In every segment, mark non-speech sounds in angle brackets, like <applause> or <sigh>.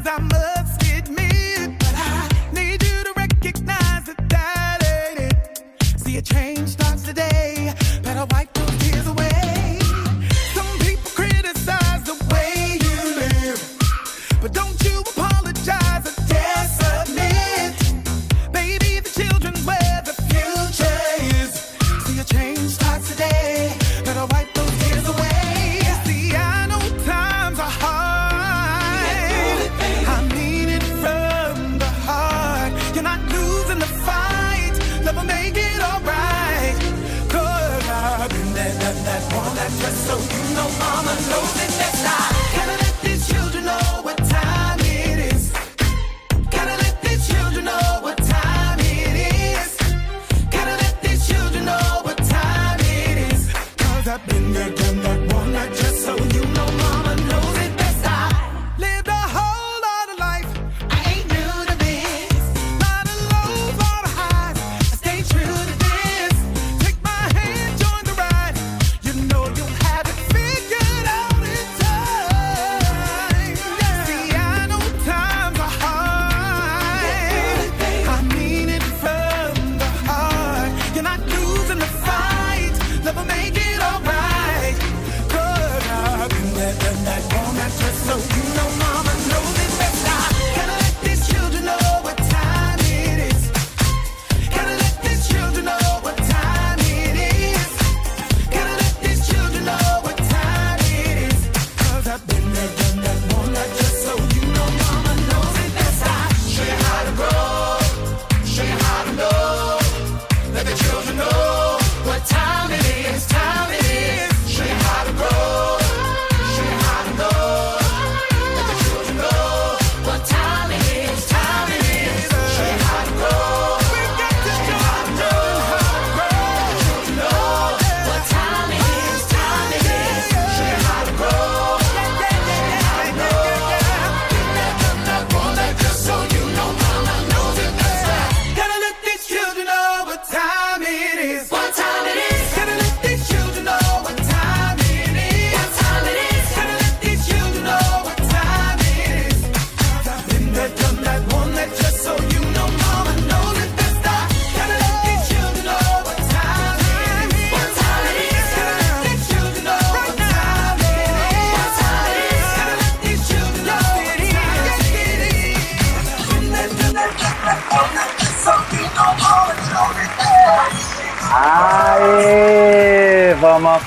as I must.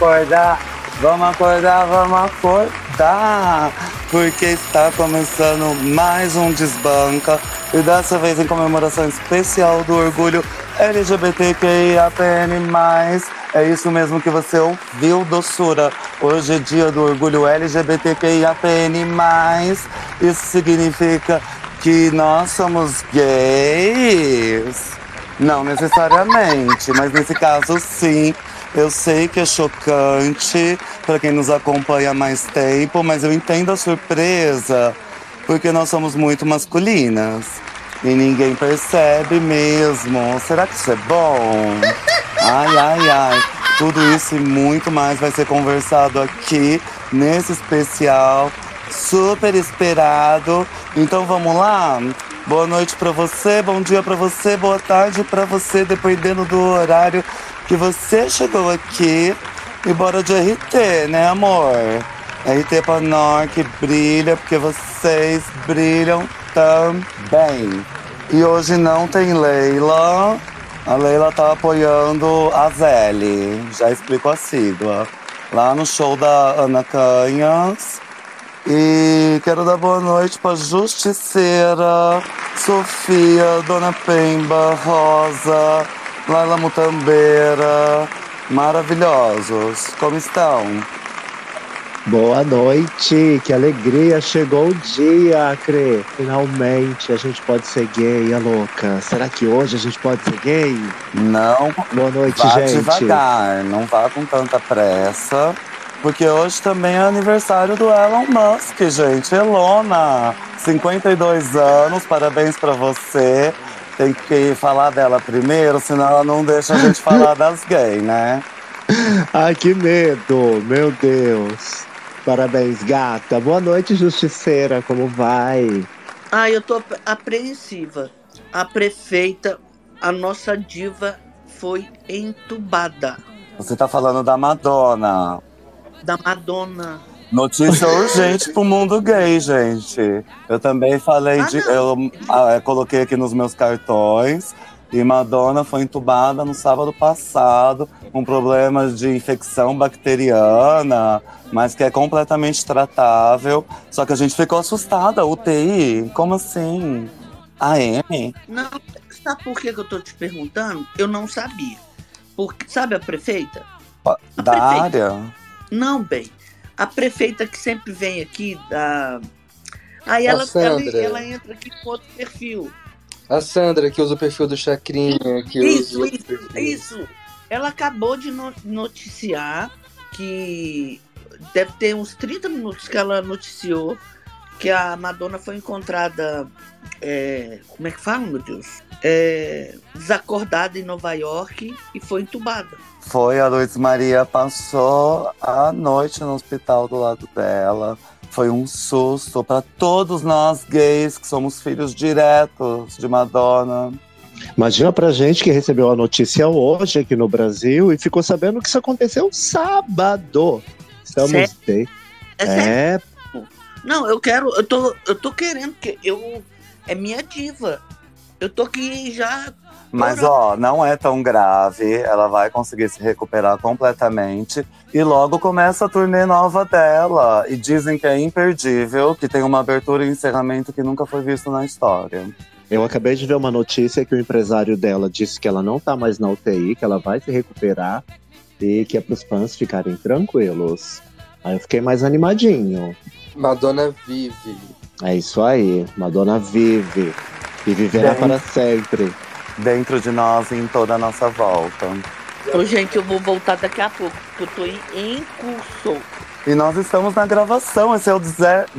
Acordar, vamos acordar, vamos acordar. Porque está começando mais um Desbanca e dessa vez em comemoração especial do orgulho LGBTQIAPN+. É isso mesmo que você ouviu, doçura. Hoje é dia do orgulho LGBTQIAPN+. Isso significa que nós somos gays. Não necessariamente, mas nesse caso sim. Eu sei que é chocante para quem nos acompanha há mais tempo, mas eu entendo a surpresa, porque nós somos muito masculinas. E ninguém percebe mesmo. Será que isso é bom? Ai, ai, ai. Tudo isso e muito mais vai ser conversado aqui nesse especial super esperado. Então vamos lá? Boa noite para você, bom dia para você, boa tarde para você, dependendo do horário que você chegou aqui e bora de RT, né, amor? RT pra nós que brilha, porque vocês brilham também. E hoje não tem Leila. A Leila tá apoiando a Zelle. Já explico a sigla. Lá no show da Ana Canhas. E quero dar boa noite pra Justiceira, Sofia, Dona Pemba, Rosa, Laila Mutambeira, maravilhosos. Como estão? Boa noite, que alegria, chegou o dia, Acre. Finalmente a gente pode ser gay, a louca. Será que hoje a gente pode ser gay? Não. Boa noite, vá gente. devagar, não vá com tanta pressa. Porque hoje também é aniversário do Elon Musk, gente. Elona, 52 anos, parabéns para você tem que falar dela primeiro, senão ela não deixa a gente falar das gays, né? Ai, que medo, meu Deus. Parabéns, gata. Boa noite, justiceira, como vai? Ah, eu tô apreensiva. A prefeita, a nossa diva, foi entubada. Você tá falando da Madonna. Da Madonna. Notícia urgente pro mundo gay, gente. Eu também falei ah, de. Eu ah, coloquei aqui nos meus cartões. E Madonna foi entubada no sábado passado com problemas de infecção bacteriana, mas que é completamente tratável. Só que a gente ficou assustada. UTI? Como assim? AM? Não, sabe por que eu tô te perguntando? Eu não sabia. Porque, sabe a prefeita? A da prefeita. área? Não, bem. A prefeita que sempre vem aqui da. Aí ela, ela, ela, entra aqui com outro perfil. A Sandra, que usa o perfil do Chacrinha. Que isso, usa isso, isso. Ela acabou de noticiar que deve ter uns 30 minutos que ela noticiou que a Madonna foi encontrada. É, como é que fala, meu Deus? É, desacordada em Nova York e foi entubada. Foi, a Luiz Maria passou a noite no hospital do lado dela. Foi um susto para todos nós gays que somos filhos diretos de Madonna. Imagina pra gente que recebeu a notícia hoje aqui no Brasil e ficou sabendo que isso aconteceu sábado. Estamos bem. É, é. Não, eu quero, eu tô, eu tô querendo que eu é minha diva. Eu tô aqui já mas, ó, não é tão grave. Ela vai conseguir se recuperar completamente. E logo começa a turnê nova dela. E dizem que é imperdível, que tem uma abertura e encerramento que nunca foi visto na história. Eu acabei de ver uma notícia que o empresário dela disse que ela não tá mais na UTI, que ela vai se recuperar e que é pros fãs ficarem tranquilos. Aí eu fiquei mais animadinho. Madonna vive. É isso aí, Madonna vive. E viverá Bem... para sempre dentro de nós e em toda a nossa volta. Ô, gente, eu vou voltar daqui a pouco, porque eu tô em, em curso. E nós estamos na gravação. Esse é o 18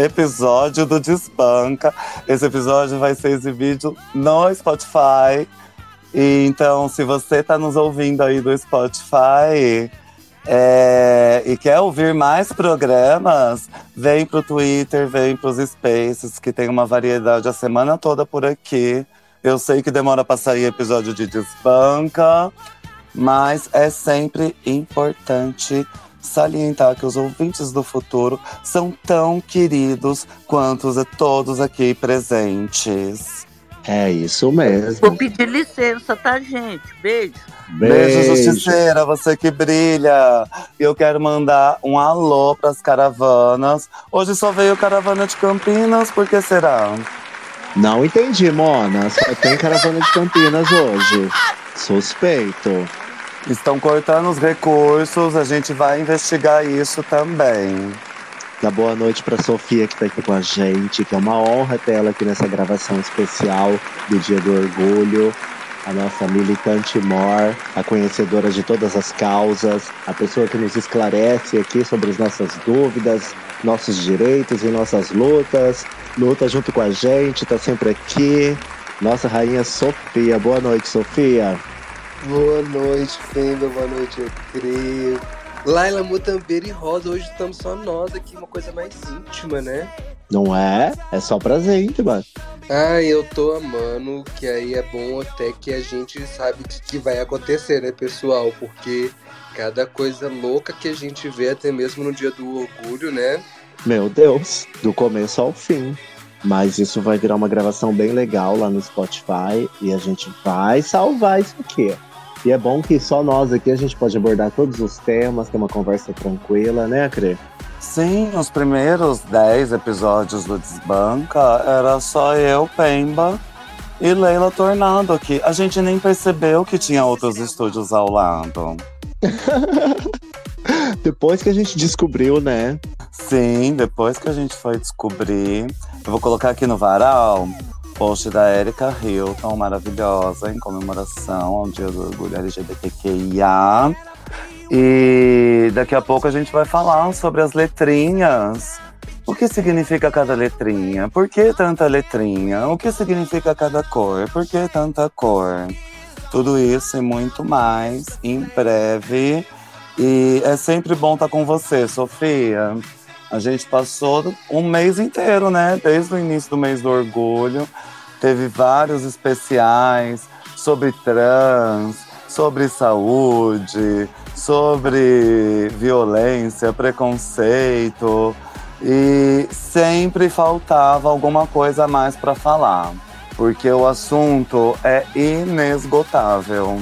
episódio do Desbanca. Esse episódio vai ser exibido no Spotify. E então, se você está nos ouvindo aí do Spotify é, e quer ouvir mais programas, vem pro Twitter, vem pros Spaces, que tem uma variedade a semana toda por aqui. Eu sei que demora para sair episódio de Desbanca, mas é sempre importante salientar que os ouvintes do futuro são tão queridos quanto todos aqui presentes. É isso mesmo. Vou pedir licença, tá, gente? Beijo. Beijo, Beijo Justiceira, você que brilha. E eu quero mandar um alô pras caravanas. Hoje só veio caravana de Campinas, por que será? Não entendi, Mona. Só tem caravana de Campinas hoje. Suspeito. Estão cortando os recursos, a gente vai investigar isso também. Dá boa noite para Sofia que está aqui com a gente, que é uma honra ter ela aqui nessa gravação especial do Dia do Orgulho. A nossa militante mor, a conhecedora de todas as causas, a pessoa que nos esclarece aqui sobre as nossas dúvidas, nossos direitos e nossas lutas, luta junto com a gente, tá sempre aqui. Nossa rainha Sofia. Boa noite, Sofia. Boa noite, Fenda. Boa noite, Ecre. Laila Mutambeira e Rosa, hoje estamos só nós aqui, uma coisa mais íntima, né? Não é? É só prazer íntima. Ah, eu tô amando, que aí é bom até que a gente sabe o que vai acontecer, né, pessoal? Porque cada coisa louca que a gente vê, até mesmo no dia do orgulho, né? Meu Deus, do começo ao fim. Mas isso vai virar uma gravação bem legal lá no Spotify e a gente vai salvar isso aqui. E é bom que só nós aqui a gente pode abordar todos os temas, ter uma conversa tranquila, né, Cre? Sim, os primeiros 10 episódios do Desbanca era só eu, Pemba e Leila Tornado aqui. A gente nem percebeu que tinha outros estúdios ao lado. <laughs> depois que a gente descobriu, né? Sim, depois que a gente foi descobrir. Eu vou colocar aqui no varal post da Erika Hilton, maravilhosa, em comemoração ao Dia do Orgulho LGBTQIA. E daqui a pouco a gente vai falar sobre as letrinhas. O que significa cada letrinha? Por que tanta letrinha? O que significa cada cor? Por que tanta cor? Tudo isso e muito mais em breve. E é sempre bom estar com você, Sofia. A gente passou um mês inteiro, né? Desde o início do mês do orgulho. Teve vários especiais sobre trans, sobre saúde, sobre violência, preconceito. E sempre faltava alguma coisa a mais para falar, porque o assunto é inesgotável.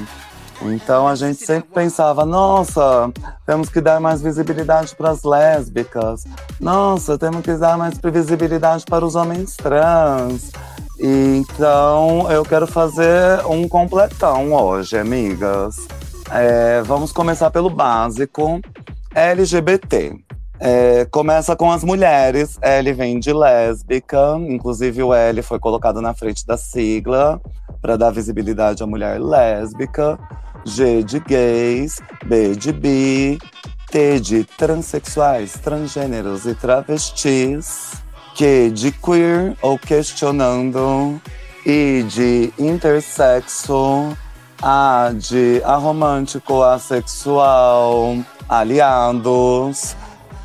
Então a gente sempre pensava, nossa, temos que dar mais visibilidade para as lésbicas. Nossa, temos que dar mais visibilidade para os homens trans. E, então eu quero fazer um completão hoje, amigas. É, vamos começar pelo básico. LGBT. É, começa com as mulheres. L vem de lésbica, inclusive o L foi colocado na frente da sigla para dar visibilidade à mulher lésbica. G de gays, B de bi, T de transexuais, transgêneros e travestis, Q de queer ou questionando, I de intersexo, A de aromântico, assexual, aliados,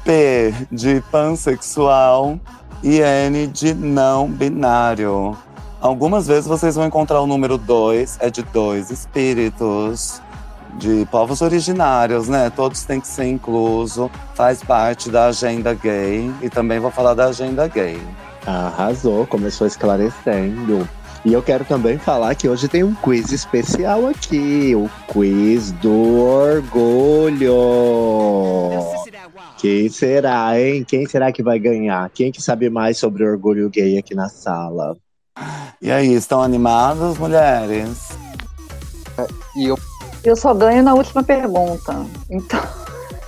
P de pansexual e N de não binário. Algumas vezes vocês vão encontrar o número 2, é de dois espíritos de povos originários, né? Todos têm que ser incluso, faz parte da agenda gay e também vou falar da agenda gay. Arrasou, começou esclarecendo. E eu quero também falar que hoje tem um quiz especial aqui, o quiz do orgulho. Quem será, hein? Quem será que vai ganhar? Quem que sabe mais sobre orgulho gay aqui na sala? E aí, estão animadas, mulheres? E eu, Eu só ganho na última pergunta. Então.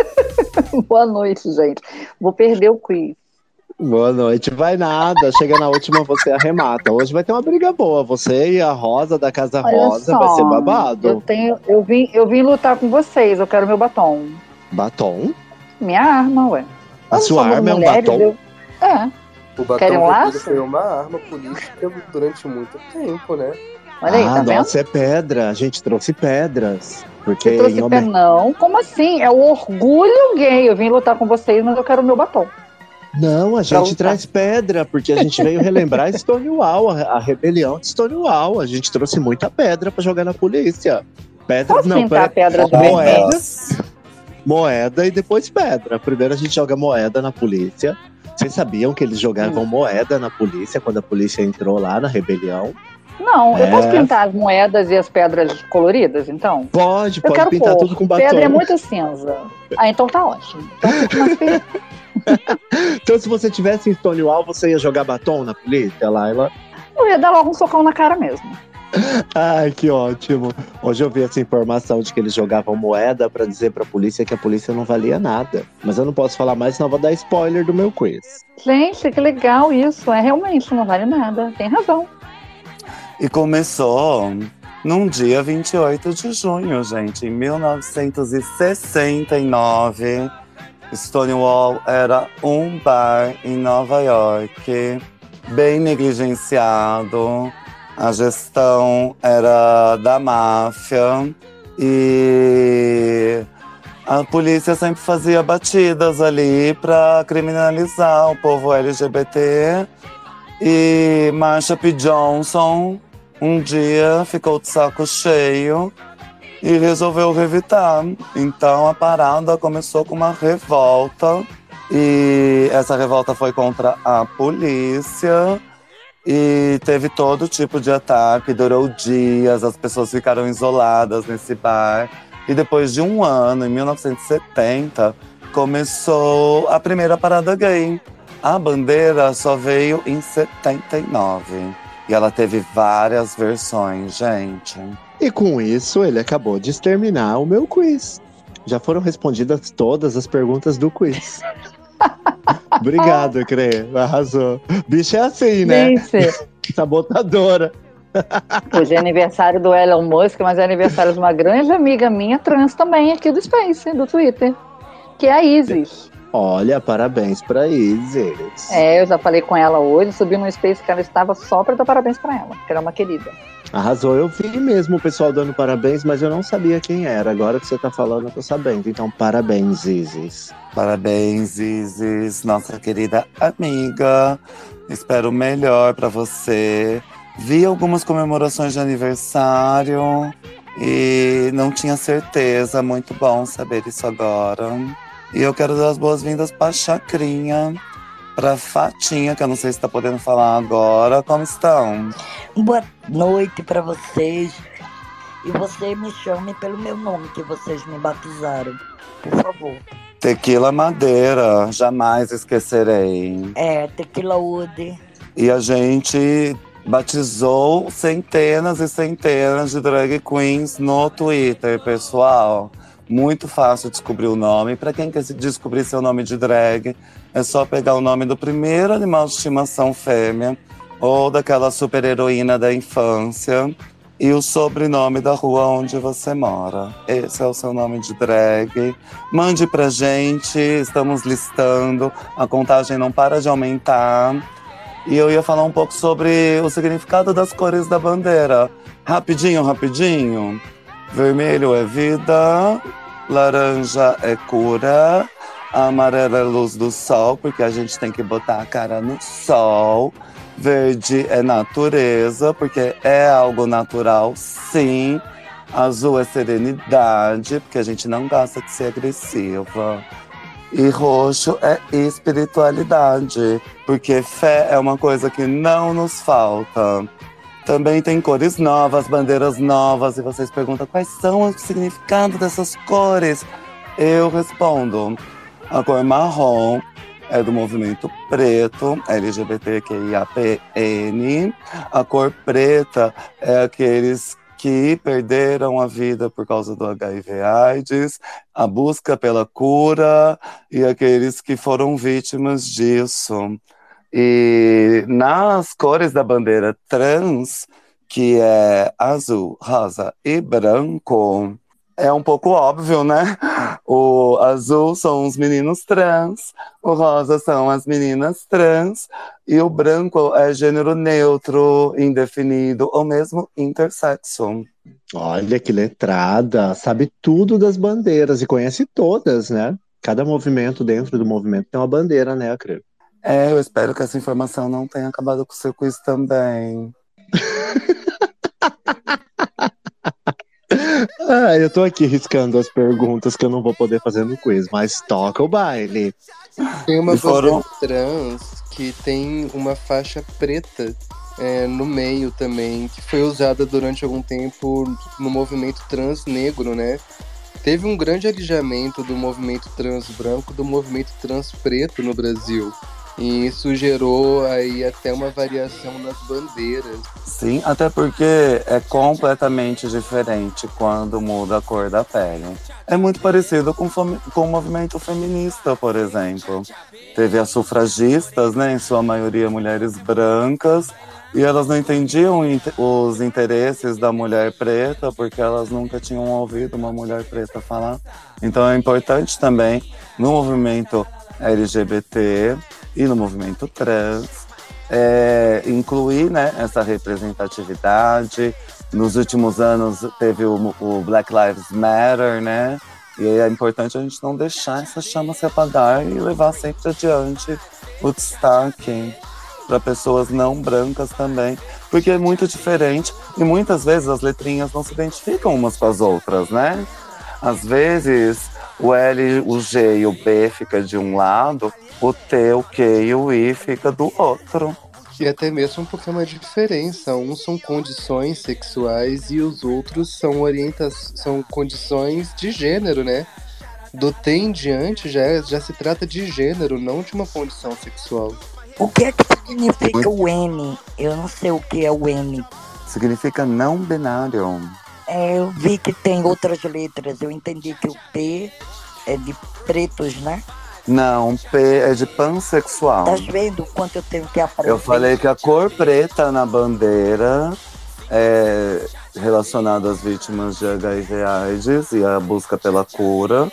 <laughs> Boa noite, gente. Vou perder o quiz. Boa noite, vai nada. Chega na última, você arremata. Hoje vai ter uma briga boa. Você e a Rosa da Casa Olha Rosa só, vai ser babado. Eu, tenho, eu, vim, eu vim lutar com vocês. Eu quero meu batom. Batom? Minha arma, ué. A Nós sua arma é um mulheres, batom? eu- É. o batom Querem um laço? foi uma arma política durante muito tempo, né? Olha aí, ah, tá vendo? nossa, é pedra. A gente trouxe pedras. Porque Eu trouxe homem... não. Como assim? É o orgulho gay. Eu vim lutar com vocês, mas eu quero o meu batom. Não, a gente traz pedra, porque a gente veio relembrar <laughs> Stonewall, a, a rebelião de Stonewall. A gente trouxe muita pedra pra jogar na polícia. Pedra, Posso não, pera- pedra de moeda, moeda e depois pedra. Primeiro a gente joga moeda na polícia. Vocês sabiam que eles Hum. jogavam moeda na polícia quando a polícia entrou lá na rebelião? Não, eu É. posso pintar as moedas e as pedras coloridas, então? Pode, Eu pode quero pintar cor. tudo com batom. Pedra é muito cinza. Ah, então tá ótimo. Então <laughs> mais. Então, se você tivesse em Stonewall, você ia jogar batom na polícia, Laila? Eu ia dar logo um socão na cara mesmo. Ai, que ótimo. Hoje eu vi essa informação de que eles jogavam moeda pra dizer pra polícia que a polícia não valia nada. Mas eu não posso falar mais, senão vou dar spoiler do meu quiz. Gente, que legal isso. É realmente, não vale nada. Tem razão. E começou num dia 28 de junho, gente, em 1969. Stonewall era um bar em Nova York, bem negligenciado. A gestão era da máfia e a polícia sempre fazia batidas ali para criminalizar o povo LGBT. E Marsha P. Johnson um dia ficou de saco cheio e resolveu revitar. Então a parada começou com uma revolta e essa revolta foi contra a polícia e teve todo tipo de ataque, durou dias, as pessoas ficaram isoladas nesse bar. E depois de um ano, em 1970, começou a primeira parada gay. A bandeira só veio em 79. E ela teve várias versões, gente. E com isso, ele acabou de exterminar o meu quiz. Já foram respondidas todas as perguntas do quiz. <laughs> Obrigado, Crê. Arrasou. Bicho é assim, né? Sabotadora. hoje é aniversário do Elon Musk, mas é aniversário de uma grande amiga minha trans também aqui do Space, do Twitter. Que é a Isis. Olha, parabéns pra Isis. É, eu já falei com ela hoje, subi no space que ela estava só pra dar parabéns pra ela, que era uma querida. Arrasou, eu vi mesmo o pessoal dando parabéns, mas eu não sabia quem era. Agora que você tá falando, eu tô sabendo. Então, parabéns, Isis. Parabéns, Isis, nossa querida amiga. Espero o melhor pra você. Vi algumas comemorações de aniversário e não tinha certeza. Muito bom saber isso agora. E eu quero dar as boas-vindas pra Chacrinha, pra Fatinha, que eu não sei se tá podendo falar agora. Como estão? Boa noite para vocês. E você me chame pelo meu nome que vocês me batizaram, por favor. Tequila Madeira, jamais esquecerei. É, Tequila Wood. E a gente batizou centenas e centenas de drag queens no Twitter, pessoal. Muito fácil descobrir o nome. Para quem quer descobrir seu nome de drag, é só pegar o nome do primeiro animal de estimação fêmea ou daquela super heroína da infância e o sobrenome da rua onde você mora. Esse é o seu nome de drag. Mande pra gente, estamos listando. A contagem não para de aumentar. E eu ia falar um pouco sobre o significado das cores da bandeira. Rapidinho, rapidinho. Vermelho é vida, laranja é cura, amarelo é luz do sol, porque a gente tem que botar a cara no sol. Verde é natureza, porque é algo natural, sim. Azul é serenidade, porque a gente não gosta de ser agressiva. E roxo é espiritualidade, porque fé é uma coisa que não nos falta. Também tem cores novas, bandeiras novas, e vocês perguntam quais são o significado dessas cores. Eu respondo: a cor marrom é do movimento preto, LGBTQIAPN. A cor preta é aqueles que perderam a vida por causa do HIV/AIDS, a busca pela cura e aqueles que foram vítimas disso. E nas cores da bandeira trans, que é azul, rosa e branco, é um pouco óbvio, né? O azul são os meninos trans, o rosa são as meninas trans, e o branco é gênero neutro, indefinido ou mesmo intersexo. Olha que letrada, sabe tudo das bandeiras e conhece todas, né? Cada movimento dentro do movimento tem uma bandeira, né, Acre? É, eu espero que essa informação não tenha acabado com o seu quiz também. <laughs> ah, eu tô aqui riscando as perguntas que eu não vou poder fazer no quiz, mas toca o baile. Tem uma foram- trans que tem uma faixa preta é, no meio também, que foi usada durante algum tempo no movimento trans negro, né? Teve um grande alijamento do movimento trans branco do movimento trans preto no Brasil. E isso gerou aí até uma variação nas bandeiras. Sim, até porque é completamente diferente quando muda a cor da pele. É muito parecido com, com o movimento feminista, por exemplo. Teve as sufragistas, né, em sua maioria mulheres brancas, e elas não entendiam os interesses da mulher preta porque elas nunca tinham ouvido uma mulher preta falar. Então é importante também no movimento LGBT e no movimento trans é, incluir né, essa representatividade. Nos últimos anos teve o, o Black Lives Matter, né? E é importante a gente não deixar essa chama se apagar e levar sempre adiante o destaque para pessoas não brancas também, porque é muito diferente e muitas vezes as letrinhas não se identificam umas com as outras, né? Às vezes o L, o G e o B fica de um lado, o T, o Q e o I fica do outro. E até mesmo porque é uma diferença. Uns são condições sexuais e os outros são orientas são condições de gênero, né? Do T em diante já, já se trata de gênero, não de uma condição sexual. O que é que significa o N? Eu não sei o que é o N. Significa não binário. É, eu vi que tem outras letras. Eu entendi que o P é de pretos, né? Não, P é de pansexual. Tá vendo o quanto eu tenho que aprender? Eu falei que a cor preta na bandeira é relacionada às vítimas de HIV AIDS e a busca pela cura.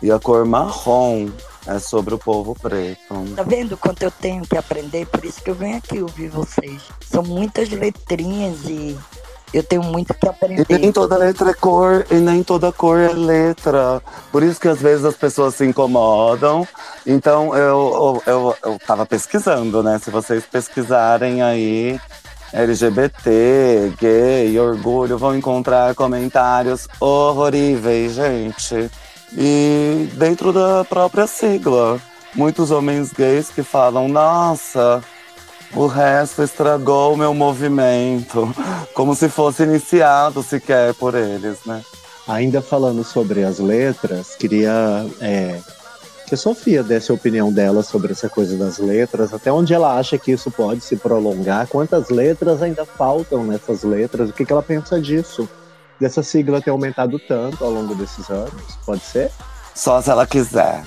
E a cor marrom É sobre o povo preto. Tá vendo quanto eu tenho que aprender? Por isso que eu venho aqui ouvir vocês. São muitas letrinhas e eu tenho muito que aprender. E nem toda letra é cor, e nem toda cor é letra. Por isso que às vezes as pessoas se incomodam. Então eu, eu, eu, eu pesquisando, né? Se vocês pesquisarem aí LGBT, gay, orgulho, vão encontrar comentários horríveis, gente. E dentro da própria sigla, muitos homens gays que falam: nossa, o resto estragou o meu movimento, como se fosse iniciado sequer por eles, né? Ainda falando sobre as letras, queria é, que a Sofia desse a opinião dela sobre essa coisa das letras, até onde ela acha que isso pode se prolongar, quantas letras ainda faltam nessas letras, o que, que ela pensa disso? Dessa sigla ter aumentado tanto ao longo desses anos, pode ser? Só se ela quiser.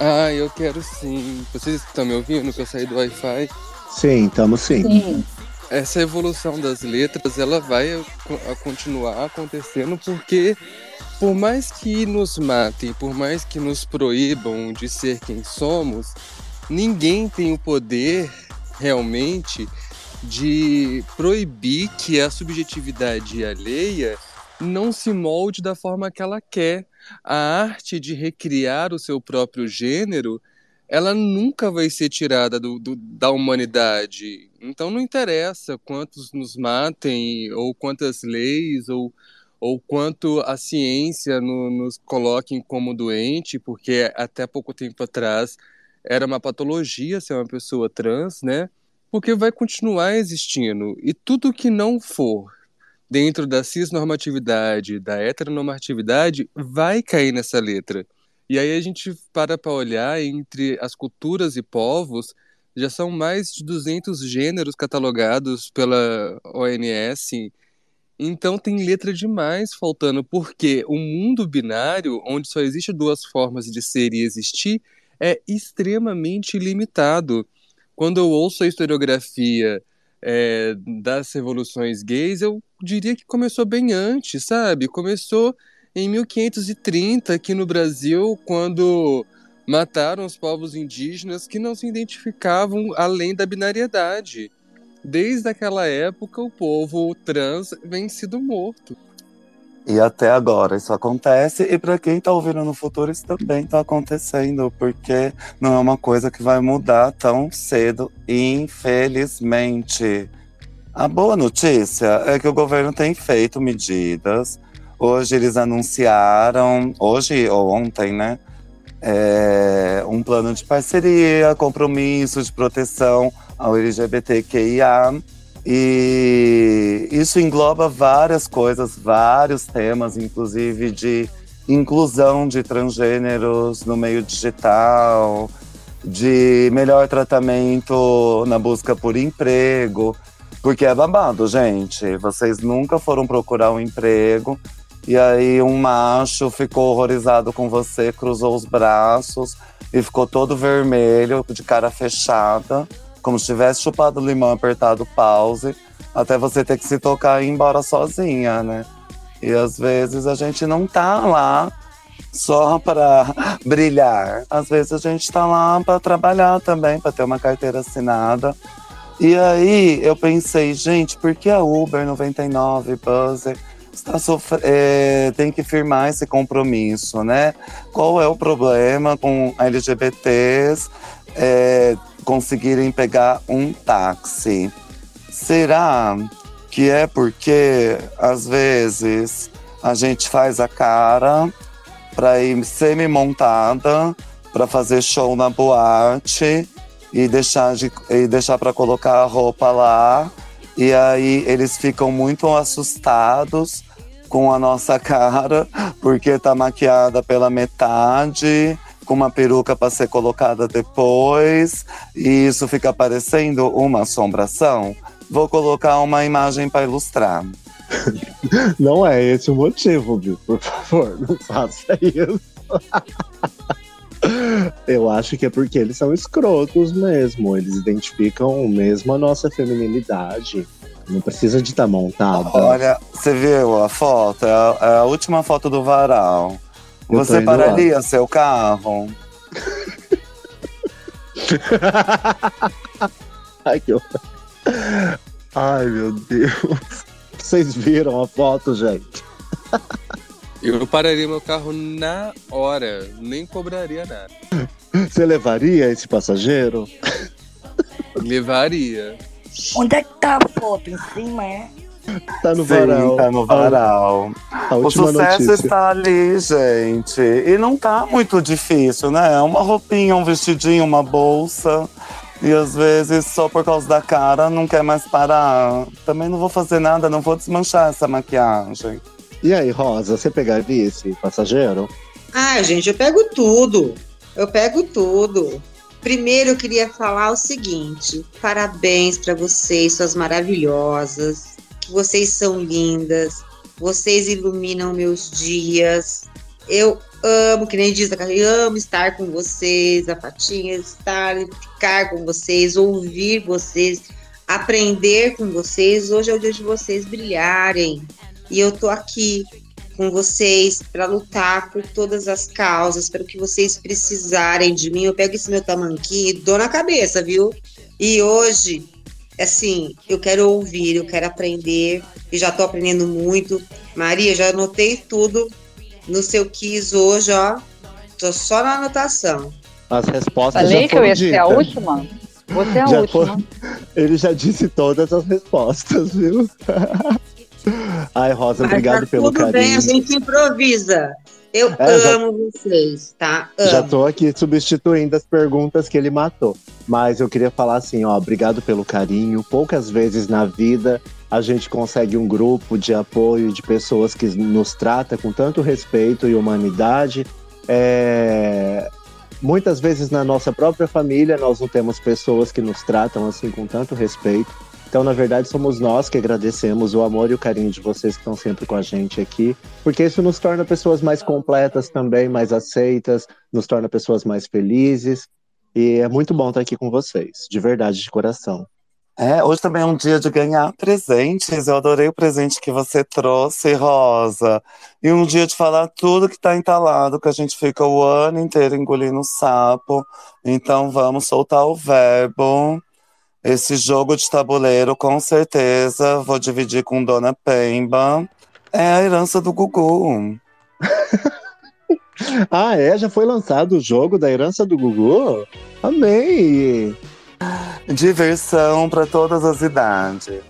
Ah, eu quero sim. Vocês estão me ouvindo que eu saí do Wi-Fi? Sim, estamos sim. Sim. Essa evolução das letras, ela vai continuar acontecendo porque por mais que nos matem, por mais que nos proíbam de ser quem somos, ninguém tem o poder realmente de proibir que a subjetividade alheia não se molde da forma que ela quer. A arte de recriar o seu próprio gênero, ela nunca vai ser tirada do, do- da humanidade. Então não interessa quantos nos matem, ou quantas leis, ou, ou quanto a ciência no- nos coloquem como doente, porque até pouco tempo atrás era uma patologia ser uma pessoa trans, né? Porque vai continuar existindo. E tudo que não for dentro da cisnormatividade, da heteronormatividade, vai cair nessa letra. E aí a gente para para olhar entre as culturas e povos, já são mais de 200 gêneros catalogados pela ONS. Então tem letra demais faltando, porque o mundo binário, onde só existe duas formas de ser e existir, é extremamente limitado. Quando eu ouço a historiografia é, das revoluções gays, eu diria que começou bem antes, sabe? Começou em 1530 aqui no Brasil, quando mataram os povos indígenas que não se identificavam além da binariedade. Desde aquela época, o povo trans vem sido morto. E até agora isso acontece, e para quem tá ouvindo no futuro, isso também tá acontecendo, porque não é uma coisa que vai mudar tão cedo, infelizmente. A boa notícia é que o governo tem feito medidas. Hoje eles anunciaram, hoje ou ontem, né? é, um plano de parceria, compromisso de proteção ao LGBTQIA. E isso engloba várias coisas, vários temas, inclusive de inclusão de transgêneros no meio digital, de melhor tratamento na busca por emprego, porque é babado, gente. Vocês nunca foram procurar um emprego e aí um macho ficou horrorizado com você, cruzou os braços e ficou todo vermelho, de cara fechada, como se tivesse chupado limão, apertado pause, até você ter que se tocar e ir embora sozinha, né? E às vezes a gente não tá lá só para <laughs> brilhar. Às vezes a gente tá lá para trabalhar também, para ter uma carteira assinada. E aí eu pensei, gente, por que a Uber 99, Buzzer, está é, tem que firmar esse compromisso, né? Qual é o problema com LGBTs é, conseguirem pegar um táxi? Será que é porque às vezes a gente faz a cara para ir semi-montada para fazer show na boate e deixar de e deixar para colocar a roupa lá e aí eles ficam muito assustados com a nossa cara porque tá maquiada pela metade com uma peruca para ser colocada depois e isso fica parecendo uma assombração. Vou colocar uma imagem para ilustrar. <laughs> Não é esse o motivo, Bill. Por favor, não faça isso. <laughs> Eu acho que é porque eles são escrotos mesmo. Eles identificam mesmo a nossa feminilidade. Não precisa de estar montada. Olha, você viu a foto? É a, é a última foto do varal. Eu Você indo lá. pararia seu carro? <laughs> Ai, que horror. Ai, meu Deus. Vocês viram a foto, gente? Eu pararia meu carro na hora, nem cobraria nada. Você levaria esse passageiro? Levaria. Onde é que tá a foto? Em cima, é? Tá no Sim, varal. tá no varal. A O última sucesso notícia. está ali, gente. E não tá muito difícil, né? É Uma roupinha, um vestidinho, uma bolsa. E às vezes, só por causa da cara, não quer mais parar. Também não vou fazer nada, não vou desmanchar essa maquiagem. E aí, Rosa, você pegaria esse passageiro? Ah, gente, eu pego tudo. Eu pego tudo. Primeiro, eu queria falar o seguinte: parabéns para vocês, suas maravilhosas. Que vocês são lindas. Vocês iluminam meus dias. Eu amo, que nem diz a eu amo estar com vocês, a Patinha, estar, ficar com vocês, ouvir vocês, aprender com vocês. Hoje é o dia de vocês brilharem. E eu tô aqui com vocês para lutar por todas as causas, pelo que vocês precisarem de mim. Eu pego esse meu tamanquinho e dou na cabeça, viu? E hoje, assim, eu quero ouvir, eu quero aprender, e já tô aprendendo muito. Maria, já anotei tudo no seu quiz hoje, ó. Tô só na anotação. As respostas Falei já que eu ia ser a última? Você é a Já última. Ele já disse todas as respostas, viu? <laughs> Ai, Rosa, Mas obrigado tá pelo tudo carinho. bem, a gente improvisa. Eu É, já- amo vocês, tá? Amo. Já tô aqui substituindo as perguntas que ele matou. Mas eu queria falar assim, ó, obrigado pelo carinho. Poucas vezes na vida a gente consegue um grupo de apoio de pessoas que nos trata com tanto respeito e humanidade. É, Muitas vezes na nossa própria família nós não temos pessoas que nos tratam assim com tanto respeito. Então, na verdade, somos nós que agradecemos o amor e o carinho de vocês que estão sempre com a gente aqui, porque isso nos torna pessoas mais completas também, mais aceitas, nos torna pessoas mais felizes. E é muito bom estar aqui com vocês, de verdade, de coração. É, hoje também é um dia de ganhar presentes. Eu adorei o presente que você trouxe, Rosa. E um dia de falar tudo que tá entalado, que a gente fica o ano inteiro engolindo sapo. Então vamos soltar o verbo. Esse jogo de tabuleiro, com certeza, vou dividir com Dona Pemba. É a herança do Gugu. <laughs> Ah, é? Já foi lançado o jogo da herança do Gugu? Amei! Diversão para todas as idades.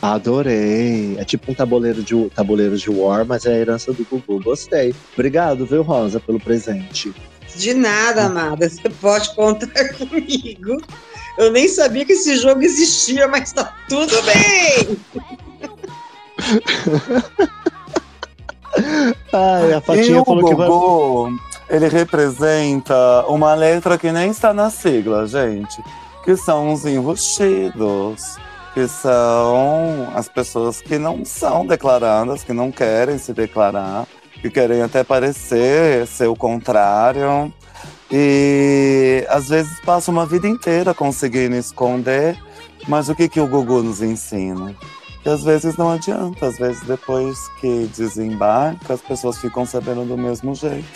Adorei. É tipo um tabuleiro de, tabuleiro de War, mas é a herança do Gugu. Gostei. Obrigado, viu, Rosa, pelo presente. De nada, amada. Você pode contar <laughs> comigo. Eu nem sabia que esse jogo existia, mas tá tudo bem. <laughs> Ai, a E Fatinha o falou que vai. Ele representa uma letra que nem está na sigla, gente. Que são os enrustidos. Que são as pessoas que não são declaradas, que não querem se declarar, que querem até parecer ser o contrário. E às vezes passa uma vida inteira conseguindo esconder. Mas o que, que o Gugu nos ensina? Que às vezes não adianta, às vezes depois que desembarca, as pessoas ficam sabendo do mesmo jeito.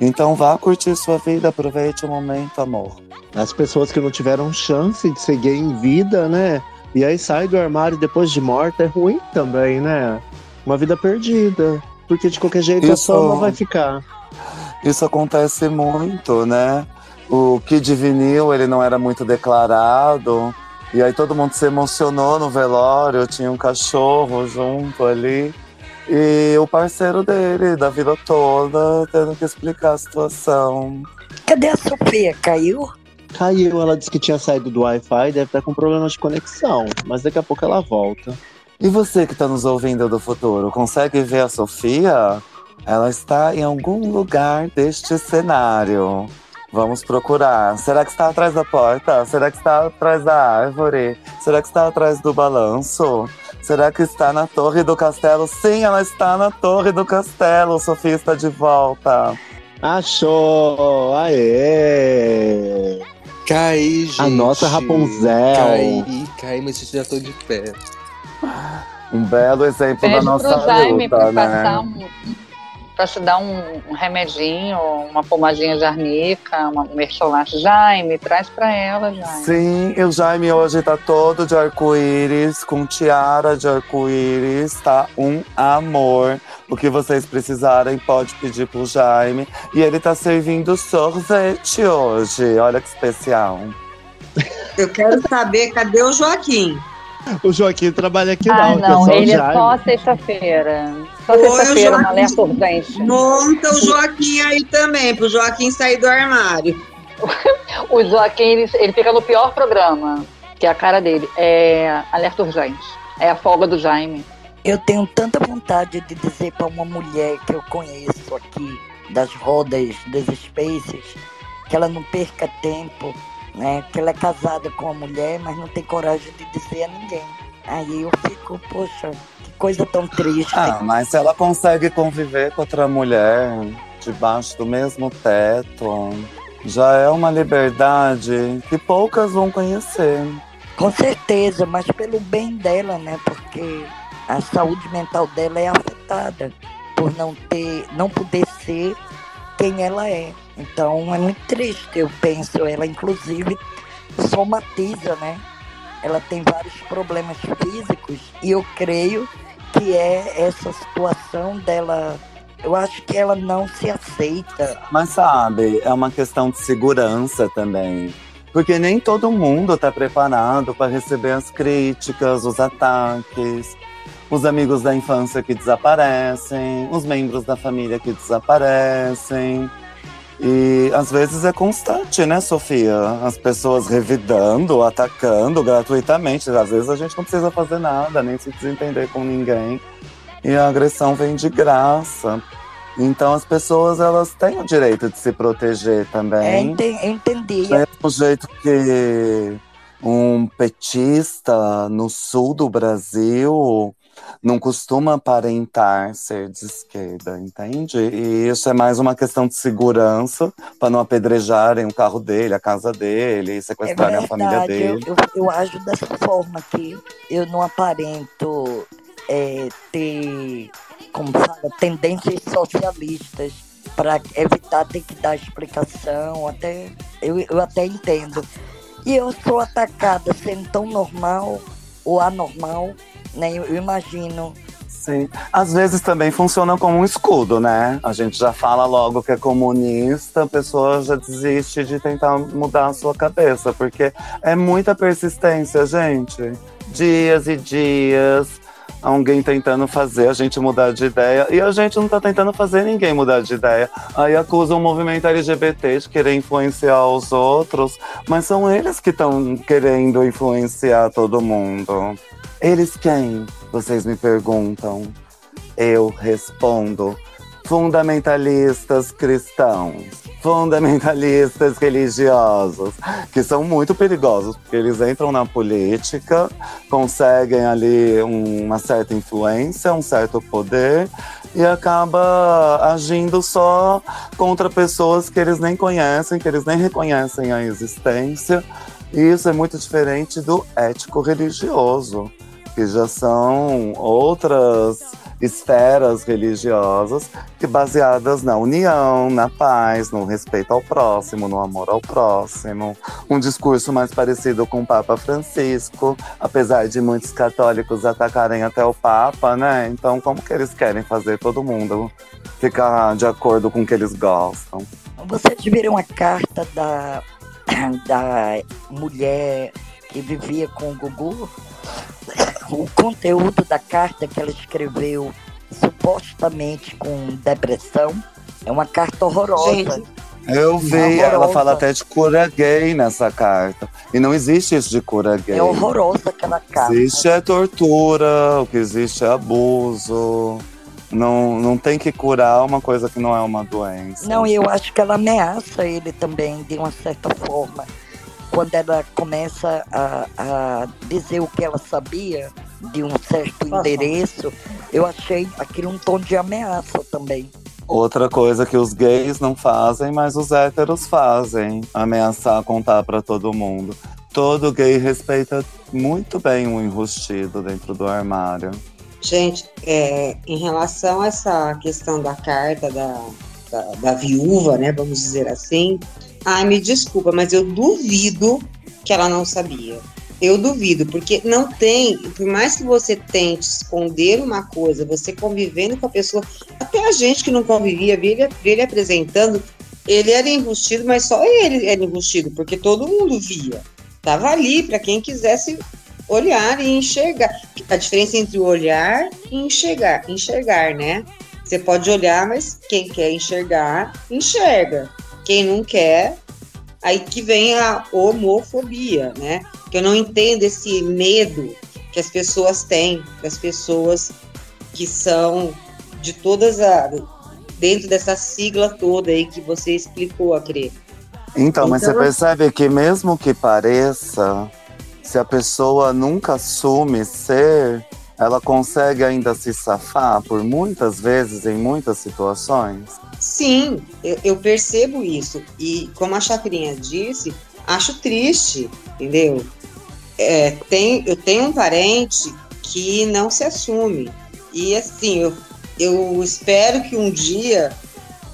Então vá curtir sua vida, aproveite o momento, amor. As pessoas que não tiveram chance de ser gay em vida, né? E aí sai do armário depois de morta é ruim também, né? Uma vida perdida. Porque de qualquer jeito a Isso. fama vai ficar. Isso acontece muito, né? O Kid Vinil, ele não era muito declarado. E aí todo mundo se emocionou no velório, tinha um cachorro junto ali. E o parceiro dele, da vida toda, tendo que explicar a situação. Cadê a Sofia? Caiu? Caiu, ela disse que tinha saído do Wi-Fi, deve estar com problemas de conexão. Mas daqui a pouco ela volta. E você que está nos ouvindo do futuro, consegue ver a Sofia? Ela está em algum lugar deste cenário. Vamos procurar. Será que está atrás da porta? Será que está atrás da árvore? Será que está atrás do balanço? Será que está na torre do castelo? Sim, ela está na torre do castelo. Sofia está de volta. Achou! Aê! Caí, gente. A nossa Rapunzel. Caí, caí, mas já tô de pé. Um belo exemplo Pede da nossa pro Jaime luta, pra né? passar um, para te dar um, um, remedinho, uma pomadinha de arnica, uma, um mercholate. Jaime, traz para ela, Jaime. Sim, o Jaime hoje tá todo de arco-íris, com tiara de arco-íris, tá um amor. O que vocês precisarem, pode pedir pro Jaime. E ele tá servindo sorvete hoje. Olha que especial. Eu quero saber, cadê o Joaquim? O Joaquim trabalha aqui ah, não. não, ele é só sexta-feira. Só sexta-feira, uma alerta urgente. Monta o Joaquim aí também, pro Joaquim sair do armário. <laughs> o Joaquim, ele, ele fica no pior programa, que é a cara dele. É alerta urgente. É a folga do Jaime. Eu tenho tanta vontade de dizer para uma mulher que eu conheço aqui, das rodas das Spaces, que ela não perca tempo né? Que ela é casada com uma mulher, mas não tem coragem de dizer a ninguém. Aí eu fico, poxa, que coisa tão triste. Ah, mas se ela consegue conviver com outra mulher debaixo do mesmo teto, já é uma liberdade que poucas vão conhecer. Com certeza, mas pelo bem dela, né? Porque a saúde mental dela é afetada por não ter, não poder ser quem ela é. Então é muito triste, eu penso. Ela, inclusive, somatiza, né? Ela tem vários problemas físicos e eu creio que é essa situação dela. Eu acho que ela não se aceita. Mas sabe, é uma questão de segurança também. Porque nem todo mundo está preparado para receber as críticas, os ataques, os amigos da infância que desaparecem, os membros da família que desaparecem. E às vezes é constante, né, Sofia? As pessoas revidando, atacando gratuitamente. Às vezes a gente não precisa fazer nada, nem se desentender com ninguém. E a agressão vem de graça. Então as pessoas elas têm o direito de se proteger também. É, entendi. Do mesmo jeito que um petista no sul do Brasil não costuma aparentar ser de esquerda, entende? E isso é mais uma questão de segurança para não apedrejarem o carro dele, a casa dele, sequestrarem é a família dele. Eu, eu, eu ajo dessa forma que eu não aparento é, ter, como fala, tendências socialistas para evitar ter que dar explicação, até eu, eu até entendo. E eu sou atacada sendo tão normal ou anormal né? Eu, imagino. Sim. Às vezes também funciona como um escudo, né? A gente já fala logo que é comunista, a pessoa já desiste de tentar mudar a sua cabeça, porque é muita persistência, gente. Dias e dias, alguém tentando fazer a gente mudar de ideia e a gente não tá tentando fazer ninguém mudar de ideia. Aí acusa o movimento LGBT de querer influenciar os outros, mas são eles que estão querendo influenciar todo mundo. Eles quem? Vocês me perguntam. Eu respondo: fundamentalistas cristãos, fundamentalistas religiosos, que são muito perigosos, porque eles entram na política, conseguem ali uma certa influência, um certo poder e acaba agindo só contra pessoas que eles nem conhecem, que eles nem reconhecem a existência. E isso é muito diferente do ético religioso que já são outras esferas religiosas que baseadas na união, na paz, no respeito ao próximo, no amor ao próximo. Um discurso mais parecido com o Papa Francisco, apesar de muitos católicos atacarem até o Papa, né? Então, como que eles querem fazer todo mundo ficar de acordo com o que eles gostam? Vocês viram a carta da, da mulher que vivia com o Gugu? O conteúdo da carta que ela escreveu supostamente com depressão é uma carta horrorosa. Gente, eu vi, horrorosa. ela fala até de cura gay nessa carta. E não existe isso de cura gay. É horrorosa aquela carta. Existe é tortura, o que existe é abuso. Não, não tem que curar uma coisa que não é uma doença. Não, e eu acho que ela ameaça ele também, de uma certa forma quando ela começa a, a dizer o que ela sabia de um certo endereço, eu achei aquilo um tom de ameaça também. Outra coisa que os gays não fazem, mas os héteros fazem, ameaçar contar para todo mundo. Todo gay respeita muito bem o enrustido dentro do armário. Gente, é, em relação a essa questão da carta da, da, da viúva, né, vamos dizer assim, ai, me desculpa, mas eu duvido que ela não sabia. Eu duvido, porque não tem, por mais que você tente esconder uma coisa, você convivendo com a pessoa, até a gente que não convivia, vê ele, ele apresentando, ele era enrustido, mas só ele era enrustido, porque todo mundo via. Tava ali para quem quisesse olhar e enxergar. A diferença entre olhar e enxergar, enxergar, né? Você pode olhar, mas quem quer enxergar, enxerga. Quem não quer, aí que vem a homofobia, né? Que eu não entendo esse medo que as pessoas têm, das pessoas que são de todas as dentro dessa sigla toda aí que você explicou, Acre. Então, então, mas você então, percebe que mesmo que pareça, se a pessoa nunca assume ser, ela consegue ainda se safar por muitas vezes, em muitas situações? Sim, eu, eu percebo isso. E como a Chacrinha disse, acho triste, entendeu? É, tem, eu tenho um parente que não se assume. E assim, eu eu espero que um dia,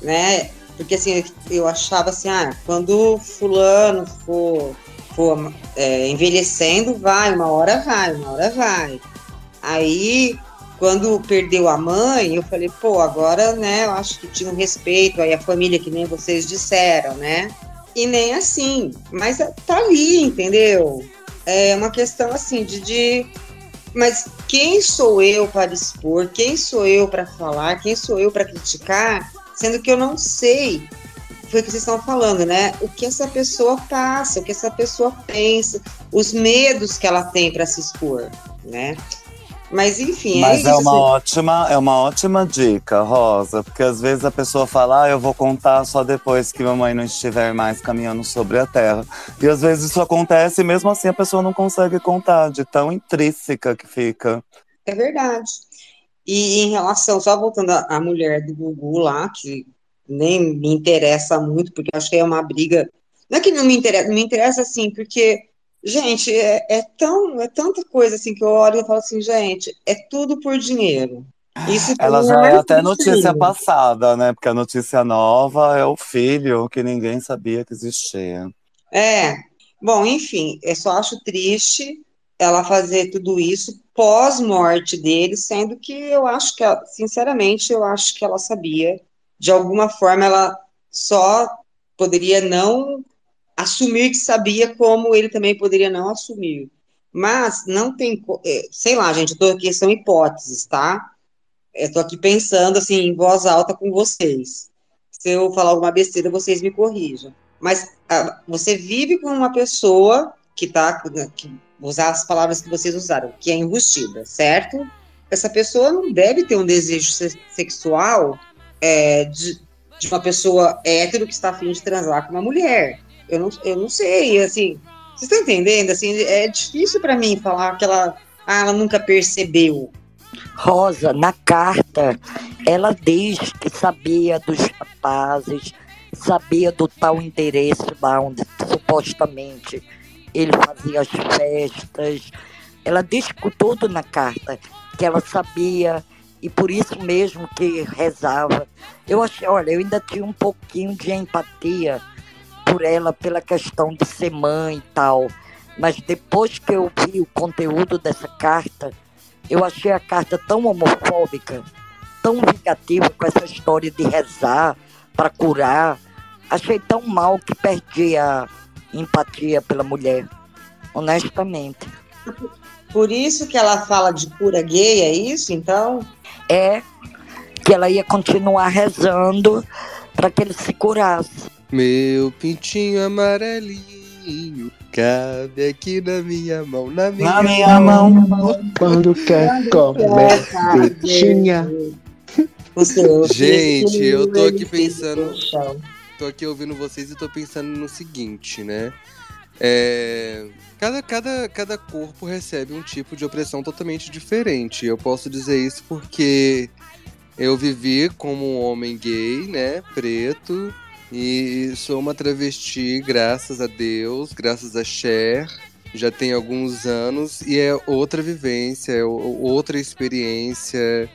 né? Porque assim, eu achava assim, ah, quando fulano for, for é, envelhecendo, vai, uma hora vai, uma hora vai. Aí, quando perdeu a mãe, eu falei, pô, agora, né, eu acho que tinha um respeito aí a família, que nem vocês disseram, né? E nem assim, mas tá ali, entendeu? É uma questão assim de, de mas quem sou eu para expor? Quem sou eu para falar? Quem sou eu para criticar? Sendo que eu não sei, foi o que vocês estão falando, né? O que essa pessoa passa, o que essa pessoa pensa, os medos que ela tem para se expor, né? Mas enfim, é Mas é, é uma ótima, é uma ótima dica, Rosa, porque às vezes a pessoa fala, ah, eu vou contar só depois que mamãe não estiver mais caminhando sobre a terra. E às vezes isso acontece e mesmo assim a pessoa não consegue contar, de tão intrínseca que fica. É verdade. E em relação, só voltando à mulher do Gugu lá, que nem me interessa muito, porque acho que é uma briga. Não é que não me interessa, me interessa assim, porque Gente, é, é, tão, é tanta coisa assim que eu olho e falo assim, gente, é tudo por dinheiro. Isso Ela já é, até notícia passada, né? Porque a notícia nova é o filho que ninguém sabia que existia. É. Bom, enfim, eu só acho triste ela fazer tudo isso pós-morte dele, sendo que eu acho que, ela, sinceramente, eu acho que ela sabia. De alguma forma, ela só poderia não assumir que sabia como ele também poderia não assumir. Mas não tem, é, sei lá, gente, eu tô aqui, são hipóteses, tá? Eu tô aqui pensando, assim, em voz alta com vocês. Se eu falar alguma besteira, vocês me corrijam. Mas a, você vive com uma pessoa que tá, que, usar as palavras que vocês usaram, que é enrustida, certo? Essa pessoa não deve ter um desejo sexual é, de, de uma pessoa hétero que está afim de transar com uma mulher eu não, eu não sei, assim, vocês estão entendendo? Assim, é difícil para mim falar que ela, ah, ela nunca percebeu. Rosa, na carta, ela diz que sabia dos rapazes, sabia do tal endereço lá onde supostamente ele fazia as festas. Ela diz tudo na carta, que ela sabia e por isso mesmo que rezava. Eu achei, olha, eu ainda tinha um pouquinho de empatia por ela pela questão de ser mãe e tal. Mas depois que eu vi o conteúdo dessa carta, eu achei a carta tão homofóbica, tão vingativa com essa história de rezar para curar. Achei tão mal que perdi a empatia pela mulher, honestamente. Por isso que ela fala de cura gay, é isso então? É, que ela ia continuar rezando para que ele se curasse. Meu pintinho amarelinho cabe aqui na minha mão, na minha, na minha mão. mão. Quando quer comer pintinha. Gente, eu tô aqui pensando. Tô aqui ouvindo vocês e tô pensando no seguinte, né? É, cada, cada, cada corpo recebe um tipo de opressão totalmente diferente. Eu posso dizer isso porque eu vivi como um homem gay, né? Preto e sou uma travesti, graças a Deus, graças a Cher. já tem alguns anos e é outra vivência, é outra experiência,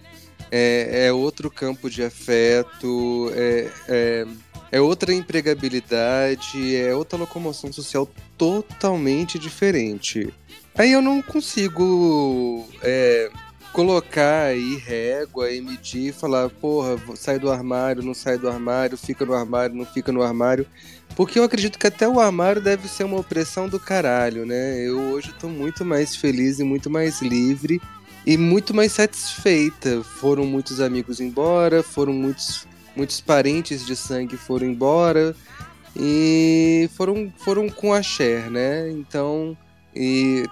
é, é outro campo de afeto, é, é, é, outra empregabilidade, é outra locomoção social totalmente diferente. Aí eu não consigo é, colocar aí régua e medir falar, porra, sai do armário, não sai do armário, fica no armário, não fica no armário. Porque eu acredito que até o armário deve ser uma opressão do caralho, né? Eu hoje tô muito mais feliz e muito mais livre e muito mais satisfeita. Foram muitos amigos embora, foram muitos, muitos parentes de sangue foram embora e foram, foram com a Cher, né? Então, e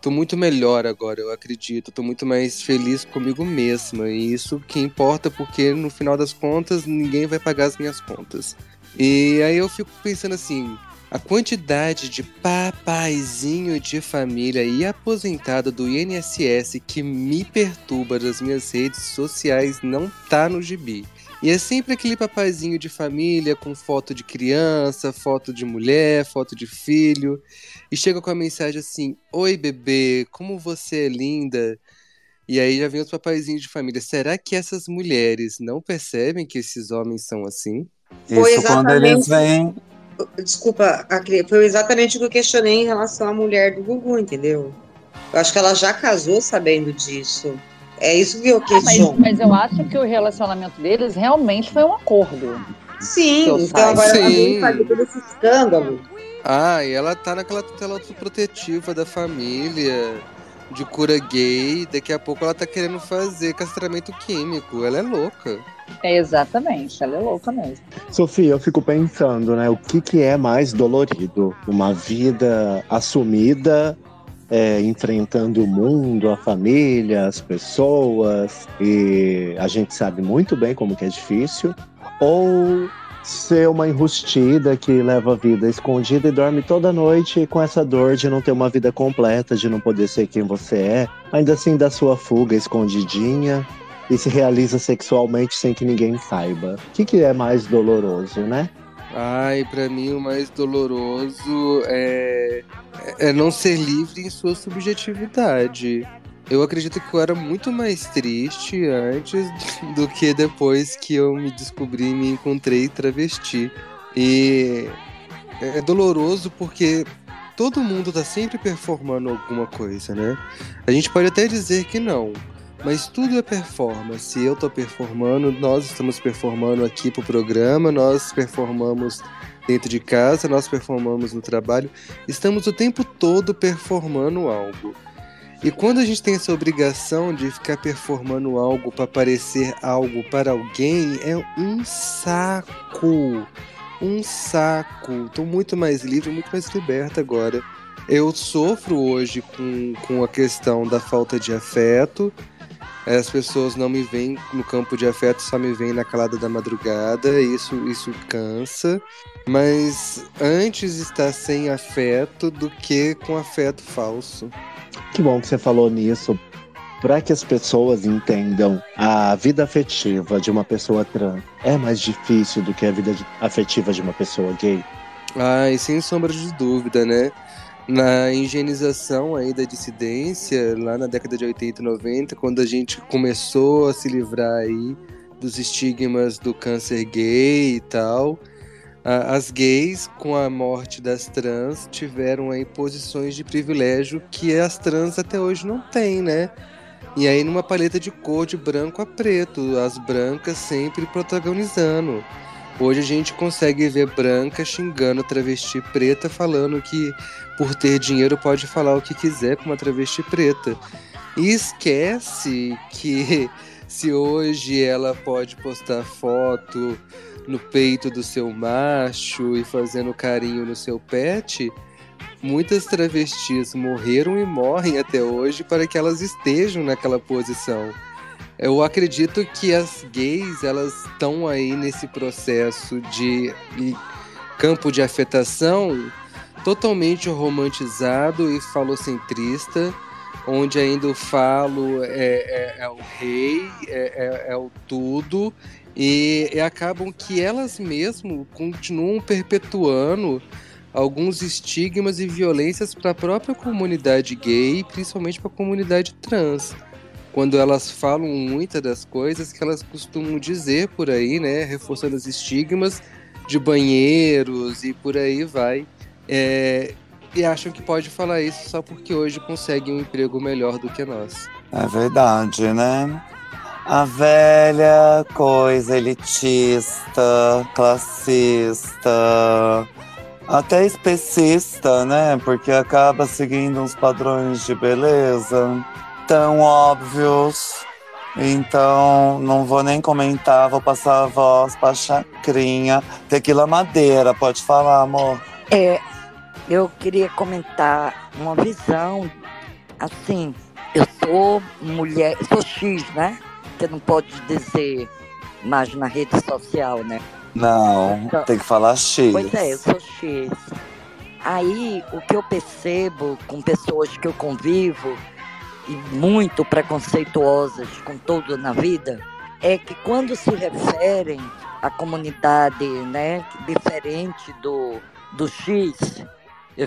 tô muito melhor agora, eu acredito. Tô muito mais feliz comigo mesma. E isso que importa, porque no final das contas, ninguém vai pagar as minhas contas. E aí eu fico pensando assim, a quantidade de papaizinho de família e aposentado do INSS que me perturba das minhas redes sociais não tá no gibi. E é sempre aquele papazinho de família com foto de criança, foto de mulher, foto de filho. E chega com a mensagem assim: Oi, bebê, como você é linda. E aí já vem os papaizinhos de família. Será que essas mulheres não percebem que esses homens são assim? Isso quando eles vêm. Desculpa, foi exatamente o que eu questionei em relação à mulher do Gugu, entendeu? Eu acho que ela já casou sabendo disso. É isso que eu questiono. Ah, mas, mas, eu acho que o relacionamento deles realmente foi um acordo. Sim, então agora Sim. ela fazer todo esse escândalo. Ah, e ela tá naquela tutela protetiva da família, de cura gay. Daqui a pouco ela tá querendo fazer castramento químico. Ela é louca. É exatamente, ela é louca mesmo. Sofia, eu fico pensando, né? O que, que é mais dolorido? Uma vida assumida é, enfrentando o mundo, a família, as pessoas, e a gente sabe muito bem como que é difícil, ou ser uma enrustida que leva a vida escondida e dorme toda noite com essa dor de não ter uma vida completa, de não poder ser quem você é, ainda assim da sua fuga escondidinha e se realiza sexualmente sem que ninguém saiba. O que, que é mais doloroso, né? Ai, para mim o mais doloroso é, é não ser livre em sua subjetividade. Eu acredito que eu era muito mais triste antes <laughs> do que depois que eu me descobri me encontrei travesti. E é doloroso porque todo mundo tá sempre performando alguma coisa, né? A gente pode até dizer que não, mas tudo é performance. Eu tô performando, nós estamos performando aqui pro programa, nós performamos dentro de casa, nós performamos no trabalho. Estamos o tempo todo performando algo. E quando a gente tem essa obrigação de ficar performando algo para parecer algo para alguém, é um saco. Um saco. Tô muito mais livre, muito mais liberta agora. Eu sofro hoje com, com a questão da falta de afeto, as pessoas não me veem no campo de afeto, só me veem na calada da madrugada, isso, isso cansa. Mas antes estar sem afeto do que com afeto falso. Que bom que você falou nisso. Para que as pessoas entendam a vida afetiva de uma pessoa trans é mais difícil do que a vida afetiva de uma pessoa gay? Ai, sem sombra de dúvida, né? Na higienização aí da dissidência, lá na década de 80 e 90, quando a gente começou a se livrar aí dos estigmas do câncer gay e tal, as gays, com a morte das trans, tiveram aí posições de privilégio que as trans até hoje não têm, né? E aí numa paleta de cor de branco a preto, as brancas sempre protagonizando. Hoje a gente consegue ver branca xingando travesti preta, falando que por ter dinheiro pode falar o que quiser com uma travesti preta. E esquece que <laughs> se hoje ela pode postar foto no peito do seu macho e fazendo carinho no seu pet, muitas travestis morreram e morrem até hoje para que elas estejam naquela posição. Eu acredito que as gays elas estão aí nesse processo de campo de afetação totalmente romantizado e falocentrista, onde ainda o falo é, é, é o rei, é, é, é o tudo, e, e, acabam que elas mesmo continuam perpetuando alguns estigmas e violências para a própria comunidade gay, principalmente para a comunidade trans. Quando elas falam muitas das coisas que elas costumam dizer por aí, né, reforçando os estigmas de banheiros e por aí vai. É, e acham que pode falar isso só porque hoje consegue um emprego melhor do que nós. É verdade, né? A velha coisa elitista, classista, até especista, né? Porque acaba seguindo uns padrões de beleza tão óbvios. Então, não vou nem comentar, vou passar a voz pra Chacrinha. Tequila Madeira, pode falar, amor. É, eu queria comentar uma visão, assim, eu sou mulher, sou X, né? Você não pode dizer mais na rede social, né? Não, então, tem que falar X. Pois é, eu sou X. Aí, o que eu percebo com pessoas que eu convivo, e muito preconceituosas com tudo na vida, é que quando se referem à comunidade né, diferente do, do X,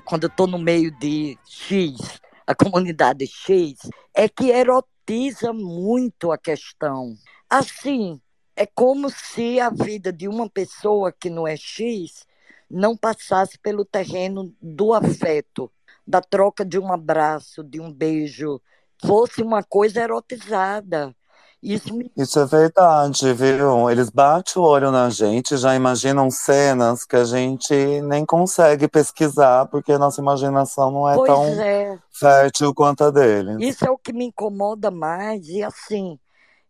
quando eu estou no meio de X, a comunidade X, é que erotiza muito a questão. Assim, é como se a vida de uma pessoa que não é X não passasse pelo terreno do afeto, da troca de um abraço, de um beijo, fosse uma coisa erotizada. Isso, me... Isso é verdade, viu? Eles batem o olho na gente, já imaginam cenas que a gente nem consegue pesquisar, porque a nossa imaginação não é pois tão é. fértil quanto a deles. Isso é o que me incomoda mais, e assim,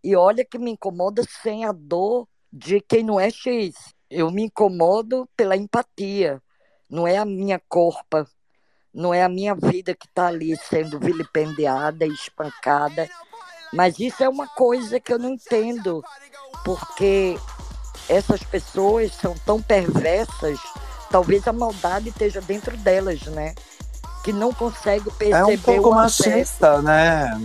e olha que me incomoda sem a dor de quem não é X. Eu me incomodo pela empatia, não é a minha corpa, não é a minha vida que está ali sendo vilipendiada e espancada mas isso é uma coisa que eu não entendo, porque essas pessoas são tão perversas, talvez a maldade esteja dentro delas, né? Que não consegue perceber É um pouco machista, né?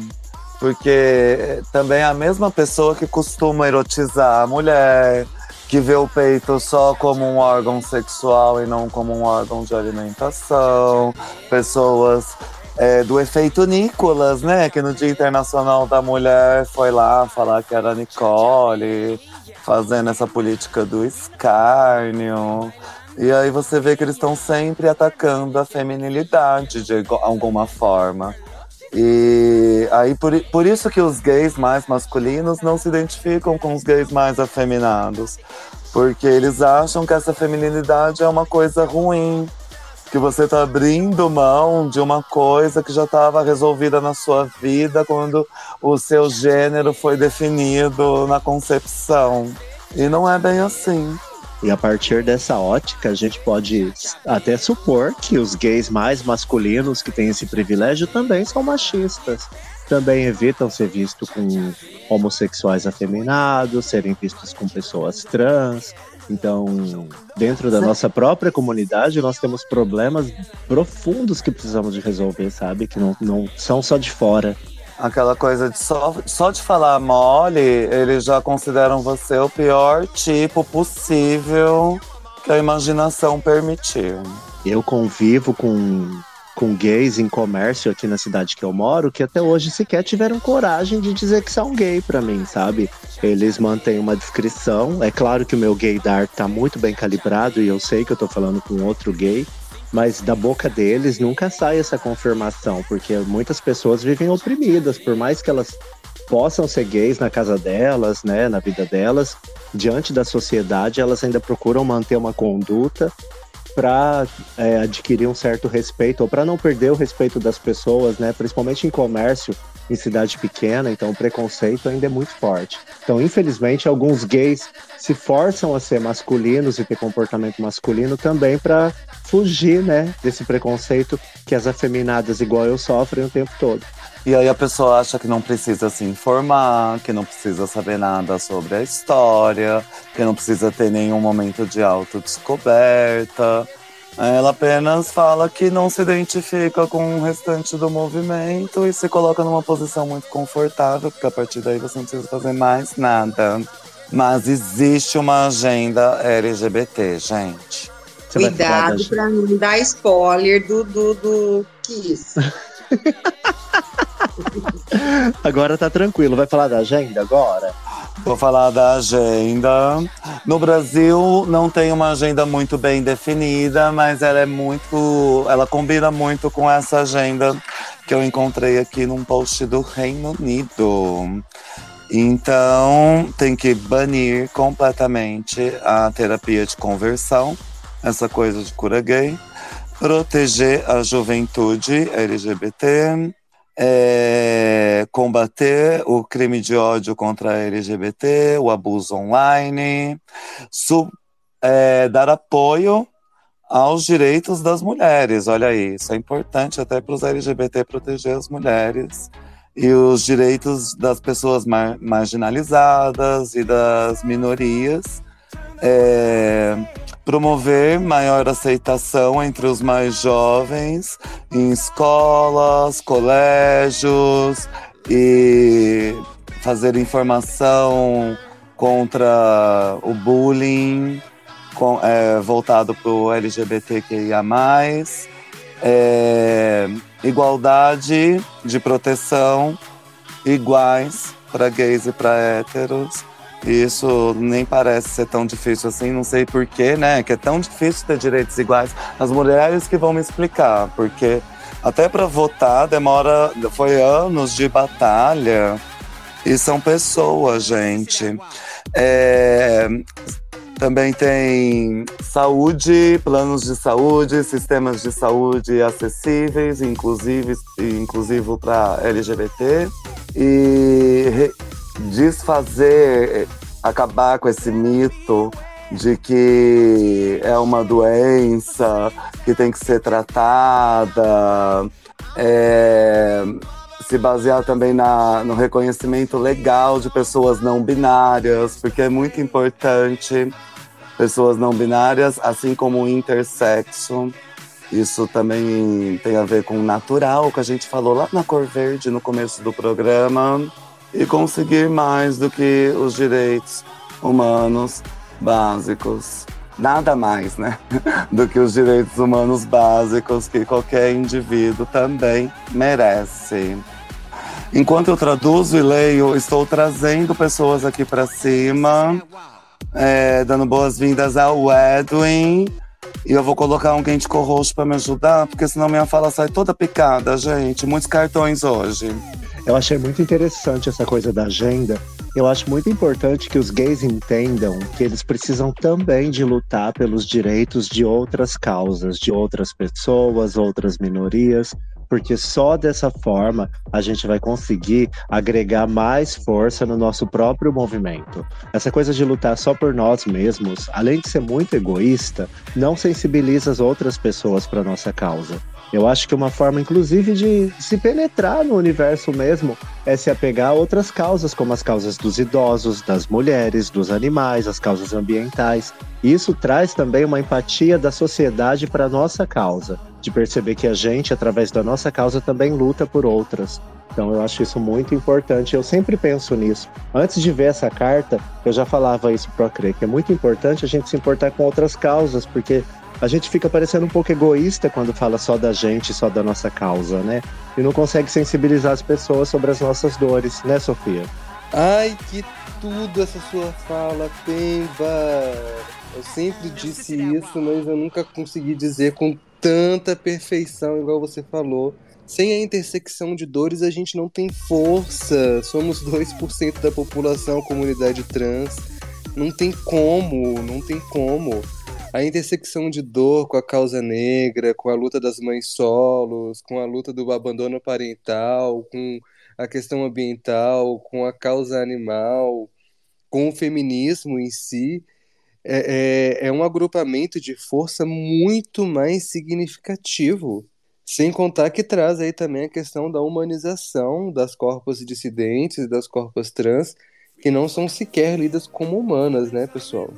Porque também é a mesma pessoa que costuma erotizar a mulher, que vê o peito só como um órgão sexual e não como um órgão de alimentação, pessoas é, do efeito Nicolas, né? Que no Dia Internacional da Mulher foi lá falar que era Nicole, fazendo essa política do escárnio. E aí você vê que eles estão sempre atacando a feminilidade de alguma forma. E aí por, por isso que os gays mais masculinos não se identificam com os gays mais afeminados. Porque eles acham que essa feminilidade é uma coisa ruim, que você está abrindo mão de uma coisa que já estava resolvida na sua vida quando o seu gênero foi definido na concepção. E não é bem assim. E a partir dessa ótica, a gente pode até supor que os gays mais masculinos que têm esse privilégio também são machistas. Também evitam ser vistos com homossexuais afeminados, serem vistos com pessoas trans, então, dentro da nossa própria comunidade, nós temos problemas profundos que precisamos de resolver, sabe? Que não, não são só de fora. Aquela coisa de só, só de falar mole, eles já consideram você o pior tipo possível que a imaginação permitiu. Eu convivo com com gays em comércio aqui na cidade que eu moro que até hoje sequer tiveram coragem de dizer que são gay para mim, sabe? Eles mantêm uma descrição. É claro que o meu gaydar tá muito bem calibrado e eu sei que eu tô falando com outro gay, mas da boca deles nunca sai essa confirmação, porque muitas pessoas vivem oprimidas, por mais que elas possam ser gays na casa delas, né, na vida delas, diante da sociedade, elas ainda procuram manter uma conduta para é, adquirir um certo respeito ou para não perder o respeito das pessoas, né? Principalmente em comércio, em cidade pequena, então o preconceito ainda é muito forte. Então, infelizmente, alguns gays se forçam a ser masculinos e ter comportamento masculino também para fugir, né, desse preconceito que as afeminadas igual eu sofrem o tempo todo. E aí a pessoa acha que não precisa se informar, que não precisa saber nada sobre a história, que não precisa ter nenhum momento de autodescoberta. Ela apenas fala que não se identifica com o restante do movimento e se coloca numa posição muito confortável, porque a partir daí você não precisa fazer mais nada. Mas existe uma agenda LGBT, gente. Você Cuidado pra não dar spoiler do, do, do Kiss. <laughs> Agora tá tranquilo. Vai falar da agenda agora? Vou falar da agenda. No Brasil não tem uma agenda muito bem definida, mas ela é muito, ela combina muito com essa agenda que eu encontrei aqui num post do Reino Unido. Então, tem que banir completamente a terapia de conversão, essa coisa de cura gay, proteger a juventude LGBT, é, combater o crime de ódio contra a LGBT, o abuso online, su- é, dar apoio aos direitos das mulheres. Olha aí, isso é importante até para os LGBT proteger as mulheres e os direitos das pessoas mar- marginalizadas e das minorias. É, promover maior aceitação entre os mais jovens em escolas, colégios e fazer informação contra o bullying com- é, voltado para o LGBTQIA+. É, igualdade de proteção iguais para gays e para héteros. Isso nem parece ser tão difícil assim, não sei porquê, né? Que é tão difícil ter direitos iguais. As mulheres que vão me explicar, porque até para votar demora, foi anos de batalha. E são pessoas, gente. É, também tem saúde, planos de saúde, sistemas de saúde acessíveis, inclusive, para LGBT. E desfazer, acabar com esse mito de que é uma doença que tem que ser tratada. É, se basear também na, no reconhecimento legal de pessoas não binárias, porque é muito importante pessoas não binárias, assim como intersexo. Isso também tem a ver com o natural, que a gente falou lá na Cor Verde no começo do programa. E conseguir mais do que os direitos humanos básicos. Nada mais, né? <laughs> Do que os direitos humanos básicos que qualquer indivíduo também merece. Enquanto eu traduzo e leio, estou trazendo pessoas aqui para cima, é, dando boas-vindas ao Edwin. E eu vou colocar um quente roxo para me ajudar, porque senão minha fala sai toda picada, gente. Muitos cartões hoje. Eu achei muito interessante essa coisa da agenda. Eu acho muito importante que os gays entendam que eles precisam também de lutar pelos direitos de outras causas, de outras pessoas, outras minorias, porque só dessa forma a gente vai conseguir agregar mais força no nosso próprio movimento. Essa coisa de lutar só por nós mesmos, além de ser muito egoísta, não sensibiliza as outras pessoas para nossa causa. Eu acho que uma forma, inclusive, de se penetrar no universo mesmo é se apegar a outras causas, como as causas dos idosos, das mulheres, dos animais, as causas ambientais. Isso traz também uma empatia da sociedade para a nossa causa, de perceber que a gente, através da nossa causa, também luta por outras. Então eu acho isso muito importante. Eu sempre penso nisso. Antes de ver essa carta, eu já falava isso para crer que é muito importante a gente se importar com outras causas, porque a gente fica parecendo um pouco egoísta quando fala só da gente, só da nossa causa, né? E não consegue sensibilizar as pessoas sobre as nossas dores, né, Sofia? Ai, que tudo essa sua fala, Pemba! Eu sempre disse isso, mas eu nunca consegui dizer com tanta perfeição, igual você falou. Sem a intersecção de dores, a gente não tem força. Somos 2% da população, comunidade trans. Não tem como, não tem como. A intersecção de dor com a causa negra, com a luta das mães solos, com a luta do abandono parental, com a questão ambiental, com a causa animal, com o feminismo em si, é, é, é um agrupamento de força muito mais significativo. Sem contar que traz aí também a questão da humanização das corpos dissidentes, das corpos trans, que não são sequer lidas como humanas, né, pessoal?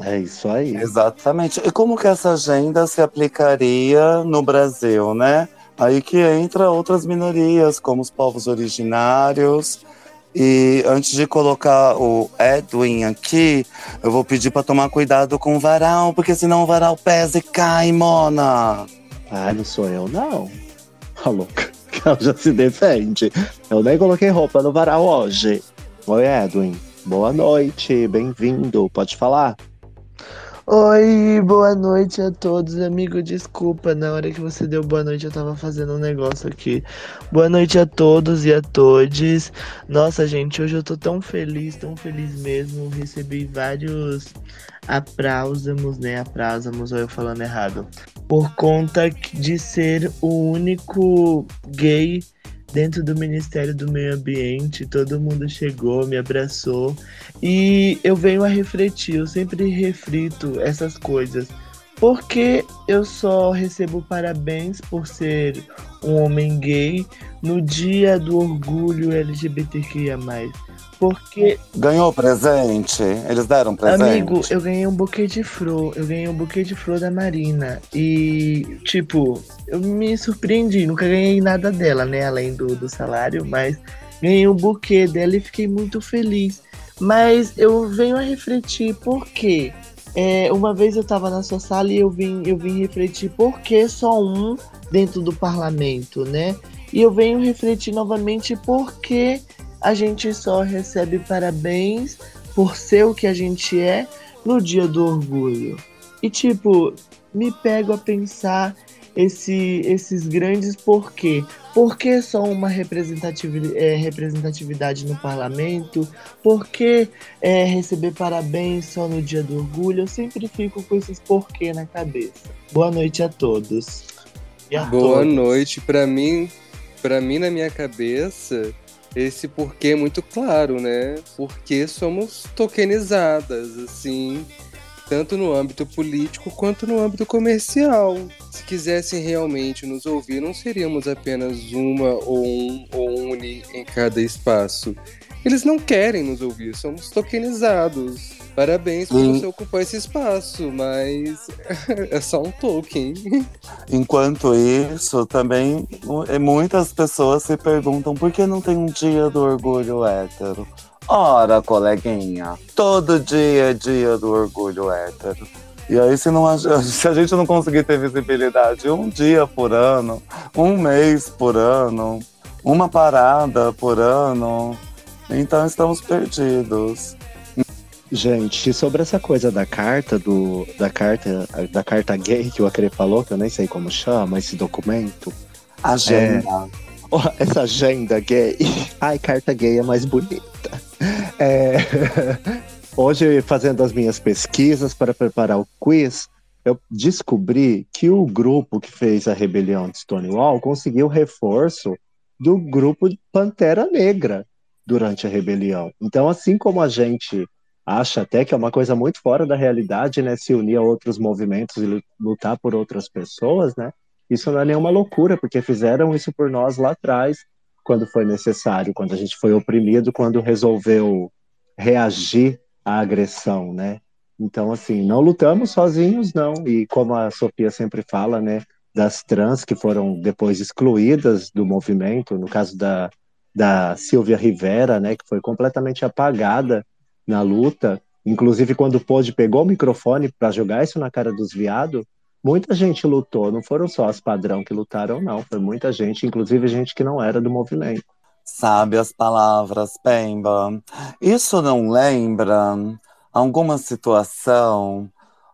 É isso aí. Exatamente. E como que essa agenda se aplicaria no Brasil, né? Aí que entra outras minorias, como os povos originários, E antes de colocar o Edwin aqui, eu vou pedir pra tomar cuidado com o varal, porque senão o varal pesa e cai, Mona. Ah, não sou eu, não. A louca. <laughs> Ela já se defende. Eu nem coloquei roupa no varal hoje. Oi, Edwin. Boa noite, bem-vindo. Pode falar? Oi, boa noite a todos, amigo. Desculpa, na hora que você deu boa noite eu tava fazendo um negócio aqui. Boa noite a todos e a todes. Nossa, gente, hoje eu tô tão feliz, tão feliz mesmo. Recebi vários aplausos, né? Aplausos, ou eu falando errado. Por conta de ser o único gay dentro do Ministério do Meio Ambiente, todo mundo chegou, me abraçou e eu venho a refletir, eu sempre reflito essas coisas. Porque eu só recebo parabéns por ser um homem gay no dia do orgulho LGBTQIA. Porque. Ganhou presente? Eles deram presente? Amigo, eu ganhei um buquê de flor. Eu ganhei um buquê de flor da Marina. E, tipo, eu me surpreendi. Nunca ganhei nada dela, né? Além do, do salário, mas ganhei um buquê dela e fiquei muito feliz. Mas eu venho a refletir por quê? É, uma vez eu estava na sua sala e eu vim, eu vim refletir por que só um dentro do parlamento, né? E eu venho refletir novamente por que a gente só recebe parabéns por ser o que a gente é no dia do orgulho. E tipo, me pego a pensar esse, esses grandes porquê. Por que só uma representatividade, é, representatividade no parlamento? Por que é, receber parabéns só no dia do orgulho? Eu sempre fico com esses porquê na cabeça. Boa noite a todos. A Boa todos. noite. Para mim, para mim na minha cabeça, esse porquê muito claro, né? Porque somos tokenizadas, assim, tanto no âmbito político quanto no âmbito comercial. Se quisessem realmente nos ouvir, não seríamos apenas uma ou um ou uni em cada espaço. Eles não querem nos ouvir, somos tokenizados. Parabéns por você ocupar esse espaço, mas <laughs> é só um token. Enquanto isso, também muitas pessoas se perguntam por que não tem um dia do orgulho hétero. Ora, coleguinha, todo dia é dia do orgulho hétero. E aí, se, não, <laughs> se a gente não conseguir ter visibilidade um dia por ano, um mês por ano, uma parada por ano, então estamos perdidos. Gente, sobre essa coisa da carta, do, da carta, da carta gay que o Acre falou, que eu nem sei como chama, esse documento. Agenda. É, essa agenda gay. <laughs> Ai, carta gay é mais bonita. É, <laughs> hoje, fazendo as minhas pesquisas para preparar o quiz, eu descobri que o grupo que fez a rebelião de Stonewall conseguiu reforço do grupo Pantera Negra durante a rebelião. Então, assim como a gente acha até que é uma coisa muito fora da realidade, né, se unir a outros movimentos e lutar por outras pessoas, né? Isso não é nenhuma loucura, porque fizeram isso por nós lá atrás, quando foi necessário, quando a gente foi oprimido, quando resolveu reagir à agressão, né? Então, assim, não lutamos sozinhos, não. E como a Sofia sempre fala, né, das trans que foram depois excluídas do movimento, no caso da, da Silvia Rivera, né, que foi completamente apagada na luta, inclusive quando pôde pegou o microfone para jogar isso na cara dos viados, muita gente lutou, não foram só as padrão que lutaram, não, foi muita gente, inclusive gente que não era do movimento. Sabe as palavras, Pemba? Isso não lembra alguma situação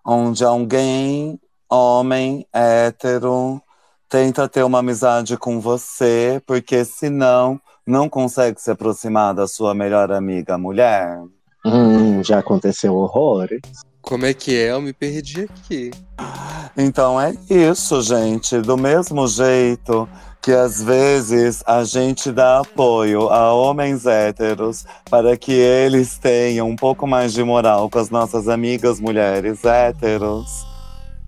onde alguém, homem, hétero, tenta ter uma amizade com você, porque senão não consegue se aproximar da sua melhor amiga mulher? Hum, já aconteceu horrores. Como é que é? Eu me perdi aqui. Então é isso, gente. Do mesmo jeito que às vezes a gente dá apoio a homens héteros para que eles tenham um pouco mais de moral com as nossas amigas mulheres héteros.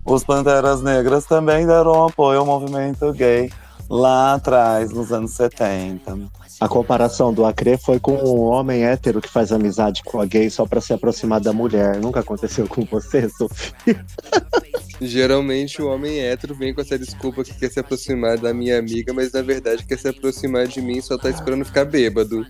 Os Panteras Negras também deram apoio ao movimento gay lá atrás, nos anos 70. A comparação do Acre foi com um homem hétero que faz amizade com a gay só para se aproximar da mulher. Nunca aconteceu com você, Sofia? Geralmente o homem hétero vem com essa desculpa que quer se aproximar da minha amiga, mas na verdade quer se aproximar de mim e só tá esperando ficar bêbado.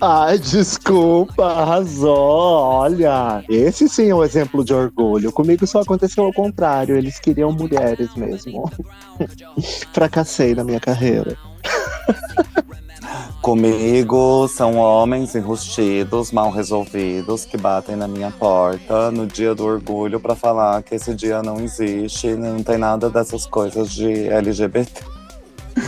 Ai, desculpa, arrasou. Olha, esse sim é um exemplo de orgulho. Comigo só aconteceu ao contrário. Eles queriam mulheres mesmo. <laughs> Fracassei na minha carreira. <laughs> Comigo são homens enrustidos, mal resolvidos, que batem na minha porta no dia do orgulho para falar que esse dia não existe, não tem nada dessas coisas de LGBT. <laughs>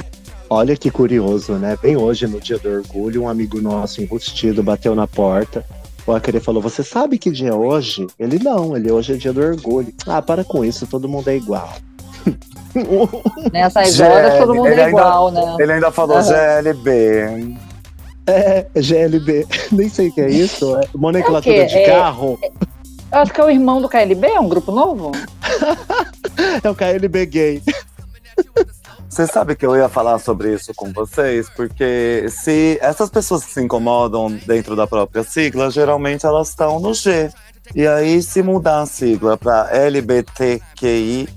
Olha que curioso, né? Bem hoje, no dia do orgulho, um amigo nosso enrustido bateu na porta. O Akere falou: Você sabe que dia é hoje? Ele não, ele hoje é dia do orgulho. Ah, para com isso, todo mundo é igual. <laughs> Nessas horas todo mundo ele é ainda- igual, né? Ele ainda falou Aham. GLB. É, GLB. <laughs> Nem sei o que é isso. É nomenclatura É de É- carro. Eu acho que é o irmão do KLB, é um grupo novo? <laughs> É o KLB gay. Você sabe que eu ia falar sobre isso com vocês, porque se essas pessoas se incomodam dentro da própria sigla, geralmente elas estão no G. E aí, se mudar a sigla para LBTQI,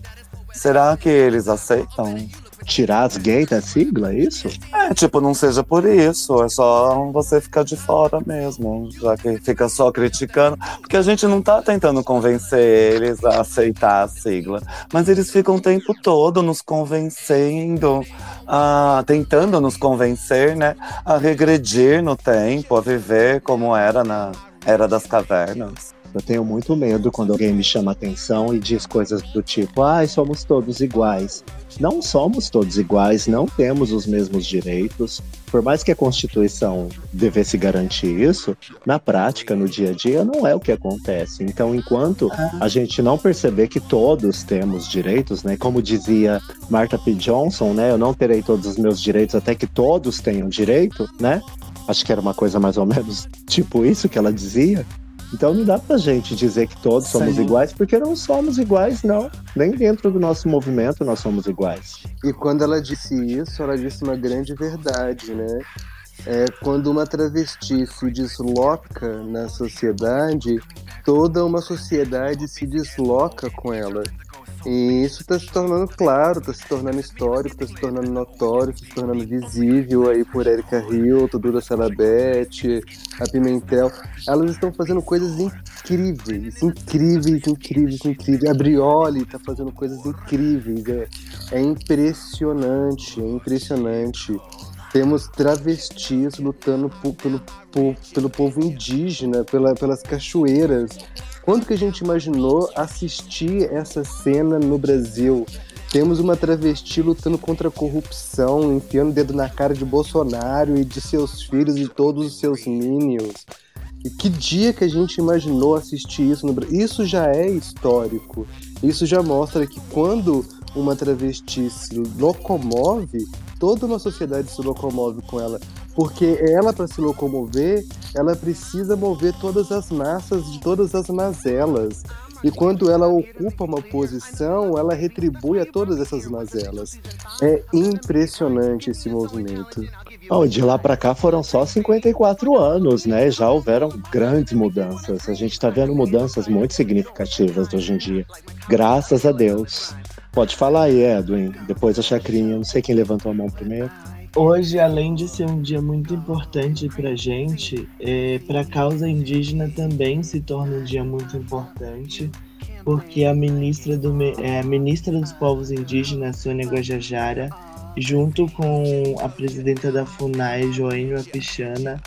será que eles aceitam? Tirar as gays da sigla, é isso? É, tipo, não seja por isso, é só você ficar de fora mesmo, já que fica só criticando, porque a gente não tá tentando convencer eles a aceitar a sigla, mas eles ficam o tempo todo nos convencendo, a, tentando nos convencer, né, a regredir no tempo, a viver como era na Era das Cavernas. Eu tenho muito medo quando alguém me chama atenção e diz coisas do tipo: ai, somos todos iguais. Não somos todos iguais, não temos os mesmos direitos. Por mais que a Constituição devesse garantir isso, na prática, no dia a dia, não é o que acontece. Então, enquanto a gente não perceber que todos temos direitos, né? Como dizia Martha P. Johnson, né? Eu não terei todos os meus direitos até que todos tenham direito, né? Acho que era uma coisa mais ou menos <laughs> tipo isso que ela dizia. Então não dá pra gente dizer que todos somos Sim. iguais, porque não somos iguais, não. Nem dentro do nosso movimento nós somos iguais. E quando ela disse isso, ela disse uma grande verdade, né? É, quando uma travesti se desloca na sociedade, toda uma sociedade se desloca com ela. E isso está se tornando claro, está se tornando histórico, está se tornando notório, está se tornando visível aí por Erika Hilton, Duda Salabete, a Pimentel. Elas estão fazendo coisas incríveis, incríveis, incríveis, incríveis. A Brioli está fazendo coisas incríveis. É, é impressionante, é impressionante. Temos travestis lutando po- pelo, po- pelo povo indígena, pela- pelas cachoeiras. Quando que a gente imaginou assistir essa cena no Brasil? Temos uma travesti lutando contra a corrupção, enfiando o dedo na cara de Bolsonaro e de seus filhos e todos os seus minions. E que dia que a gente imaginou assistir isso no Brasil? Isso já é histórico. Isso já mostra que quando uma travesti se locomove, toda uma sociedade se locomove com ela. Porque ela, para se locomover, ela precisa mover todas as massas de todas as mazelas. E quando ela ocupa uma posição, ela retribui a todas essas mazelas. É impressionante esse movimento. De lá pra cá foram só 54 anos, né? Já houveram grandes mudanças. A gente tá vendo mudanças muito significativas hoje em dia. Graças a Deus. Pode falar aí, Edwin. Depois a Chacrinha. Não sei quem levantou a mão primeiro. Hoje, além de ser um dia muito importante para gente, é, para a causa indígena também se torna um dia muito importante, porque a ministra, do, é, a ministra dos Povos Indígenas, Sônia Guajajara, junto com a presidenta da FUNAI, Joênia Pichana,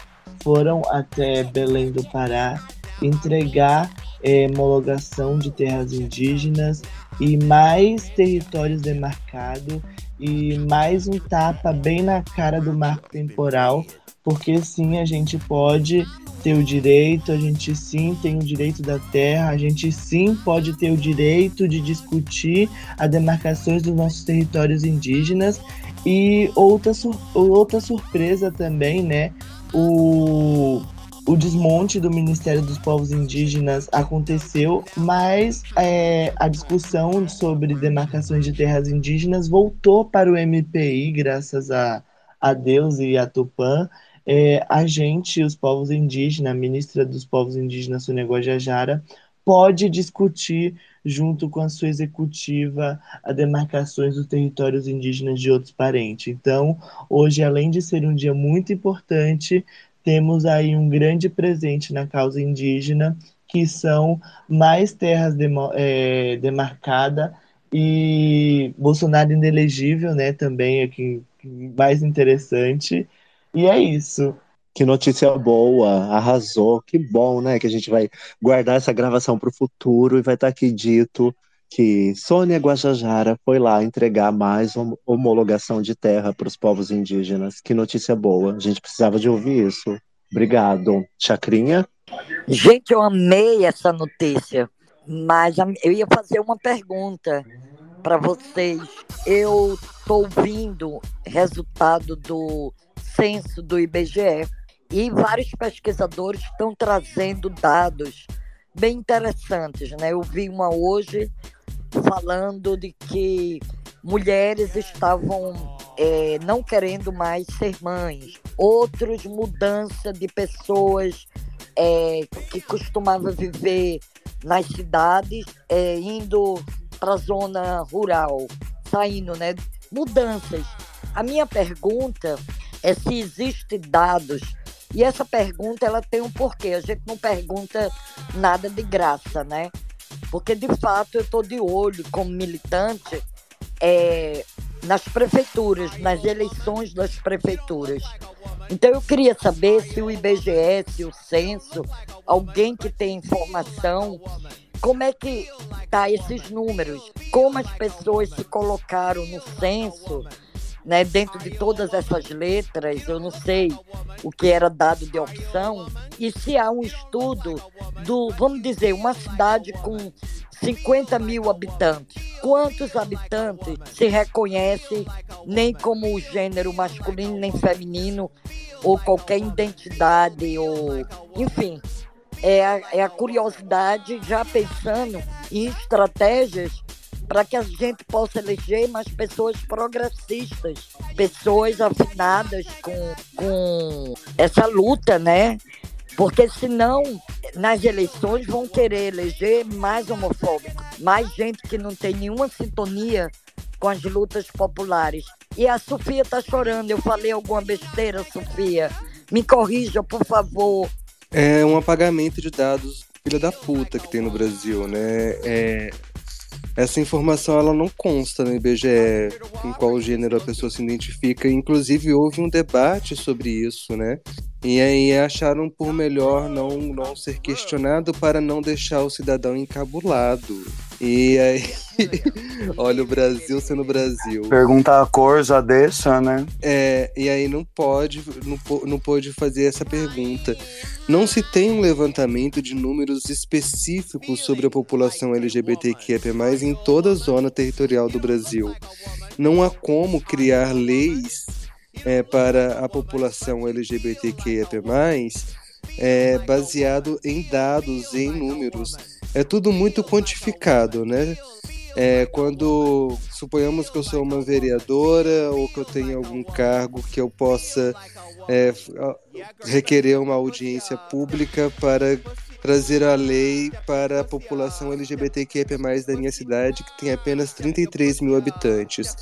foram até Belém do Pará entregar é, homologação de terras indígenas e mais territórios demarcados e mais um tapa bem na cara do marco temporal, porque sim, a gente pode ter o direito, a gente sim tem o direito da terra, a gente sim pode ter o direito de discutir as demarcações dos nossos territórios indígenas e outra, sur- outra surpresa também, né? O, o desmonte do Ministério dos Povos Indígenas aconteceu, mas é, a discussão sobre demarcações de terras indígenas voltou para o MPI, graças a, a Deus e a Tupã. É, a gente, os povos indígenas, a ministra dos povos indígenas, Sônia Guajajara, pode discutir junto com a sua executiva a demarcações dos territórios indígenas de outros parentes. Então, hoje, além de ser um dia muito importante, temos aí um grande presente na causa indígena, que são mais terras é, demarcadas e Bolsonaro inelegível, né, também aqui mais interessante. E é isso. Que notícia boa, arrasou, que bom, né? Que a gente vai guardar essa gravação para o futuro e vai estar tá aqui dito que Sônia Guajajara foi lá entregar mais homologação de terra para os povos indígenas. Que notícia boa, a gente precisava de ouvir isso. Obrigado. Chacrinha? Gente, eu amei essa notícia, mas eu ia fazer uma pergunta para vocês. Eu estou ouvindo resultado do censo do IBGE e vários pesquisadores estão trazendo dados bem interessantes. Né? Eu vi uma hoje falando de que mulheres estavam é, não querendo mais ser mães, outros mudança de pessoas é, que costumavam viver nas cidades, é, indo para a zona rural, saindo, né? Mudanças. A minha pergunta é se existem dados e essa pergunta ela tem um porquê. A gente não pergunta nada de graça, né? Porque de fato eu estou de olho como militante é, nas prefeituras, nas eleições das prefeituras. Então eu queria saber se o IBGE, o censo, alguém que tem informação, como é que tá esses números, como as pessoas se colocaram no censo né, dentro de todas essas letras, eu não sei o que era dado de opção, e se há um estudo do, vamos dizer, uma cidade com 50 mil habitantes, quantos habitantes se reconhece nem como gênero masculino nem feminino, ou qualquer identidade, ou enfim. É a, é a curiosidade já pensando em estratégias para que a gente possa eleger mais pessoas progressistas, pessoas afinadas com, com essa luta, né? Porque senão, nas eleições, vão querer eleger mais homofóbicos, mais gente que não tem nenhuma sintonia com as lutas populares. E a Sofia está chorando. Eu falei alguma besteira, Sofia? Me corrija, por favor. É um apagamento de dados filha da puta que tem no Brasil, né? É, essa informação ela não consta no IBGE com qual gênero a pessoa se identifica. Inclusive houve um debate sobre isso, né? E aí acharam por melhor não, não ser questionado para não deixar o cidadão encabulado. E aí, <laughs> olha o Brasil sendo Brasil. Perguntar a cor já deixa, né? É, e aí não pode, não, não pode fazer essa pergunta. Não se tem um levantamento de números específicos sobre a população LGBTQIA+, em toda a zona territorial do Brasil. Não há como criar leis é, para a população LGBTQIA+, é, baseado em dados, em números. É tudo muito quantificado, né? É, quando suponhamos que eu sou uma vereadora ou que eu tenho algum cargo que eu possa é, requerer uma audiência pública para trazer a lei para a população LGBTQIA+, da minha cidade, que tem apenas 33 mil habitantes.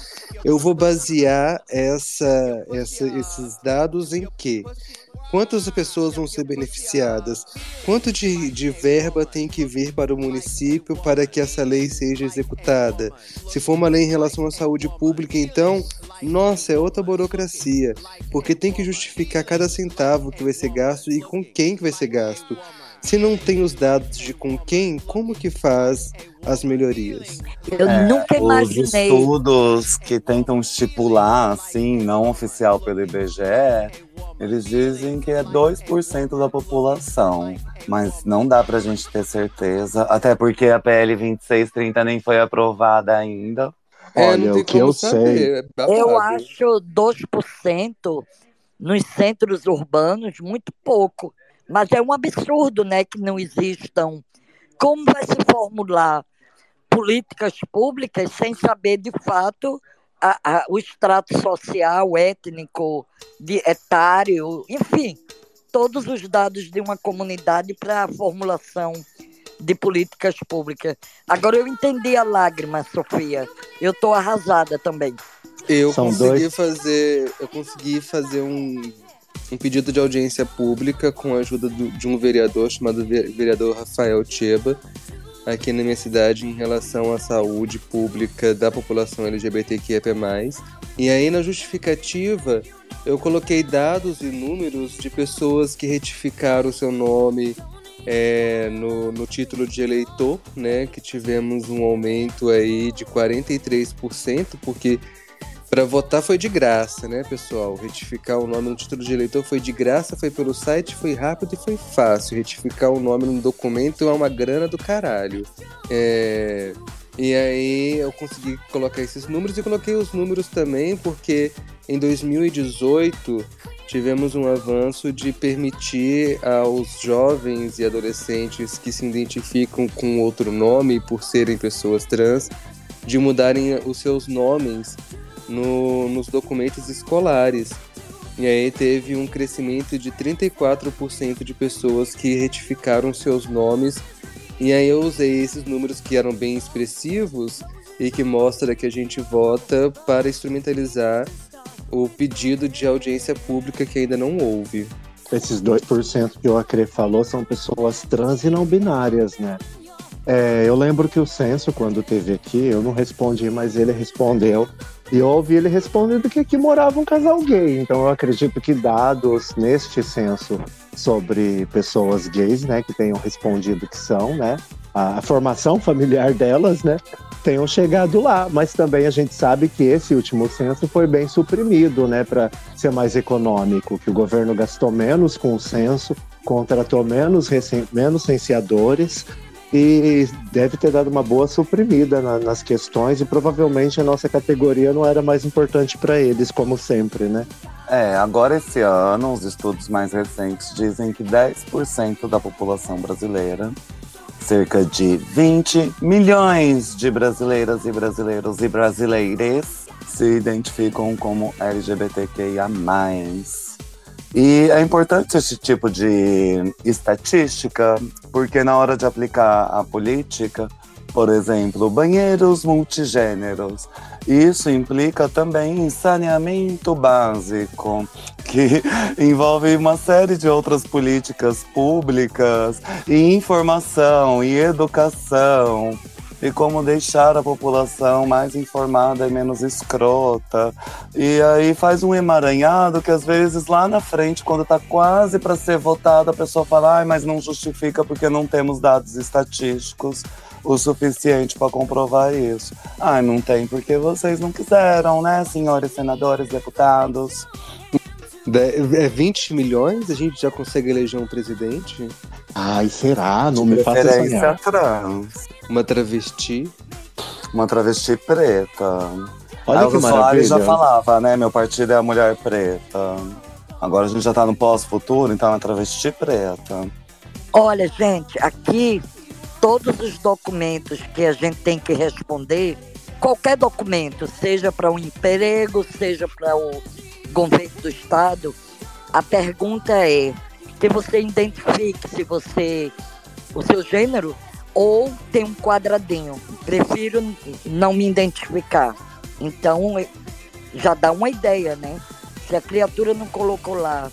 Eu vou basear essa, essa, esses dados em quê? Quantas pessoas vão ser beneficiadas? Quanto de, de verba tem que vir para o município para que essa lei seja executada? Se for uma lei em relação à saúde pública, então, nossa, é outra burocracia, porque tem que justificar cada centavo que vai ser gasto e com quem que vai ser gasto. Se não tem os dados de com quem, como que faz as melhorias? Eu é, nunca imaginei. Os estudos que tentam estipular, assim, não oficial pelo IBGE, eles dizem que é 2% da população. Mas não dá pra gente ter certeza. Até porque a PL 2630 nem foi aprovada ainda. É, Olha, o que eu saber. sei. É eu acho 2% nos centros urbanos muito pouco. Mas é um absurdo né, que não existam. Como vai se formular políticas públicas sem saber, de fato, a, a, o extrato social, étnico, de, etário, enfim, todos os dados de uma comunidade para a formulação de políticas públicas. Agora eu entendi a lágrima, Sofia. Eu tô arrasada também. Eu São consegui dois. fazer, eu consegui fazer um, um pedido de audiência pública com a ajuda do- de um vereador chamado ve- vereador Rafael Cheba, aqui na minha cidade em relação à saúde pública da população LGBTQIA+. E aí na justificativa eu coloquei dados e números de pessoas que retificaram o seu nome é, no, no título de eleitor, né? Que tivemos um aumento aí de 43%, porque para votar foi de graça, né, pessoal? Retificar o nome no título de eleitor foi de graça, foi pelo site, foi rápido e foi fácil. Retificar o nome no documento é uma grana do caralho. É, E aí eu consegui colocar esses números e coloquei os números também porque em 2018 tivemos um avanço de permitir aos jovens e adolescentes que se identificam com outro nome por serem pessoas trans de mudarem os seus nomes no- nos documentos escolares. E aí teve um crescimento de 34% de pessoas que retificaram seus nomes. E aí eu usei esses números que eram bem expressivos e que mostra que a gente vota para instrumentalizar o pedido de audiência pública que ainda não houve. Esses 2% que o Acre falou são pessoas trans e não binárias, né? É, eu lembro que o censo, quando teve aqui, eu não respondi, mas ele respondeu. E eu ouvi ele respondendo que aqui morava um casal gay. Então eu acredito que dados neste censo sobre pessoas gays, né, que tenham respondido que são, né, a, formação familiar delas, né, tenham chegado lá. Mas também a gente sabe que esse último censo foi bem suprimido, né, para ser mais econômico, que o governo gastou menos com o censo, contratou menos, menos censeadores e deve ter dado uma boa suprimida na- nas questões e provavelmente a nossa categoria não era mais importante para eles, como sempre, né? É, agora esse ano, os estudos mais recentes dizem que 10% da população brasileira, cerca de 20 milhões de brasileiras e brasileiros e brasileiras, se identificam como LGBTQIA. E é importante esse tipo de estatística, porque na hora de aplicar a política, por exemplo, banheiros multigêneros, isso implica também em saneamento básico, que <laughs> envolve uma série de outras políticas públicas, e informação, e educação, e como deixar a população mais informada e menos escrota. E aí faz um emaranhado que às vezes lá na frente, quando tá quase para ser votado, a pessoa fala, ai, mas não justifica porque não temos dados estatísticos o suficiente para comprovar isso. Ai, não tem porque vocês não quiseram, né, senhores senadores, deputados? De- É 20 milhões? A gente já consegue eleger um presidente? Ai, será? Não me faça sonhar. trans. Uma travesti? Uma travesti preta. Olha Aí que o Soares maravilha. já falava, né? Meu partido é a mulher preta. Agora a gente já tá no pós-futuro, então é uma travesti preta. Olha, gente, aqui todos os documentos que a gente tem que responder, qualquer documento, seja para um emprego, seja para o governo do estado, a pergunta é que você identifique se você o seu gênero ou tem um quadradinho. Prefiro não me identificar. Então eh, já dá uma ideia, né? Se a criatura não colocou lá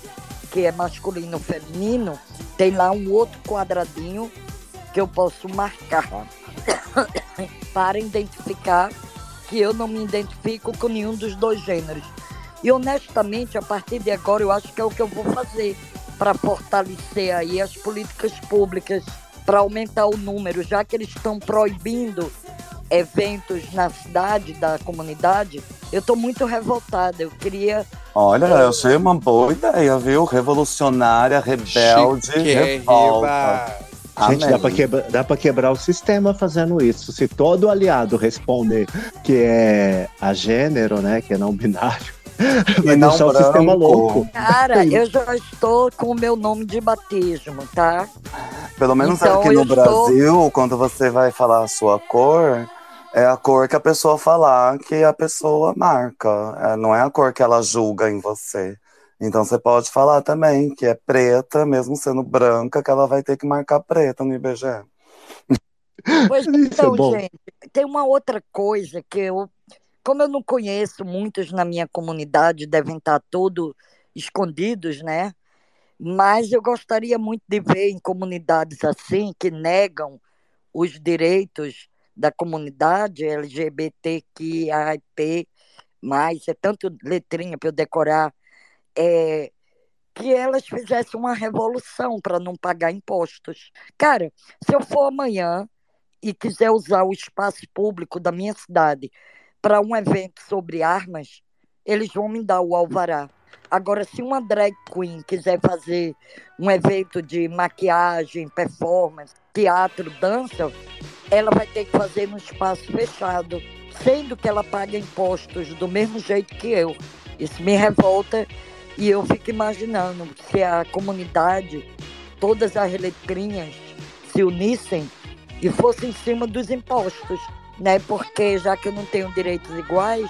que é masculino ou feminino, tem lá um outro quadradinho que eu posso marcar <coughs> para identificar que eu não me identifico com nenhum dos dois gêneros. E honestamente, a partir de agora, eu acho que é o que eu vou fazer para fortalecer aí as políticas públicas, para aumentar o número, já que eles estão proibindo eventos na cidade, da comunidade, eu estou muito revoltada. Eu queria Olha, eu achei uma boa ideia, viu? Revolucionária, rebelde, revolta. Gente, Amém. dá pra, quebra, dá pra quebrar o sistema fazendo isso. Se todo aliado responder que é a gênero, né? Que é não binário, <laughs> vai não deixar o sistema louco. Cara, eu já estou com o meu nome de batismo, tá? Pelo menos Então, aqui no estou- Brasil, quando você vai falar a sua cor, é a cor que a pessoa falar que a pessoa marca. É, não é a cor que ela julga em você. Então você pode falar também que é preta, mesmo sendo branca, que ela vai ter que marcar preta no IBGE. Pois <laughs> é então, bom. gente, tem uma outra coisa que eu, como eu não conheço muitos na minha comunidade, devem estar todos escondidos, né? Mas eu gostaria muito de ver em comunidades assim que negam os direitos da comunidade LGBTQIAP+, é tanto letrinha para eu decorar, é, que elas fizessem uma revolução para não pagar impostos. Cara, se eu for amanhã e quiser usar o espaço público da minha cidade para um evento sobre armas, eles vão me dar o alvará. Agora, se uma drag queen quiser fazer um evento de maquiagem, performance, teatro, dança, ela vai ter que fazer num espaço fechado, sendo que ela paga impostos do mesmo jeito que eu. Isso me revolta e eu fico imaginando se a comunidade, todas as letrinhas se unissem e fossem em cima dos impostos, né? Porque já que eu não tenho direitos iguais,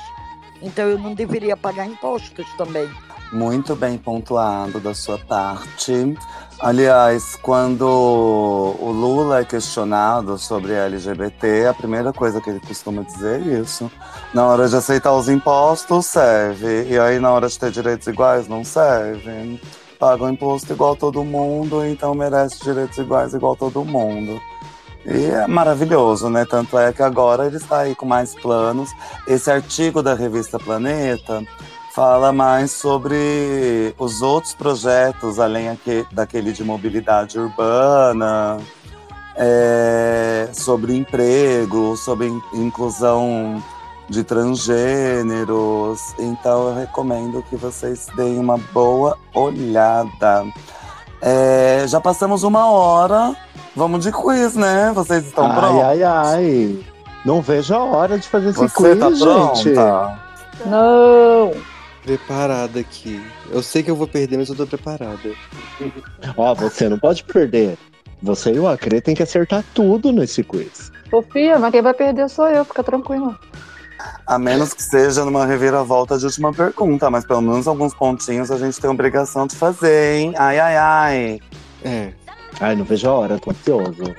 então eu não deveria pagar impostos também. Muito bem pontuado da sua parte. Aliás, quando o Lula é questionado sobre LGBT, a primeira coisa que ele costuma dizer é isso. Na hora de aceitar os impostos, serve. E aí, na hora de ter direitos iguais, não serve. Paga o imposto igual todo mundo, então merece direitos iguais igual todo mundo. E é maravilhoso, né? Tanto é que agora ele está aí com mais planos. Esse artigo da revista Planeta fala mais sobre os outros projetos, além aque- daquele de mobilidade urbana, é, sobre emprego, sobre in- inclusão de transgêneros. Então eu recomendo que vocês deem uma boa olhada. É, já passamos uma hora. Vamos de quiz, né? Vocês estão ai, prontos? ai, ai. Não vejo a hora de fazer esse Você quiz, tá gente. pronta? Não! Preparada aqui. Eu sei que eu vou perder, mas eu tô preparada. Ó, você não pode perder. Você e o Acre tem que acertar tudo nesse quiz. Sofia, mas quem vai perder sou eu, fica tranquilo. A menos que seja numa reviravolta de última pergunta, mas pelo menos alguns pontinhos a gente tem obrigação de fazer, hein? Ai, ai, ai. É. Ai, não vejo a hora, tô ansioso.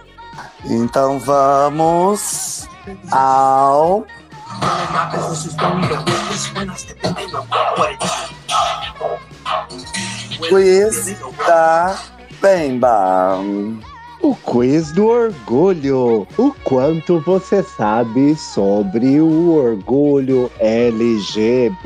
Então vamos ao. Quiz da Bemba. O quiz do orgulho. O quanto você sabe sobre o orgulho LGBTQIAPN+.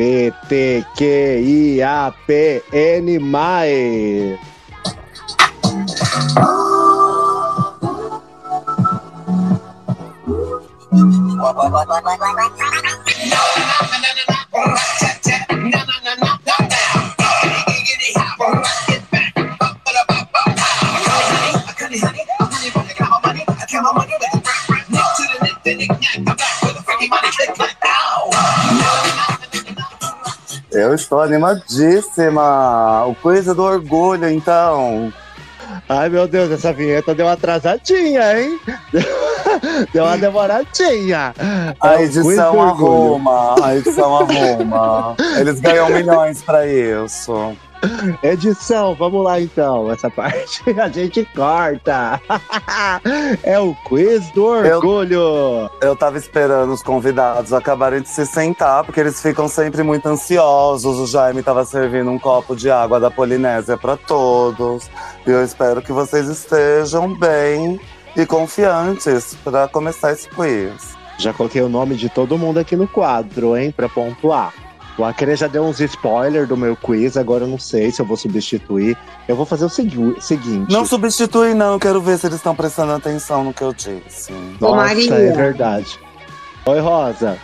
Eu estou animadíssima. O quiz do orgulho, então. Ai, meu Deus, essa vinheta deu uma atrasadinha, hein? <laughs> Deu uma demoradinha. A edição arruma. A edição arruma. Eles ganham milhões pra isso. <laughs> Edição, vamos lá então. Essa parte <laughs> a gente corta. <laughs> É o quiz do Eu- orgulho. Eu tava esperando os convidados acabarem de se sentar, porque eles ficam sempre muito ansiosos. O Jaime tava servindo um copo de água da Polinésia para todos. E eu espero que vocês estejam bem e confiantes para começar esse quiz. Já coloquei o nome de todo mundo aqui no quadro, hein, pra pontuar. O Acre já deu uns spoilers do meu quiz, agora eu não sei se eu vou substituir. Eu vou fazer o segui- seguinte. Não substitui, não. Eu quero ver se eles estão prestando atenção no que eu disse. Nossa, Ô, Maria. é verdade. Oi, Rosa.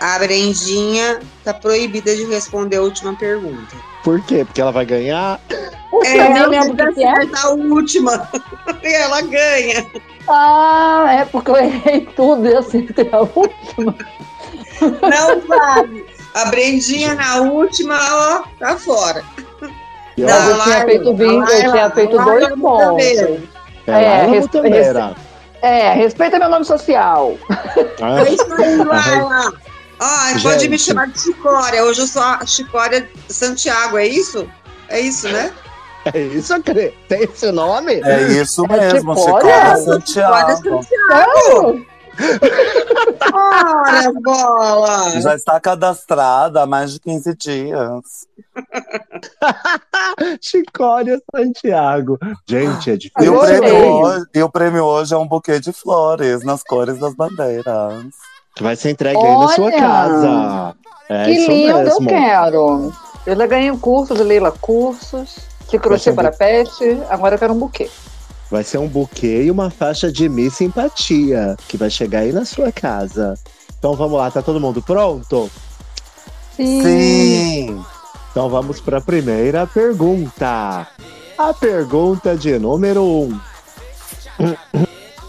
A Brendinha tá proibida de responder a última pergunta. Por quê? Porque ela vai ganhar? É, eu nem ela lembro que que é. acertar a última. <laughs> e ela ganha. Ah, é porque eu errei tudo e acertei a última. Não vale. A Brendinha na última, ó, tá fora. E Não, eu tinha Laila, feito 20, eu Laila, tinha feito Laila dois pontos. É, É, Laila res- Mutambeira. É, respeita meu nome social. Ah, É isso aí, <laughs> Laila. Ó, pode me chamar de Chicória. Hoje eu sou a Chicória Santiago, é isso? É isso, né? É isso, Acre? Tem esse nome? É isso É mesmo, Chicória? Chicória Santiago. Sério? <laughs> Ora, bola! Já está cadastrada há mais de 15 dias. <laughs> Chicória Santiago. Gente, é E difícil. o, Adorei. prêmio hoje, e o prêmio hoje é um buquê de flores nas cores das bandeiras. Que vai ser entregue aí na sua Olha! casa. É que isso lindo, mesmo. eu quero. Eu já ganhei um curso de Leila Cursos, de crochê para pet, agora eu quero um buquê. Vai ser um buquê e uma faixa de Miss Simpatia, que vai chegar aí na sua casa. Então vamos lá, tá todo mundo pronto? Sim! Então vamos para a primeira pergunta. A pergunta de número 1. Um.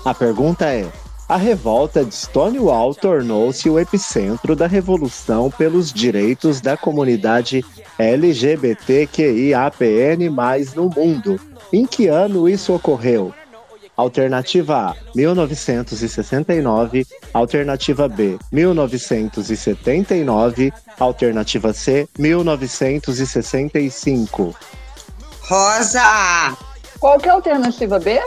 A pergunta é: A revolta de Stonewall tornou-se o epicentro da revolução pelos direitos da comunidade LGBTQIAPN+, no mundo. Em que ano isso ocorreu? Alternativa A, 1969. Alternativa B, 1979. Alternativa C, 1965. Rosa! Qual que é a alternativa B?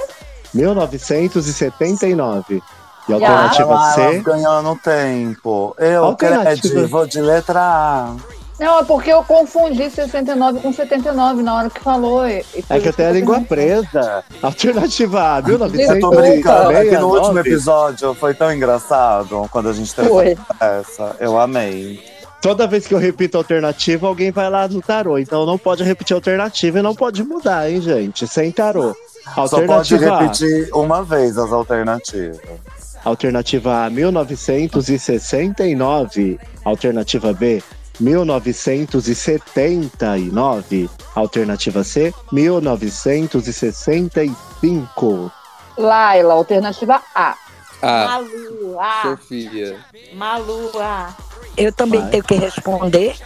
1979. E a E alternativa Ah, C, elas ganhando tempo. Eu, Alternativa. Cred, vou de letra A. Não, é porque eu confundi 69 com 79 na hora que falou. e- e é que tenho a língua presa. Alternativa A, Eu tô brincando, é que no último 1969. episódio foi tão engraçado quando a gente teve essa. Eu amei. Toda vez que eu repito a alternativa, alguém vai lá no tarô. Então não pode repetir a alternativa e não pode mudar, hein, gente? Sem tarô. Só pode Alternativa A. repetir uma vez as alternativas. Alternativa A, 1969. Alternativa B, 1979. Alternativa C, 1965. Laila, alternativa A. Ah, Malu, ah, Sofia. Malu. Eu também Vai. tenho que responder.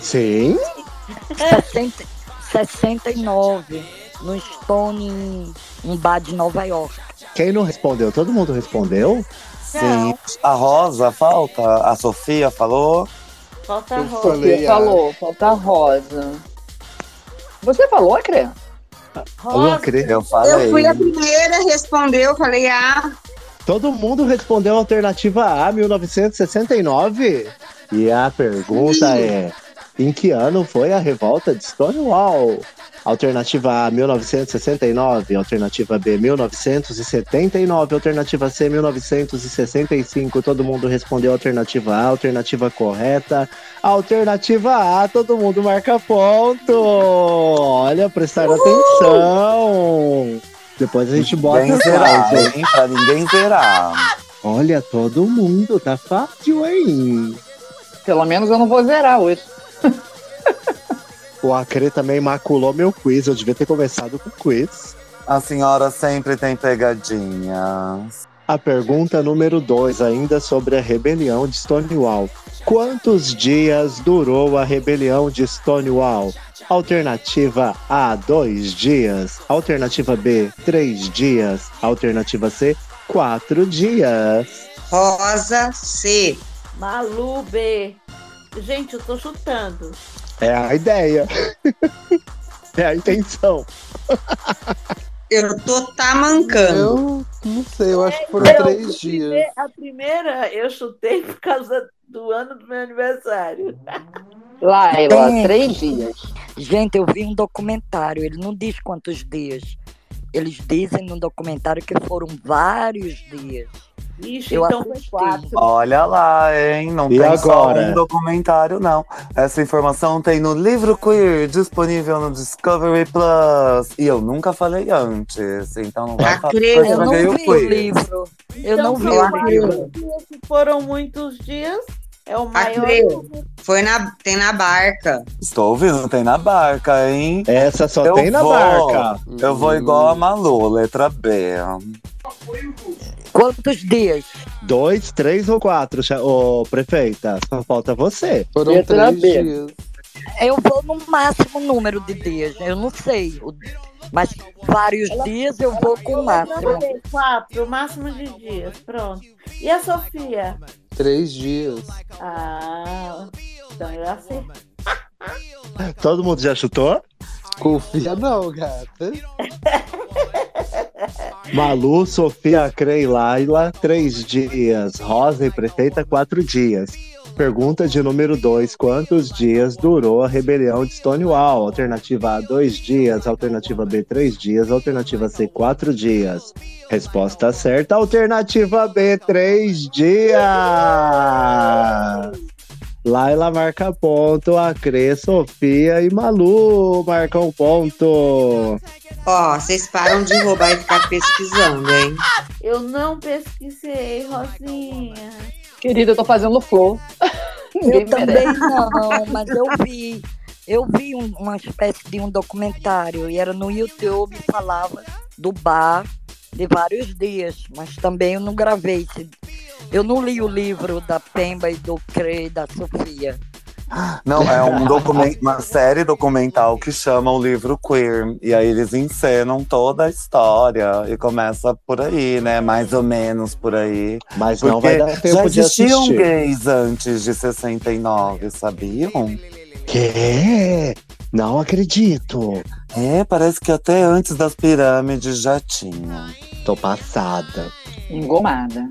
Sim. 60, 69, no Stone, um bar de Nova York. Quem não respondeu? Todo mundo respondeu? Sim. A Rosa falta, a Sofia falou. Falta Eu rosa. falei. Você a- falou, falta rosa. Você falou, Acre? Rosa. Eu falei. Eu fui a primeira, respondeu, falei, ah, Todo mundo respondeu a alternativa A, 1969. E a pergunta é: em que ano foi a revolta de Stonewall? Alternativa A, 1969. Alternativa B, 1979. Alternativa C, 1965. Todo mundo respondeu a alternativa A. Alternativa correta. Alternativa A, todo mundo marca ponto. Olha, prestar atenção. Depois a gente bota Ninguém zerar, hein? Pra ninguém zerar. Olha, todo mundo, tá fácil, hein? Pelo menos eu não vou zerar hoje. <laughs> O Acre também maculou meu quiz, eu devia ter começado com o quiz. A senhora sempre tem pegadinhas. A pergunta número 2, ainda sobre a rebelião de Stonewall. Quantos dias durou a rebelião de Stonewall? Alternativa A, dois dias. Alternativa B, três dias. Alternativa C, quatro dias. Rosa C. Malu B. Gente, eu tô chutando. É a ideia. é a intenção. Eu tô tamancando. Eu não sei, eu acho que foram Eu, três a dias. primeira- A primeira eu chutei por causa do ano do meu aniversário. Laila, Tem. três dias. Gente, eu vi um documentário, ele não diz quantos dias. Eles dizem no documentário que foram vários dias. Ixi, Eu então foi assisti. quatro. Olha lá, hein? Não E tem só agora? um documentário, não. Essa informação tem no livro Queer, disponível no Discovery Plus. E eu nunca falei antes, então não vai falar eu Eu não vi o livro. Eu Então não vi o livro. Foram muitos dias. É o maior. Acredito. Foi na, tem na barca. Estou ouvindo, tem na barca, hein? Essa só Eu tem na vou. barca. Eu vou igual a Malu, letra B. Quantos dias? Dois, três ou quatro, ô prefeita? Só falta você. Foram Letra três B. dias. Eu vou no máximo número de dias, eu não sei. Mas vários dias eu vou com o máximo. Quatro, o máximo de dias. Pronto. E a Sofia? Três dias. Ah, então eu acertei. <laughs> Todo mundo já chutou? Confia não, gata. <laughs> Malu, Sofia, Crei, Laila, três dias. Rosa e Prefeita, quatro dias. Pergunta de número 2. Quantos dias durou a rebelião de Stonewall? Alternativa A, dois dias. Alternativa B, três dias. Alternativa C, quatro dias. Resposta certa. Alternativa B, três dias. Laila marca ponto. Acre, Sofia e Malu marcam ponto. Ó, vocês param de roubar e ficar pesquisando, hein? Eu não pesquisei, Rosinha. Querida, eu tô fazendo flow. <laughs> Eu também não, mas eu vi. Eu vi um- uma espécie de um documentário e era no YouTube e falava do bar de vários dias, mas também eu não gravei. Eu não li o livro da Pemba e do Crê e da Sofia. Não, é um <laughs> document, uma série documental que chama o livro Queer. E aí eles encenam toda a história e começa por aí, né? Mais ou menos por aí. Mas não Porque vai dar tempo já de existiam gays antes de 69, sabiam? Que? Não acredito. É, parece que até antes das pirâmides já tinha. Tô passada. Engomada.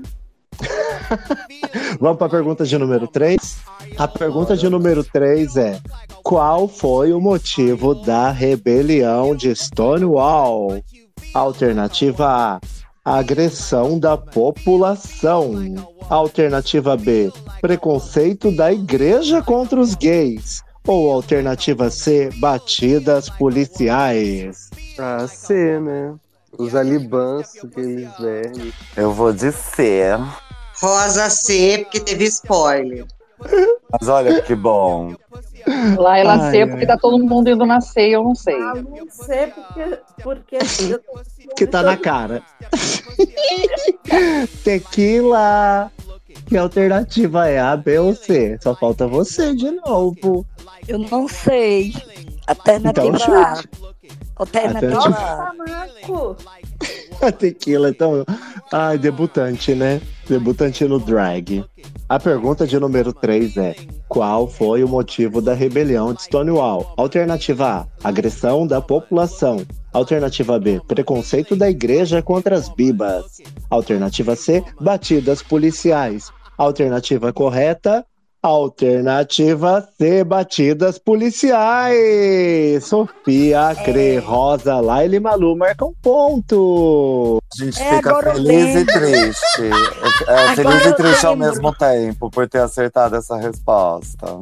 <laughs> Vamos para a pergunta de número 3? A pergunta de número 3 é: Qual foi o motivo da rebelião de Stonewall? Alternativa A: agressão da população. Alternativa B: preconceito da igreja contra os gays. Ou alternativa C: batidas policiais. Ah, C, né? Os alibãs, aqueles vermes. Eu vou dizer. Rosa C, porque teve spoiler. Mas olha que bom. Lá ela Ai, ai. porque tá todo mundo indo nascer, eu não sei. Ah, não sei porque, porque tô Que tá na cara. <laughs> Tequila. Que alternativa é A, B ou C? Só falta você de novo. Eu não sei. Alternativa Então, A. Alternativa Alternativa- A. Marco. <laughs> A tequila, então. Ai, debutante, né? Debutante no drag. A pergunta de número 3 é: Qual foi o motivo da rebelião de Stonewall? Alternativa A: agressão da população. Alternativa B: preconceito da igreja contra as bibas. Alternativa C: batidas policiais. Alternativa correta: Alternativa C, batidas policiais. Sofia, Cre, Rosa, Laila e Malu marcam ponto. A gente É, fica feliz e triste. É, Agora feliz e triste ao mesmo tempo por ter acertado essa resposta.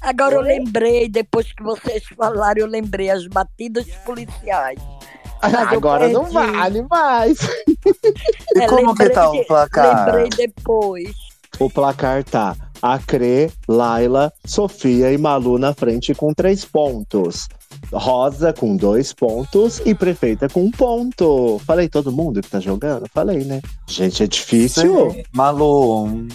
Agora eu lembrei, depois que vocês falaram, eu lembrei as batidas policiais. Agora não vale mais. E É, como que lembrei tá o placar? Lembrei depois. O placar tá Acre, Laila, Sofia e Malu na frente com três pontos. Rosa com dois pontos e Prefeita com um ponto. Falei todo mundo que tá jogando? Falei, né? Gente, é difícil. Sim. Malu,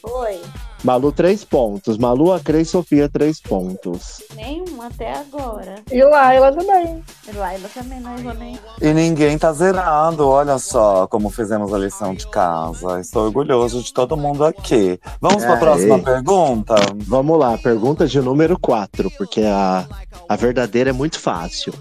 Foi. Malu, três pontos. Malu, Acre e Sofia, três pontos. Nenhum até agora. E lá ela também. E Laila também não errou nem. e ninguém tá zerado. Olha só como fizemos a lição de casa. Estou orgulhoso de todo mundo aqui. Vamos para a próxima pergunta? Vamos lá, pergunta de número 4, porque a, a verdadeira é muito fácil.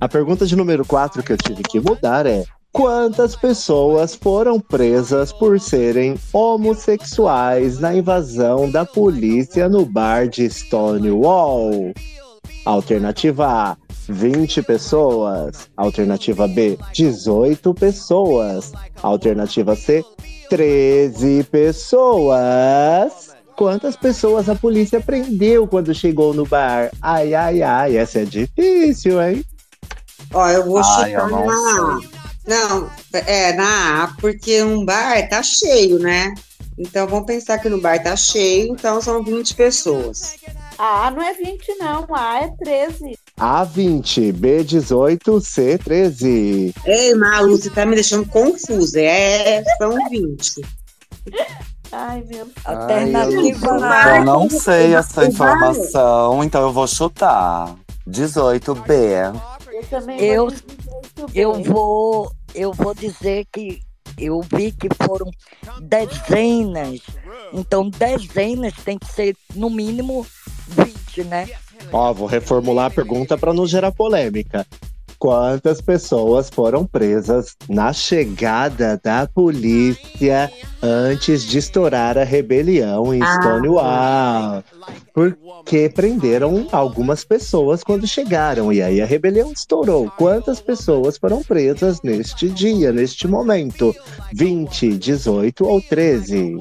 A pergunta de número 4 que eu tive que mudar é: Quantas pessoas foram presas por serem homossexuais na invasão da polícia no bar de Stonewall? Alternativa A: 20 pessoas. Alternativa B: 18 pessoas. Alternativa C: 13 pessoas. Quantas pessoas a polícia prendeu quando chegou no bar? Ai, ai, ai, essa é difícil, hein? Ó, eu vou Ai, chutar eu não na. Não, é na A, porque um bar tá cheio, né? Então vamos pensar que no bar tá cheio, então são 20 pessoas. A não é 20, não. A é 13. A20, B18, C13. Ei, Malu, você tá me deixando confusa. É, são 20. Ai, meu. Alternativa Eu A. não sei essa informação, então eu vou chutar. 18B. Eu também Eu- Eu bem. vou, eu vou dizer que eu vi que foram dezenas. Então, dezenas tem que ser no mínimo 20, né? Ó, vou reformular a pergunta para não gerar polêmica. Quantas pessoas foram presas na chegada da polícia antes de estourar a rebelião em Ah. Stonewall? Porque prenderam algumas pessoas quando chegaram e aí a rebelião estourou. Quantas pessoas foram presas neste dia, neste momento? 20, 18 ou 13?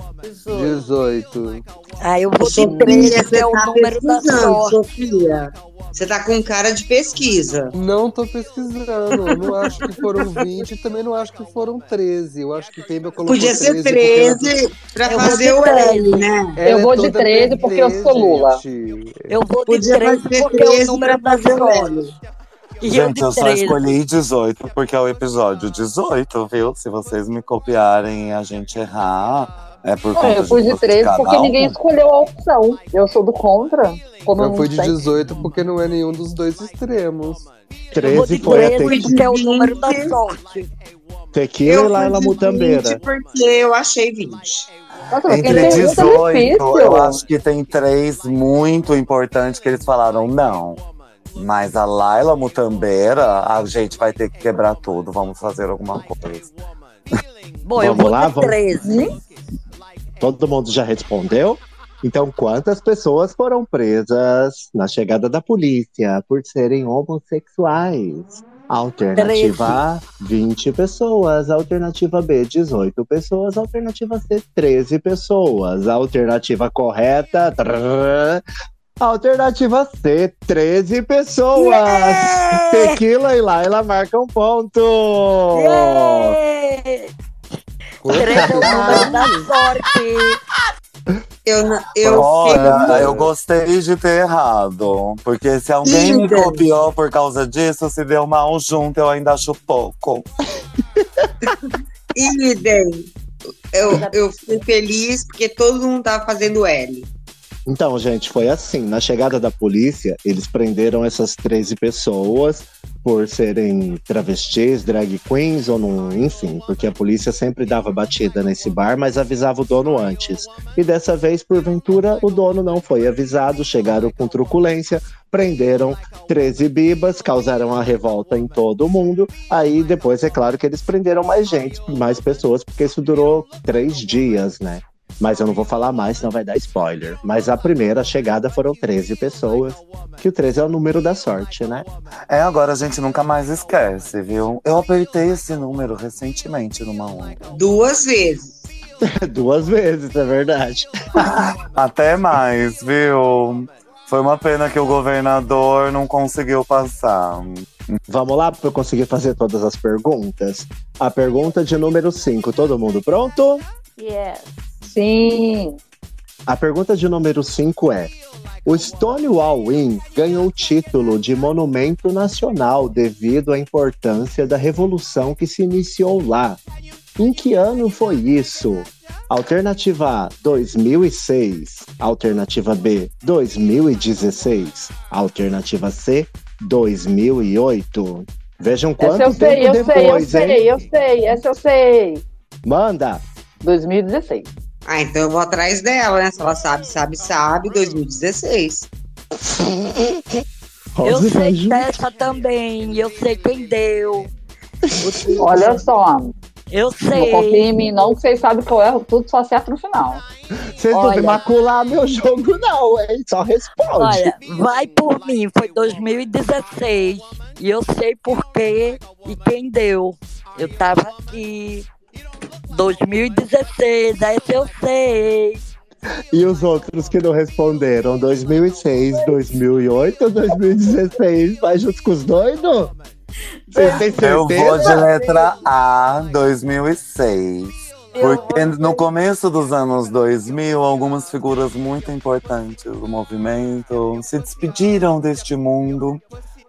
18. Ah, eu vou Sofia, 13, que você é o tá número da pesquisando, sorte. Sofia. Você tá com cara de pesquisa. Não tô pesquisando. Eu não acho que foram 20, também não acho que foram 13. Eu acho que Pemba colocou Podia ser 13 porque 13 pra Eu vou fazer o 13. L, né? ela Eu é vou de toda 13 porque eu sou Lula. gente. Eu vou de Podia 13 fazer porque é o 13 número pra fazer o. L. E eu Gente, de eu só 13. escolhi 18 porque é o episódio 18, viu? Se vocês me copiarem e a gente errar, é por conta É, eu fui de gosto 13 cada porque ninguém escolheu a opção. Eu sou do contra. Como eu, fui de sei. 18 porque não é nenhum dos dois extremos. Eu vou 13 de foi a 13 te- porque é o número da 20. sorte. Tequila e Laila Mutambeira. 20 porque eu achei 20. Nossa, Entre pergunta 18, difícil. eu acho que tem três muito importantes que eles falaram não. Mas a Laila Mutambeira, a gente vai ter que quebrar tudo, vamos fazer alguma coisa. Bom, eu Vamos vou lá, de vamos- 13. Todo mundo já respondeu? Então, quantas pessoas foram presas na chegada da polícia por serem homossexuais? Alternativa A, 20 pessoas. Alternativa B, 18 pessoas. Alternativa C, 13 pessoas. Alternativa correta. trrr, Alternativa C, 13 pessoas. Yeah! Tequila e Laila marcam ponto. Yeah! 13 o número da sorte. Eu, eu Olha, fico- eu gostei de ter errado. Porque se alguém me Idem. copiou por causa disso, se deu mal junto, eu ainda acho pouco. <laughs> idem. Eu, eu fui feliz porque todo mundo tava fazendo L. Então, gente, foi assim. Na chegada da polícia, eles prenderam essas 13 pessoas por serem travestis, drag queens ou não, enfim, porque a polícia sempre dava batida nesse bar, mas avisava o dono antes. E dessa vez, porventura, o dono não foi avisado, chegaram com truculência, prenderam 13 bibas, causaram a revolta em todo mundo. Aí depois é claro que eles prenderam mais gente, mais pessoas, porque isso durou três dias, né? Mas eu não vou falar mais, senão vai dar spoiler. Mas a primeira chegada foram 13 pessoas, que o 13 é o número da sorte, né? É, agora a gente nunca mais esquece, viu? Eu apertei esse número recentemente numa onda. Duas vezes. <laughs> Duas vezes, é verdade. <laughs> Até mais, viu? Foi uma pena que o governador não conseguiu passar. Vamos lá para eu conseguir fazer todas as perguntas. A pergunta de número 5, todo mundo pronto? Yes. Sim. A pergunta de número 5 é: O Stonewall Inn ganhou o título de Monumento Nacional devido à importância da revolução que se iniciou lá. Em que ano foi isso? Alternativa A, 2006. Alternativa B, 2016. Alternativa C, 2008. Vejam Essa quanto eu sei, eu sei, eu hein? sei, eu sei, essa eu sei. Manda! 2016. Ah, então eu vou atrás dela, né? Se ela sabe, sabe, sabe, 2016. Eu sei dessa também. Eu sei quem deu. <laughs> Olha só, Eu não confia sei. em mim não, que vocês sabem que eu erro tudo só acerto no final. Vocês não vão macular meu jogo, não, hein? Só responde. Olha, <laughs> vai por mim. Foi 2016. E eu sei por quê e quem deu. Eu tava aqui. 2016, essa eu sei. E os outros que não responderam? 2006, 2008, 2016? Vai junto com os doidos? Vocês têm Eu vou de certeza? letra A, 2006. Porque no começo dos anos 2000, algumas figuras muito importantes do movimento se despediram deste mundo.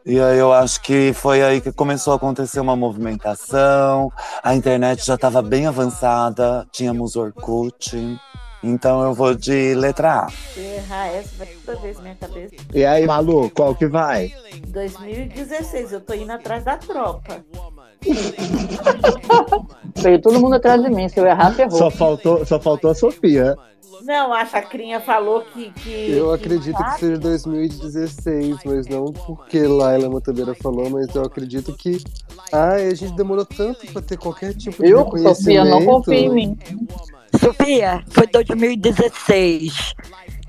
E aí eu acho que foi aí que começou a acontecer uma movimentação. A internet já estava bem avançada, tínhamos Orkut. Então eu vou de letra A. Errar essa, vai toda vez minha cabeça. E aí, Malu, qual que vai? 2016, eu tô indo atrás da tropa. <laughs> Veio todo mundo atrás de mim. Se eu errar, ferrou. Só faltou, só faltou a Sofia. Não, a Chacrinha falou que. que Eu que acredito que seja 2016, mas não porque Laila Motabeira falou, mas eu acredito que. Ai, a gente demorou tanto pra ter qualquer tipo de Eu. Sofia, não confia em mim. Sofia, foi 2016.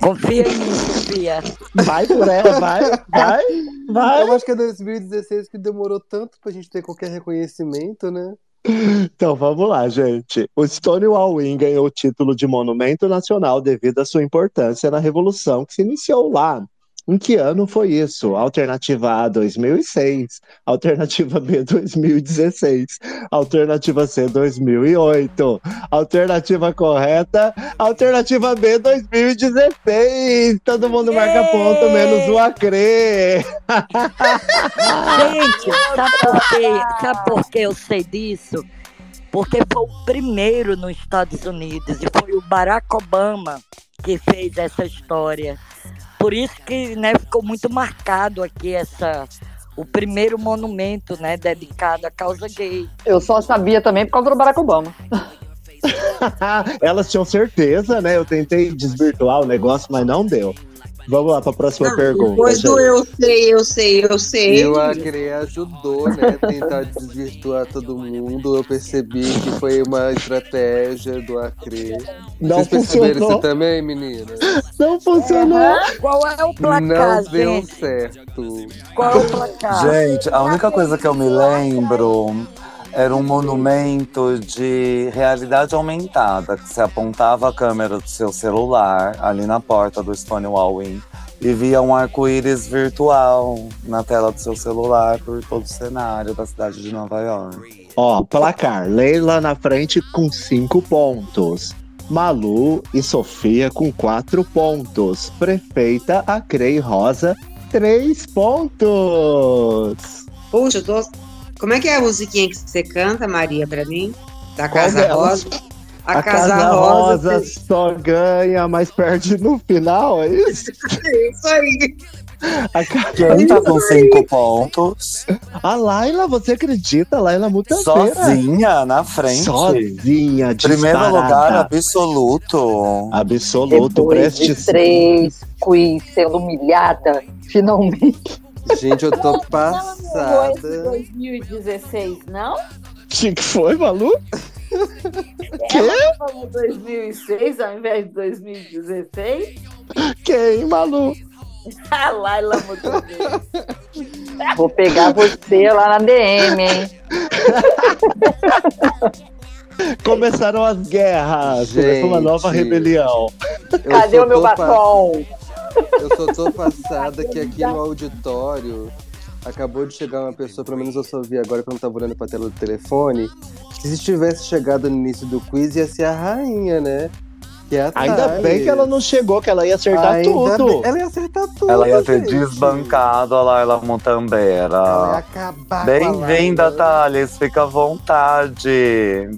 Confia em mim, Sofia. Vai por ela, vai, vai, vai. Eu acho que é 2016 que demorou tanto pra gente ter qualquer reconhecimento, né? Então vamos lá, gente. O Stonewall Inn ganhou o título de Monumento Nacional devido à sua importância na Revolução que se iniciou lá. Em que ano foi isso? Alternativa A, 2006. Alternativa B, 2016. Alternativa C, 2008. Alternativa correta, alternativa B, 2016. Todo mundo marca ponto, menos o Acre. Gente, sabe por quê? Sabe por que eu sei disso? Porque foi o primeiro nos Estados Unidos e foi o Barack Obama que fez essa história. Por isso que né, ficou muito marcado aqui essa o primeiro monumento né, dedicado à causa gay. Eu só sabia também por causa do Barack Obama. <laughs> Elas tinham certeza, né? Eu tentei desvirtuar o negócio, mas não deu. Vamos lá para a próxima pergunta. Depois do eu sei, eu sei, eu sei. E o Acre ajudou, né? Tentar desvirtuar todo mundo. Eu percebi que foi uma estratégia do Acre. Não Vocês perceberam funcionou. isso também, meninas? Não funcionou. Qual é o placar, Não deu certo. Qual é o placar? Gente, a única coisa que eu me lembro era um monumento de realidade aumentada, que você apontava a câmera do seu celular ali na porta do Stonewall Inn e via um arco-íris virtual na tela do seu celular por todo o cenário da cidade de Nova York. Ó, placar. Leila na frente com cinco pontos. Malu e Sofia com quatro pontos. Prefeita Acrei Rosa, três pontos. Puxa, eu tô. Como é que é a musiquinha que você canta, Maria, pra mim? Da Qual Casa? Rosa. A, Casa, Rosa. só ganha, mas perde no final, é isso? <laughs> É isso aí. A, ca- Quem tá com cinco pontos? a Laila, você acredita? A Laila Mutanteira. Sozinha na frente. Sozinha, Primeiro disparada. lugar absoluto. Absoluto, Depois de prestes. três quiz sendo humilhada, finalmente. Gente, eu tô Não, não esse passada. 2016, não? Que que foi, Malu? Ela falou 2006 ao invés de 2016. Quem, Malu? A Laila mudou. Vou pegar você lá na DM, hein? <laughs> Começaram as guerras. Começou uma nova Gente. rebelião. Cadê o meu batom? Eu só tô passada que aqui no auditório acabou de chegar uma pessoa, pelo menos eu só vi agora que eu não tava olhando pra tela do telefone, que se tivesse chegado no início do quiz ia ser a rainha, né? Que é a Ainda Thales. bem que ela não chegou, que ela ia acertar Ainda tudo. bem- Ela ia acertar tudo. Ela ia ter gente. desbancado a Laila Ela ia acabar Bem-vinda. Thales. Fica à vontade.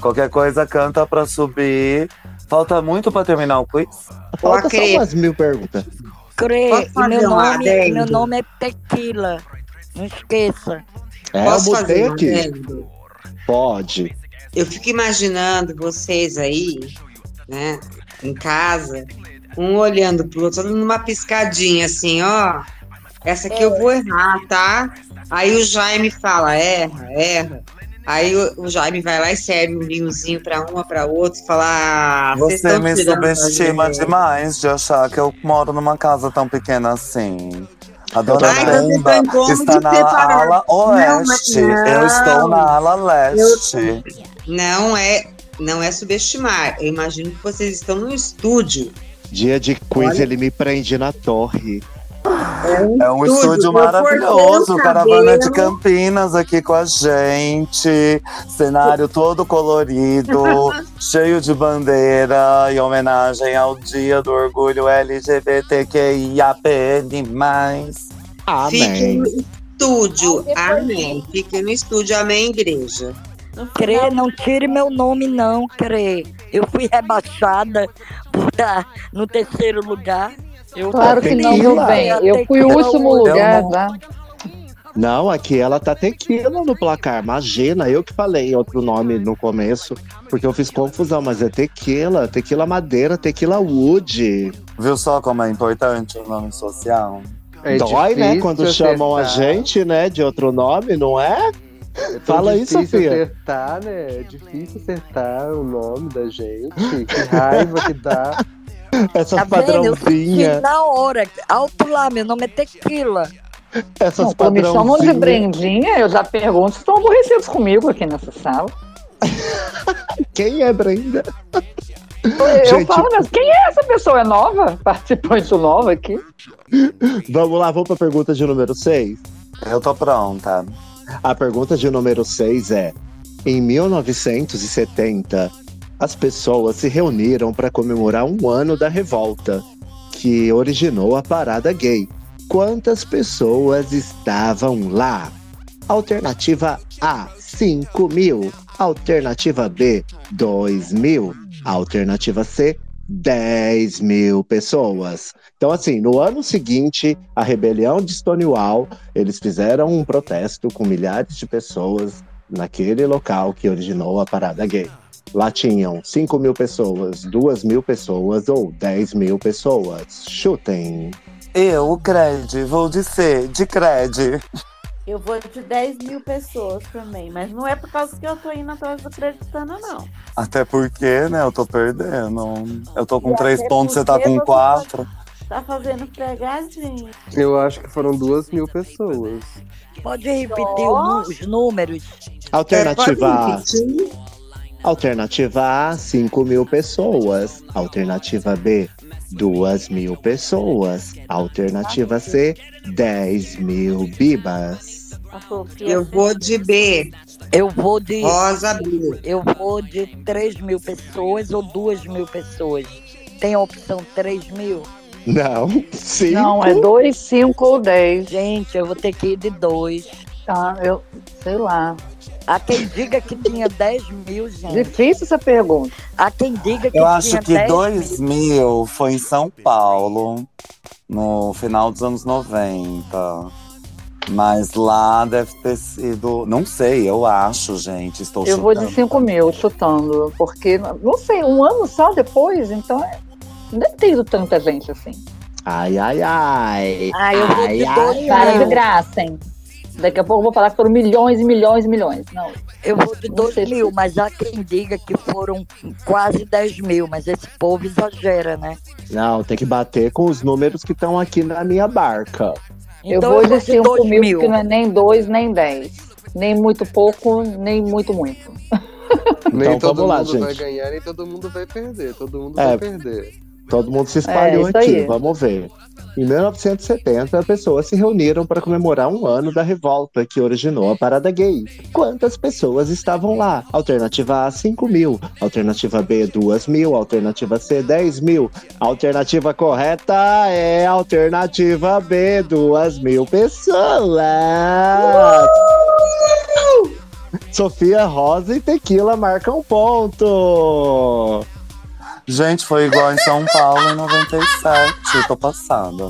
Qualquer coisa canta pra subir. Falta muito pra terminar o quiz. Falta só umas mil perguntas. Crê, meu um nome, adendo? meu nome é Tequila. Não esqueça. É, Posso eu aqui. adendo? Pode. Eu fico imaginando vocês aí, né, em casa, um olhando pro outro, dando uma piscadinha assim, ó. Essa aqui eu vou errar, tá? Aí o Jaime fala, erra, erra. Aí o, o Jaime vai lá e serve um vinhozinho pra uma, pra outra e fala, ah, vocês Você me subestima demais de achar que eu moro numa casa tão pequena assim. A dona Ai, Brenda tá como está na separar. ala oeste. Não, Eu estou na ala leste. Não é, não é subestimar. Eu imagino que vocês estão no estúdio. Dia de quiz, Olha. ele me prende na torre. É um Estúdio, maravilhoso, o caravana de. Campinas aqui com a gente, cenário todo colorido, <laughs> cheio de bandeira, em homenagem ao Dia do Orgulho LGBTQIAPN+. Fique no Amém. estúdio. Amém. Fique no estúdio. Amém, igreja. Crê, não tire meu nome, não, Crê. Eu fui rebaixada por estar no terceiro lugar. Eu Claro que não, meu Tequila. bem. Eu fui o último lugar, não- tá? Não, aqui ela tá tequila no placar. Imagina, eu que falei outro nome no começo, porque eu fiz confusão, mas é tequila, tequila madeira, tequila wood. Viu só como é importante o nome social? É Dói, né? Quando chamam a acertar. gente, né, de outro nome, não é? É Fala aí, difícil Sofia. acertar, né? É difícil acertar o nome da gente. Que raiva que dá. Essas Tá padrãozinhas, na hora. Alto lá, meu nome é Tequila. essas Não, quando me chamam de. Brendinha, eu já pergunto se estão aborrecidos comigo aqui nessa sala. <laughs> Quem é Brenda? Eu Gente, falo mesmo, quem é essa pessoa? É nova? Participante nova aqui? Vamos lá, vamos pra pergunta de número 6. Eu tô pronta. A pergunta de número 6 é: Em 1970, as pessoas se reuniram para comemorar um ano da revolta que originou a parada gay. Quantas pessoas estavam lá? Alternativa A: 5 mil. Alternativa B: 2 mil. Alternativa C: 10 mil pessoas. Então, assim, no ano seguinte, a rebelião de Stonewall, eles fizeram um protesto com milhares de pessoas naquele local que originou a parada gay. Lá tinham 5 mil pessoas, 2 mil pessoas ou 10 mil pessoas. Chutem. Eu, o Cred, vou de C, de Cred. Eu vou de 10 mil pessoas também, mas não é por causa que eu tô indo atrás do acreditando, não. Até porque, né, eu tô perdendo. Eu tô com E três até pontos, você tá com você quatro. Tá fazendo pegadinha. Eu acho que foram duas mil pessoas. Pode repetir os números? Alternativa A. Pode repetir? Alternativa A, 5 mil pessoas. Alternativa B, 2 mil pessoas. Alternativa C, 10 mil bibas. Eu vou de B. Eu vou de. Rosa B. Eu vou de 3 mil pessoas ou 2 mil pessoas. Tem a opção 3 mil? Não, sim. Não, é 2, 5 ou 10. Gente, eu vou ter que ir de 2. Tá, eu sei lá. Há quem diga que tinha 10 mil, gente. Difícil essa pergunta. Há quem diga que Eu tinha acho que 10 dois mil. mil foi em São Paulo, no final dos anos 90. Mas lá deve ter sido. Não sei, eu acho, gente. Estou Eu vou de chutando. 5 mil, chutando. Porque, não sei, um ano só depois, então é- não deve ter ido tanta gente assim. Ai, ai, ai. Ah, eu vou de Ai, 2 Para de graça, hein? Daqui a pouco eu vou falar que foram milhões e milhões e milhões. Não, Eu vou de Não 2 sei se- mil, mas há quem diga que foram quase 10 mil. Mas esse povo exagera, né? Não, tem que bater com os números que estão aqui na minha barca. eu Então vou de 5 dois mil, porque não é nem 2, nem 10. Nem muito pouco, nem muito muito. Nem Então, todo vamos lá, mundo vai gente. ganhar, nem todo mundo vai perder. Todo mundo É. vai perder. Todo mundo se espalhou É, aqui, aí. vamos ver. Em 1970, pessoas se reuniram para comemorar um ano da revolta que originou a parada gay. Quantas pessoas estavam lá? Alternativa A, 5 mil. Alternativa B, 2 mil. Alternativa C, 10 mil. Alternativa correta é alternativa B, 2 mil pessoas. Sofia Rosa e Tequila marcam ponto. Gente, foi igual em São Paulo em 97. Tô passada.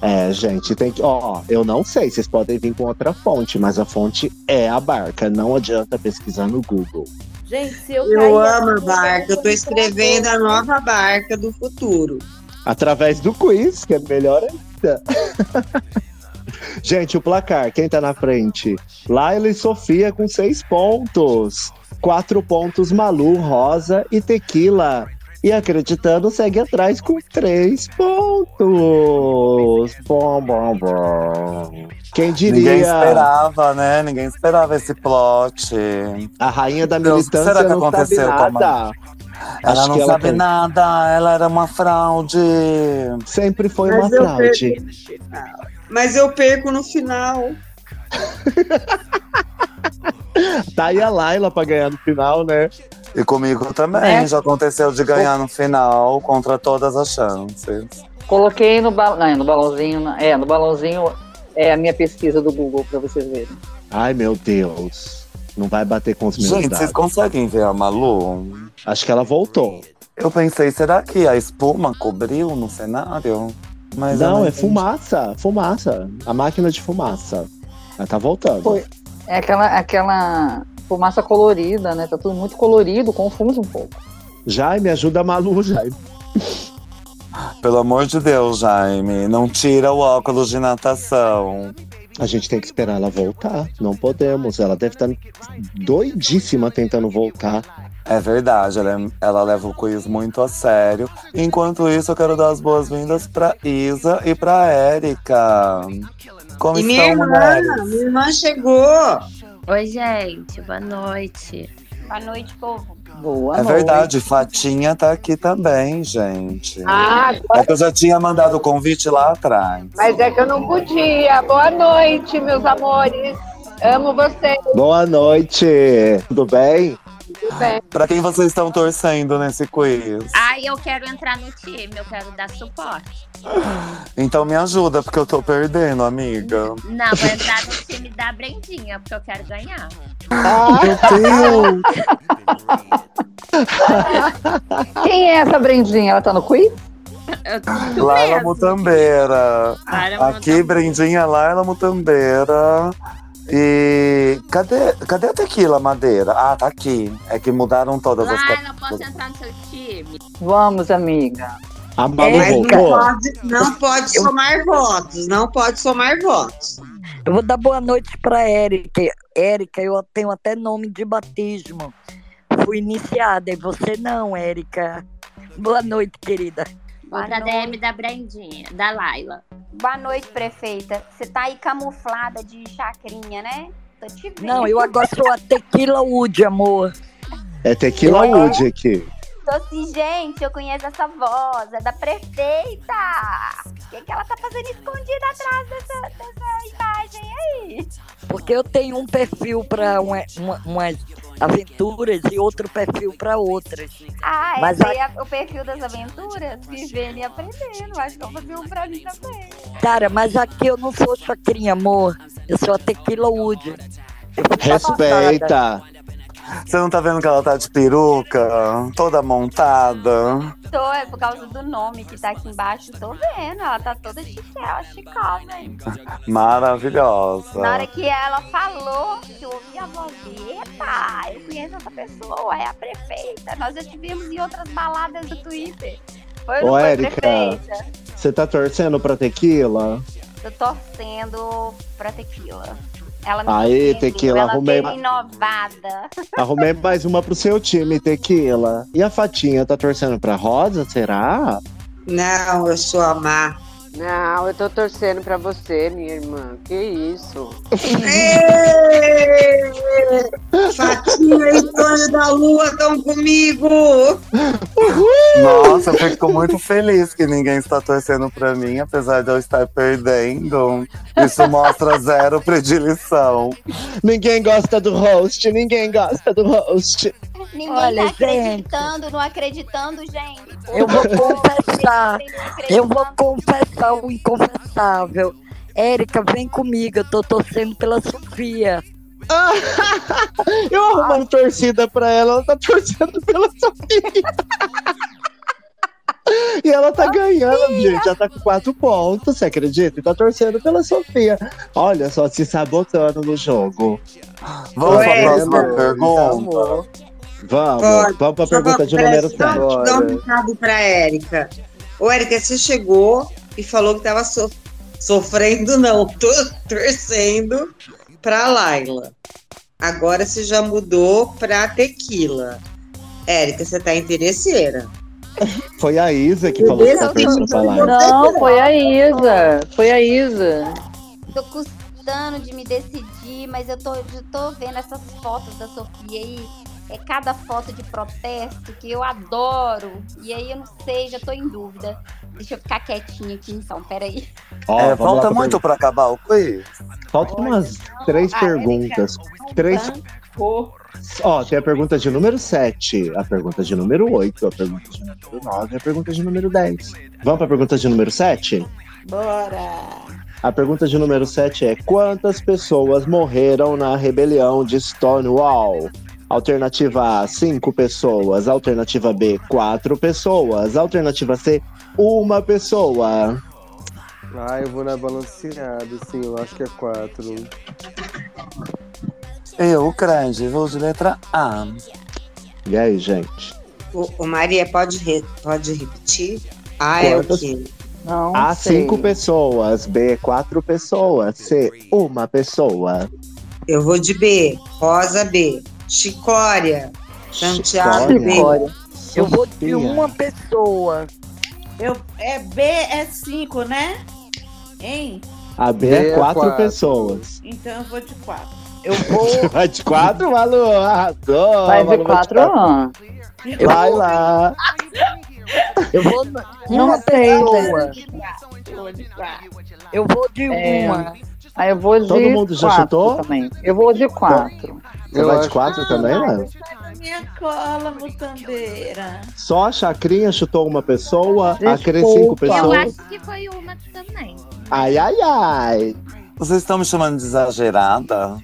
É, gente, tem que. Ó, eu não sei, vocês podem vir com outra fonte, mas a fonte é a barca. Não adianta pesquisar no Google. Gente, se eu Eu amo a barca. Eu tô escrevendo a nova barca do futuro. Através do quiz, que é melhor ainda. gente, o placar, quem tá na frente? Laila e Sofia com seis pontos. Quatro pontos, Malu, Rosa e Tequila. E acreditando, segue atrás com três pontos. Bom, bom, bom. Quem Ninguém diria? esperava, né? Ninguém esperava esse plot. A rainha da Deus, militância será que não sabe aconteceu com a nada. Ela Acho não ela sabe tem- nada, ela era uma fraude. Sempre foi Mas uma fraude. Mas eu perco no final. <laughs> Tá aí a Laila pra ganhar no final, né? E comigo também, É. já aconteceu de ganhar no final contra todas as chances. Coloquei no, ba... não, no balãozinho. É, no balãozinho é a minha pesquisa do Google pra vocês verem. Ai, meu Deus. Não vai bater com os meus Gente, dados. vocês conseguem ver a Malu? Acho que ela voltou. Eu pensei, será que a espuma cobriu no cenário? Mas não, é fumaça. Fumaça. A máquina de fumaça. Ela tá voltando. Foi. É aquela, aquela fumaça colorida, né? Tá tudo muito colorido, confunde um pouco. Jaime, ajuda a Malu, Jaime. Pelo amor de Deus, Jaime, não tira o óculos de natação. A gente tem que esperar ela voltar. Não podemos. Ela deve estar doidíssima tentando voltar. É verdade, ela, é- ela leva o quiz muito a sério. Enquanto isso, eu quero dar as boas-vindas pra Isa e pra Érica. Como E minha estão, irmã, mulheres? minha irmã chegou. Oi, gente, boa noite. Boa noite, povo. Boa É noite. verdade, Fatinha tá aqui também, gente. Ah, É que eu já tinha mandado o convite lá atrás. mas é que eu não podia. Boa noite, meus amores. Amo vocês. Boa noite! Tudo bem? Pra quem vocês estão torcendo nesse quiz? Ai, eu quero entrar no time, eu quero dar suporte. Então me ajuda, porque eu tô perdendo, amiga. Não, vou entrar no time da Brendinha, porque eu quero ganhar. Meu Deus! <laughs> Quem é essa Brendinha? Ela tá no quiz? Eu, Laila Mutambeira. Laila Aqui, Brendinha, Laila Mutambeira. E cadê, cadê a tequila madeira? Ah, tá aqui. É que mudaram todas as Laila, posso entrar no seu time? Vamos, amiga. A Malu Mas não pode, não pode somar votos. Não pode somar votos. Eu vou dar boa noite pra Érica. Érica, eu tenho até nome de batismo. Fui iniciada, e você não, Érica. Boa noite, querida. Vou pra DM da Brendinha, da Laila. Boa noite, prefeita. Você tá aí camuflada de chacrinha, né? Tô te vendo. Não, eu agora sou a Tequila Wood, amor. É Tequila Wood aqui. Tô assim, gente, eu conheço essa voz. É da prefeita. O que, que ela tá fazendo escondida atrás dessa, dessa imagem aí? Porque eu tenho um perfil para uma, uma- umas aventuras e outro perfil para outras. Ah, Mas esse a- aí é o perfil das aventuras? Vivendo e aprendendo. Acho que eu vou fazer um pra mim também. Cara, mas aqui eu não sou chacrinha, amor. Eu sou a Tequila Wood. Respeita. Você não tá vendo que ela tá de peruca? Toda montada? Tô, é por causa do nome que tá aqui embaixo. Tô vendo. Ela tá toda chiquela, chicosa? Maravilhosa. Na hora que ela falou, que eu ouvi a voz epa, eu conheço essa pessoa, é a prefeita. Nós já tivemos em outras baladas do Twitter. Foi Ô, foi, Érica. prefeita? Você tá torcendo pra tequila? Tô torcendo pra tequila. Ela me Aí, Tequila, ela arrumei- inovada. <laughs> Arrumei mais uma pro seu time, tequila. E a Fatinha tá torcendo pra Rosa, será? Não, eu sou a Má. Não, eu tô torcendo pra você, minha irmã. Que isso? Fatinha e Tonho da Lua estão comigo. Nossa, eu fico muito feliz que ninguém está torcendo pra mim, apesar de eu estar perdendo. Isso mostra zero predileção. Ninguém gosta do host, ninguém gosta do host. Ninguém Olha, tá gente. acreditando, não acreditando, gente. Eu vou confessar. Eu vou confessar o inconfessável. Érica, vem comigo. Eu tô torcendo pela Sofia. <laughs> Eu arrumando torcida pra ela, ela tá torcendo pela Sofia. <laughs> E ela tá ganhando, gente. Já tá com quatro pontos, você acredita? E tá torcendo pela Sofia. Olha só, se sabotando no jogo. Vamos pra próxima amor, pergunta. Vamos, Pode. vamos pra Só pergunta de número só 7. Dá um recado pra Érica. Ô, Érica, você chegou e falou que tava so- sofrendo, não, <laughs> tô torcendo pra Laila. Agora você já mudou pra Tequila. Érica, você tá interesseira. Foi a Isa que falou que tá torcendo pra lá. Não, foi a Isa. Foi a Isa. Tô custando de me decidir, mas eu tô, eu tô vendo essas fotos da Sofia aí. É cada foto de protesto que eu adoro. E aí eu não sei, já tô em dúvida. Deixa eu ficar quietinha aqui então, peraí. Ó, É, falta muito pra acabar o quiz? Faltam umas três Ah, perguntas. Três. Ó, tem a pergunta de número 7, a pergunta de número 8, a pergunta de número 9 e a pergunta de número 10. Vamos pra pergunta de número 7? Bora! A pergunta de número 7 é: Quantas pessoas morreram na rebelião de Stonewall? Alternativa A, 5 pessoas. Alternativa B, 4 pessoas. Alternativa C, uma pessoa. Ah, eu vou na balanceada, sim, eu acho que é quatro. Eu, Crange, vou de letra A. E aí, gente? O, o Maria, pode, re- pode repetir? A é o quê? Não A, sei. cinco pessoas. B, quatro pessoas. C, uma pessoa. Eu vou de B. Rosa B. Chicória. Santiago B. Chicória. Eu vou de uma pessoa. Eu, é B é 5, né? Hein? A B, B é é quatro, quatro. pessoas. Então eu vou de 4. Eu vou. <laughs> Vai de quatro, Malu? Arrasou! Vai de Malu, quatro Vai lá. eu vou de Não uma pessoa. Eu vou de É. uma. Aí eu vou de Todo mundo já quatro chutou? também. Eu vou de quatro. Você Eu vai de acho- quatro também, mano? Minha cola, mutambeira. Só a Chacrinha chutou uma pessoa, a Cre Desculpa. cinco Eu pessoas. acho que foi uma também. Ai, ai, ai. Vocês estão me chamando de exagerada?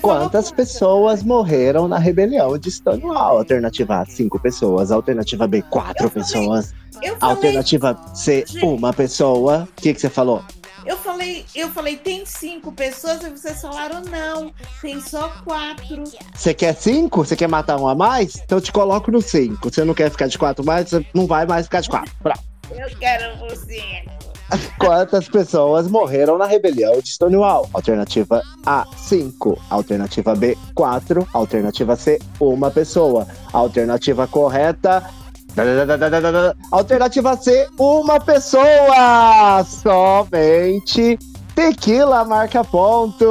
Quantas pessoas morreram na rebelião de Stonewall? Alternativa A, cinco pessoas. Alternativa B, quatro Eu falei- pessoas. Eu falei, Alternativa C, uma pessoa. O que, que você falou? Eu falei, eu falei, tem cinco pessoas e vocês falaram não, tem só quatro. Você quer cinco? Você quer matar um a mais? Então eu te coloco no cinco. Você não quer ficar de quatro mais? Você não vai mais ficar de quatro. Pronto. Eu quero você. <laughs> Quantas pessoas morreram na rebelião de Stonewall? Alternativa A, 5. Alternativa B, 4. Alternativa C, uma pessoa. Alternativa correta. Alternativa C, uma pessoa! Somente tequila marca ponto!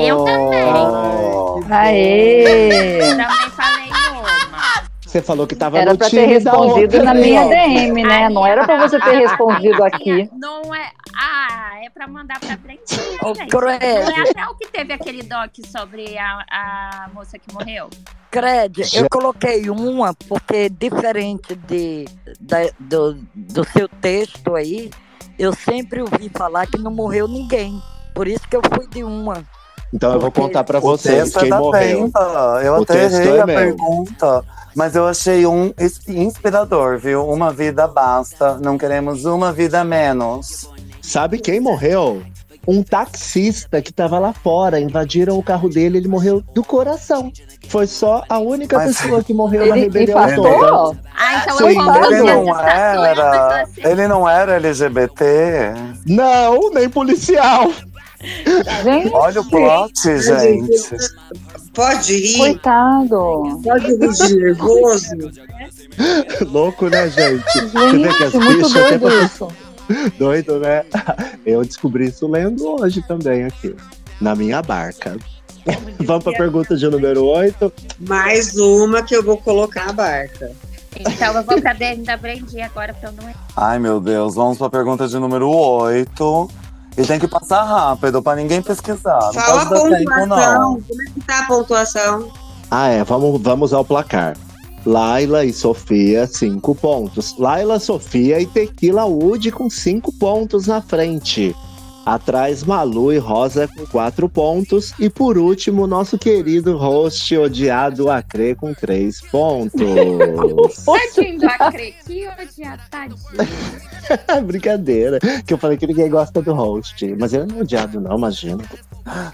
Eu também! Aê! Também falei uma. Você falou que tava Era no pra ter time da respondido outra, na minha DM, né? Não era pra você ter respondido aqui. Não é. É pra mandar pra frente. Ô, credo. Não é até o que teve aquele doc sobre a, a moça que morreu. Cred, eu coloquei uma porque diferente de, da- do, do seu texto aí, eu sempre ouvi falar que não morreu ninguém. Por isso que eu fui de uma. Então eu vou contar pra O vocês texto é quem da morreu. Eu O até texto errei é a meu. pergunta. Mas eu achei um ins- inspirador, viu? Uma vida basta. Não queremos uma vida menos. Sabe quem morreu? Um taxista que tava lá fora. Invadiram o carro dele, ele morreu do coração. Foi só a única Mas- pessoa que morreu na Ele rebelião toda. infartou? Ah, então Sim, eu Ele não era. Ele não era LGBT. Não, nem policial. Gente, Olha o plot, gente. Pode rir? coitado. Pode rir de nervoso? <laughs> Louco, né, gente? Você vê que as Gente, muito bichas até doido pra- isso. <laughs> Doido, né? <laughs> Eu descobri isso lendo hoje também aqui. Na minha barca. Vamos pra pergunta de número 8. Mais uma que eu vou colocar a barca. Então eu vou pra dentro da agora pra eu não. Ai, meu Deus. Vamos pra pergunta de número 8. E tem que passar rápido pra ninguém pesquisar. Não Fala a pode dar tempo, pontuação. não. Como é que tá a pontuação? Ah, é. Vamos, vamos ao placar. Laila e Sofia, 5 pontos. Laila, Sofia e Tequila Wood com 5 pontos na frente. Atrás, Malu e Rosa com 4 pontos. E por último, nosso querido host odiado Acre com 3 pontos. <laughs> Tadinho do Acre, que odiado, tadinho. <laughs> Brincadeira. Que eu falei que ninguém gosta do host. Mas ele não é odiado, não, imagina.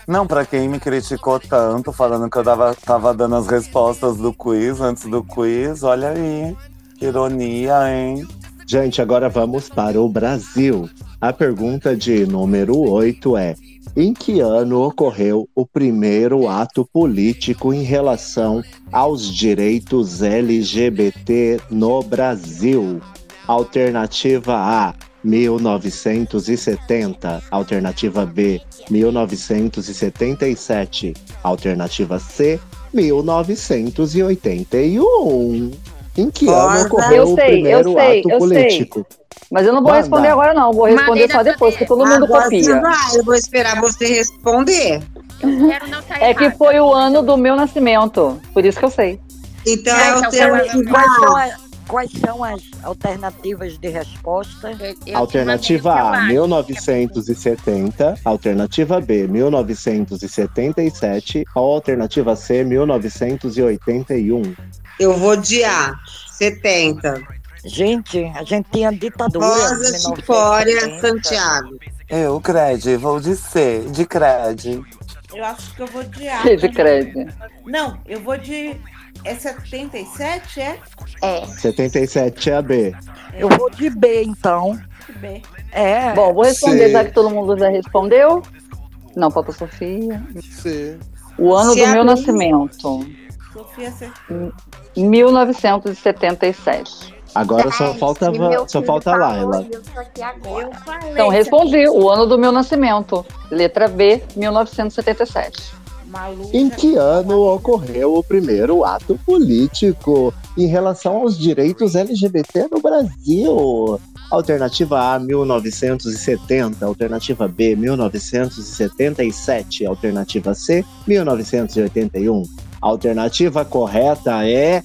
Não, pra quem me criticou tanto, falando que eu dava, tava dando as respostas do quiz antes do quiz, olha aí. Que ironia, hein? Gente, agora vamos para o Brasil. A pergunta de número 8 é: Em que ano ocorreu o primeiro ato político em relação aos direitos LGBT no Brasil? Alternativa A, 1970. Alternativa B, 1977. Alternativa C, 1981. Em que ano ocorreu Eu o sei, primeiro eu sei, ato eu sei. político? Mas eu não vou Manda. responder agora, não. Vou responder Mandei só depois, que todo mundo Agora você copia. vai, eu vou esperar você responder. <laughs> Eu quero não estar É que foi o ano do meu nascimento. Por isso que eu sei. Então é o então foi- ativar. Quais são, as, alternativas de resposta? Alternativa A, 1970. Alternativa B, 1977. Ou alternativa C, 1981. Eu vou de A, 70. Gente, a gente tinha ditadura. Rosa, Chicória, 1970. Santiago. Eu, Cred, vou de C, de Cred. Eu acho que eu vou de A. Que de crédito. Não, eu vou de. É 77, é? É. 77 é a B. Eu vou de B, então. B. É. Bom, vou responder Sim. já que todo mundo já respondeu. Não, falta a Sofia. C. O ano Se do meu nascimento. Sofia, você. 1977. Agora só falta, só falta Laila. Então, respondi. O ano do meu nascimento. Letra B, 1977. Malu. Em que ano ocorreu o primeiro ato político em relação aos direitos LGBT no Brasil? Alternativa A, 1970. Alternativa B, 1977. Alternativa C, 1981. Alternativa correta é.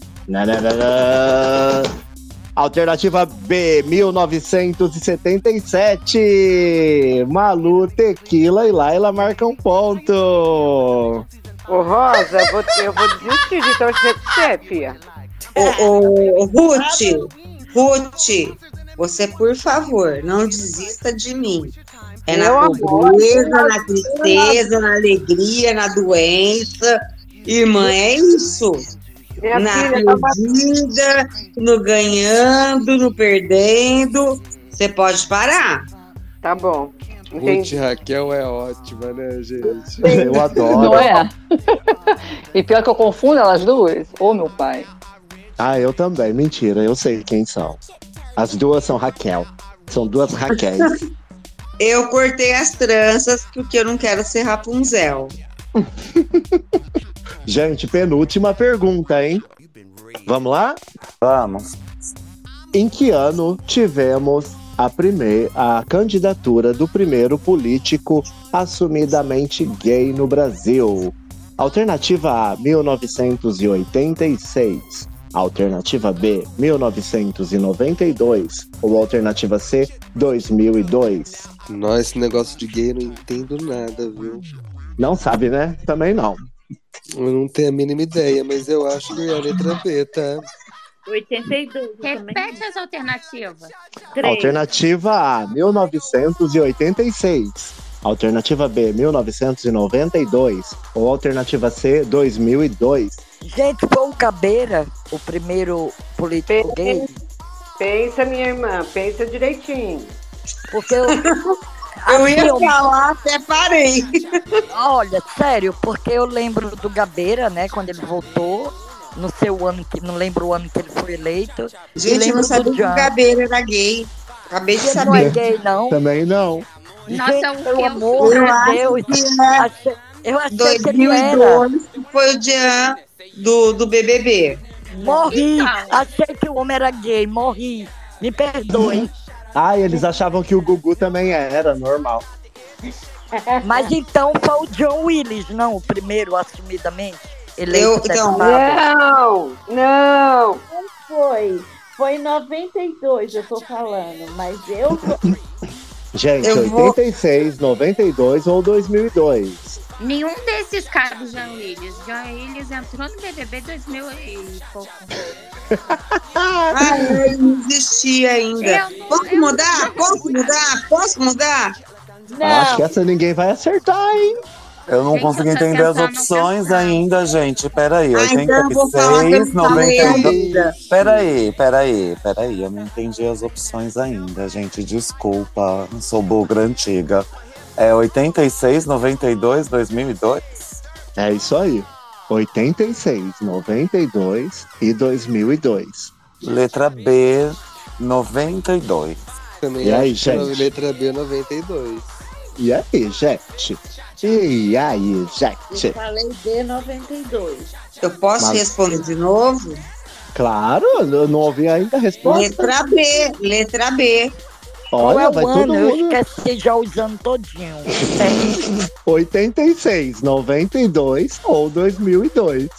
Alternativa B, 1977. Malu, Tequila e Laila marcam ponto. Ô, Rosa, eu vou, eu vou desistir de torcer pro você, filha. Ô, ô, Ruth, Ruth, você, por favor, não desista de mim. É na amor, pobreza, na tristeza, na alegria, na doença. Irmã, é isso. Minha na filha tá perdida, no ganhando, no perdendo. Você pode parar. Tá bom. Ruth. Raquel é ótima, né, gente? Eu adoro. Não é? e pior que eu confundo elas duas. Ô, meu pai. Ah, eu também. Mentira, eu sei quem são. As duas são Raquel. São duas Raquéis. <laughs> Eu cortei as tranças porque eu não quero ser Rapunzel. <laughs> Gente, penúltima pergunta, hein? Vamos lá? Vamos. Em que ano tivemos a primeira a candidatura do primeiro político assumidamente gay no Brasil? Alternativa A, 1986. Alternativa B, 1992. Ou alternativa C, 2002. Nossa, esse negócio de gay eu não entendo nada, viu? Não sabe, né? Também não. Eu não tenho a mínima ideia, mas eu acho que é a letra B, tá? 82 eu também. Repete as alternativas. Três. Alternativa A, 1986. Alternativa B, 1992. Ou alternativa C, 2002. Gente, foi o Cabeira, o primeiro político gay, Pensa, minha irmã, pensa direitinho. porque eu. <laughs> Eu ia eu- falar, até parei. Olha, sério, porque eu lembro do Gabeira, né, quando ele voltou, no seu ano, que não lembro o ano que ele foi eleito. Gente, eu não sabia que o. Gabeira era gay. Acabei de Ele não é saber. gay, não. Também não. Nossa, Gente, o pelo amor Eu de acho Deus. é achei- eu achei que ele era. 2002 que foi o dia do, do BBB. Morri. Então. Achei que o homem era gay, morri. Me perdoe. <laughs> Ah, eles achavam que o Gugu também era normal. <laughs> Mas então foi o John Willis, não, o primeiro assumidamente. Eleito Eu- então, deputado. Não, não. Foi. Foi em 92, eu tô falando. Mas eu. Gente, Eu vou- 86, 92 ou 2002. Nenhum desses caras, Jean Willis. Jean Willis entrou no BBB 2000 e pouco. Ah, não existia ainda. Não- Posso não- mudar? Posso mudar? Posso mudar? Acho que essa ninguém vai acertar, hein? Eu não consegui entender as opções ainda, gente. Peraí, Ah, então eu vou falar que eu 86, não falei 92. ainda. Peraí, peraí, peraí. Eu não entendi as opções ainda, gente. Desculpa. Sou bugra antiga. É 86, 92, 2002? É isso aí. 86, 92 e 2002. Letra B, 92. Também E aí, gente? letra B 92. E aí, gente? E aí, gente? Eu falei D92. Eu posso Mas- responder de novo? Claro, eu não ouvi ainda a resposta. Letra B, letra B. Qual Olha, é vai o ano? Eu mundo. esqueci já os anos todinho. É, 86, 92 ou 2002.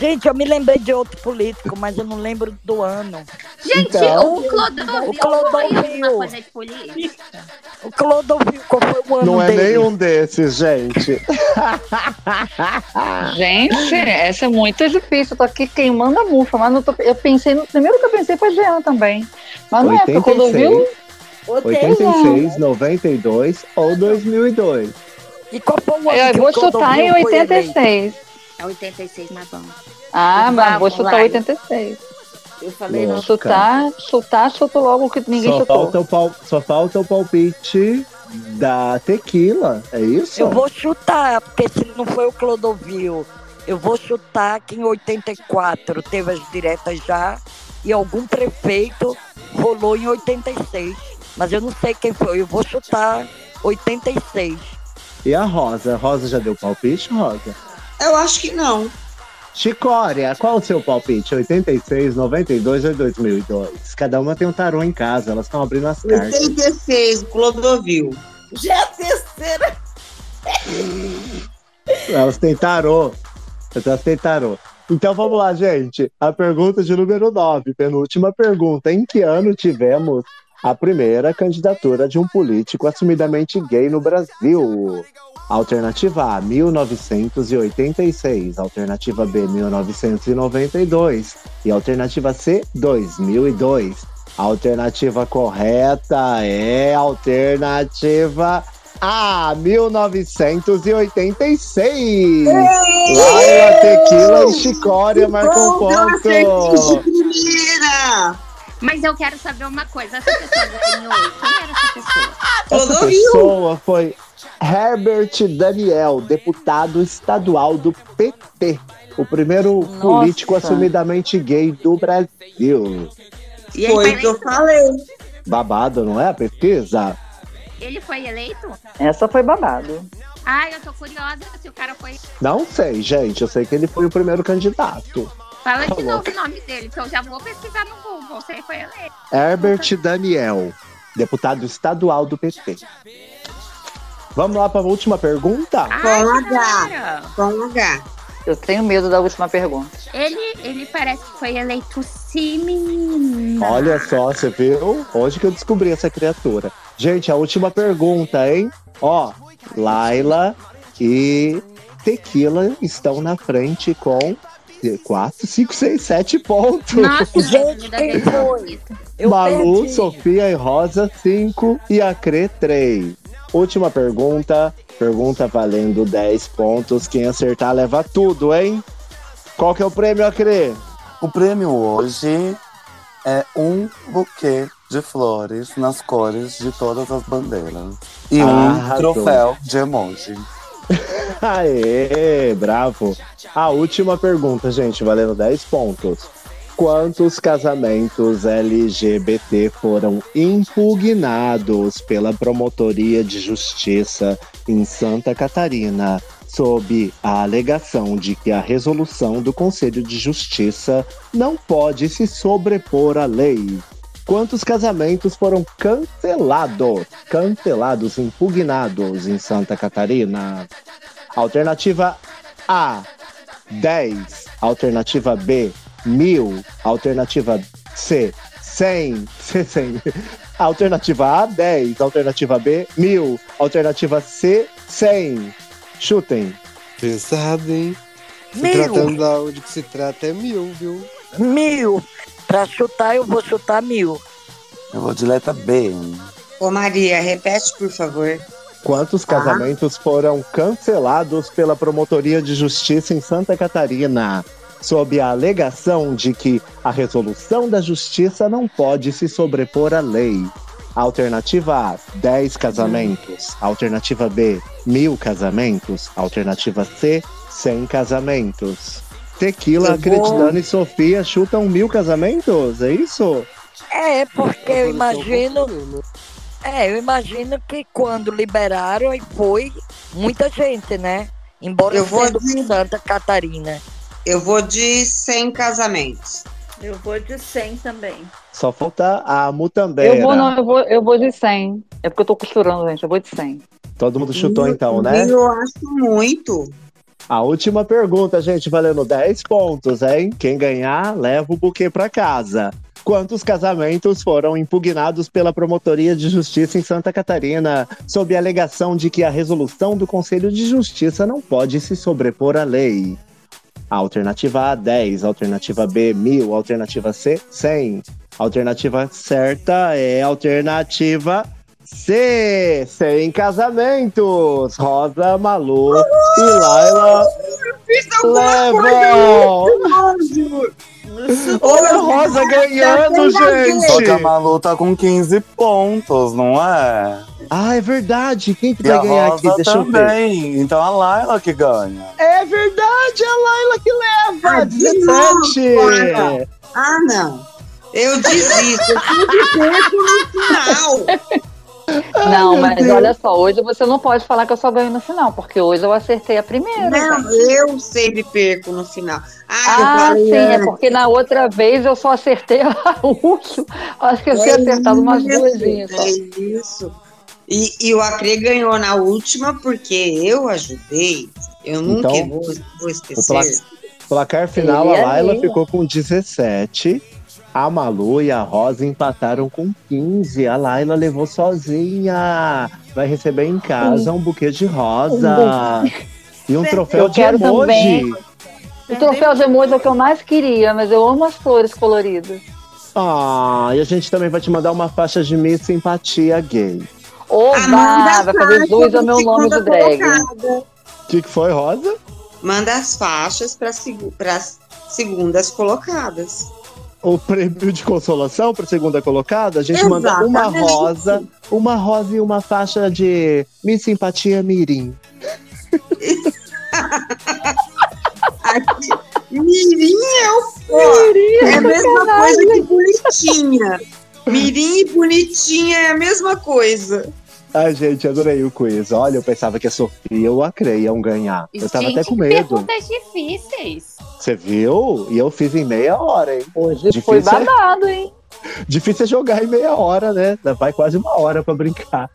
Gente, eu me lembrei de outro político, mas eu não lembro do ano. Gente, Então- o Clodovil O Clodovil. foi política. O Clodovil, qual foi o ano Não é dele? nenhum desses, gente. <laughs> Gente, essa é muito difícil. Eu tô aqui queimando a mufa, mas não tô, eu pensei no primeiro que eu pensei foi Jean também. Mas não é, porque o 86. Clodovil 86, 92 ou 2002? E qual foi o ano Eu que vou o chutar em Clodovil foi eleito? 86. É 86, mas vamos. Ah, mas vou chutar Laila. 86. Eu falei, não. Louca. Chutar, chutar, chuto logo que ninguém Só chutou. falta, o pal- só falta o palpite da tequila, é isso? Eu vou chutar, porque se não foi o Clodovil, eu vou chutar que em 84 teve as diretas já e algum prefeito rolou em 86. Mas eu não sei quem foi, eu vou chutar 86. E a Rosa? A Rosa já deu palpite, Rosa? Eu acho que não. Chicória, qual o seu palpite? 86, 92 ou 2002? Cada uma tem um tarô em casa, elas estão abrindo as cartas. 86, Clodovil. Já é a terceira. <laughs> Elas têm tarô. Elas têm tarô. Então vamos lá, gente. A pergunta de número 9, penúltima pergunta. Em que ano tivemos a primeira candidatura de um político assumidamente gay no Brasil? Alternativa A, 1986. Alternativa B, 1992. E alternativa C, 2002. A alternativa correta é alternativa A, 1986. Laila, Tequila e Chicória marcam acertei de ponto. primeira. Mas eu quero saber uma coisa. Essa pessoa ganhou. Quem era essa pessoa? Essa pessoa foi Herbert Daniel, deputado estadual do PT. O primeiro Nossa. político assumidamente gay do Brasil. E ele Foi o que eu eleito? falei. Babado, não é a pesquisa? Ele foi eleito? Essa foi babado. Ai, eu tô curiosa se o cara foi. Não sei, gente. Eu sei que ele foi o primeiro candidato. Fala de Tá novo louca. o nome dele, que eu já vou pesquisar no Google. Ele foi eleito. Herbert Daniel, deputado estadual do PT. Vamos lá para a última pergunta? H. cara. Com H. Eu tenho medo da última pergunta. Ele, ele parece que foi eleito sim, menina. Olha só, você viu? Onde que eu descobri essa criatura? Gente, a última pergunta, hein? Ó, Laila e Tequila estão na frente com 4, 5, 6, 7 pontos. Nossa, <laughs> Gente, quem foi? Eu Malu, perdi. Sofia e Rosa, 5 e a Cre, 3. Última pergunta. Pergunta valendo 10 pontos. Quem acertar leva tudo, hein? Qual que é o prêmio, Acre? O prêmio hoje é um buquê de flores nas cores de todas as bandeiras. E um Arrasou. troféu de emoji. <laughs> Aê, bravo. A última pergunta, gente, valendo 10 pontos. Quantos casamentos LGBT foram impugnados pela Promotoria de Justiça em Santa Catarina, sob a alegação de que a resolução do Conselho de Justiça não pode se sobrepor à lei? Quantos casamentos foram cancelados, cancelados, impugnados em Santa Catarina? Alternativa A, 10. Alternativa B, 1000. Alternativa C, 100. <laughs> C, 100. Alternativa A, 10. Alternativa B, 1000. Alternativa C, 100. Chutem. Pesado, hein? Se Mil. tratando da onde que se trata é mil, viu? Mil. Pra chutar, eu vou chutar mil. Eu vou de letra B. Ô Maria, repete, por favor. Quantos casamentos foram cancelados pela Promotoria de Justiça em Santa Catarina, sob a alegação de que a resolução da justiça não pode se sobrepor à lei? Alternativa A, 10 casamentos. Alternativa B, mil casamentos. Alternativa C, 100 casamentos. Tequila, Eu vou- acreditando e Sofia chutam mil casamentos? É isso? É, porque eu imagino. É, eu imagino que quando liberaram aí foi muita gente, né? Embora Eu vou de- Santa Catarina. Eu vou de 100 casamentos. Eu vou de 100 também. Só falta a Mutambeira. Eu vou, não, eu vou, eu vou de 100. É porque eu tô costurando, gente. Eu vou de 100. Todo mundo chutou então, né? Eu acho muito. A última pergunta, gente, valendo 10 pontos, hein? Quem ganhar, leva o buquê pra casa. Quantos casamentos foram impugnados pela Promotoria de Justiça em Santa Catarina, sob a alegação de que a resolução do Conselho de Justiça não pode se sobrepor à lei? Alternativa A, 10. Alternativa B, 1000. Alternativa C, 100. A alternativa certa é alternativa C. Sem casamentos. Rosa, Malu e Laila levam. Olha a Rosa ganhando, Só que a gente. Malu tá com 15 pontos, não é? Ah, é verdade. Quem que E a vai ganhar aqui? Deixa eu ver. também. Então a Laila que ganha. É verdade, é a Laila que leva. Ah, de novo, 17. Ah, não. Eu desisto. Eu perco no final. Não, mas Deus. olha só, hoje você não pode falar que eu só ganho no final, porque hoje eu acertei a primeira. Não, gente. eu sempre perco no final. Ah, eu Ah, falei sim, é porque na outra vez eu só acertei <laughs> a última. Acho que eu tinha É acertado umas isso, duas vezes. só. É isso. E, e o Acre ganhou na última porque eu ajudei. Eu nunca Então, vou, vou O esquecer. pla- placar final, Ele a Laila ficou com 17. A Malu e a Rosa empataram com 15. A Laila levou sozinha. Vai receber em casa um buquê de rosa. E um troféu de emoji. também. O troféu de emoji é o que eu mais queria, mas eu amo as flores coloridas. Ah, e a gente também vai te mandar uma faixa de Miss Simpatia Gay. Oba! Vai fazer jus ao meu nome do drag. O que, que foi, Rosa? Manda as faixas para as segundas colocadas. O prêmio de consolação para segunda colocada, a gente manda uma rosa, uma rosa e uma faixa de Miss Simpatia Mirim. <laughs> Aqui, Mirim é o pó. É a mesma coisa que bonitinha. Mirim e bonitinha é a mesma coisa. Ai, gente, adorei o quiz. Olha, eu pensava que a Sofia ou a Crei iam ganhar. Eu tava Gente, até com medo. perguntas difíceis. Você viu? E eu fiz em meia hora, hein? Hoje Difícil foi é- babado, hein? Difícil é jogar em meia hora, né? Vai quase uma hora pra brincar.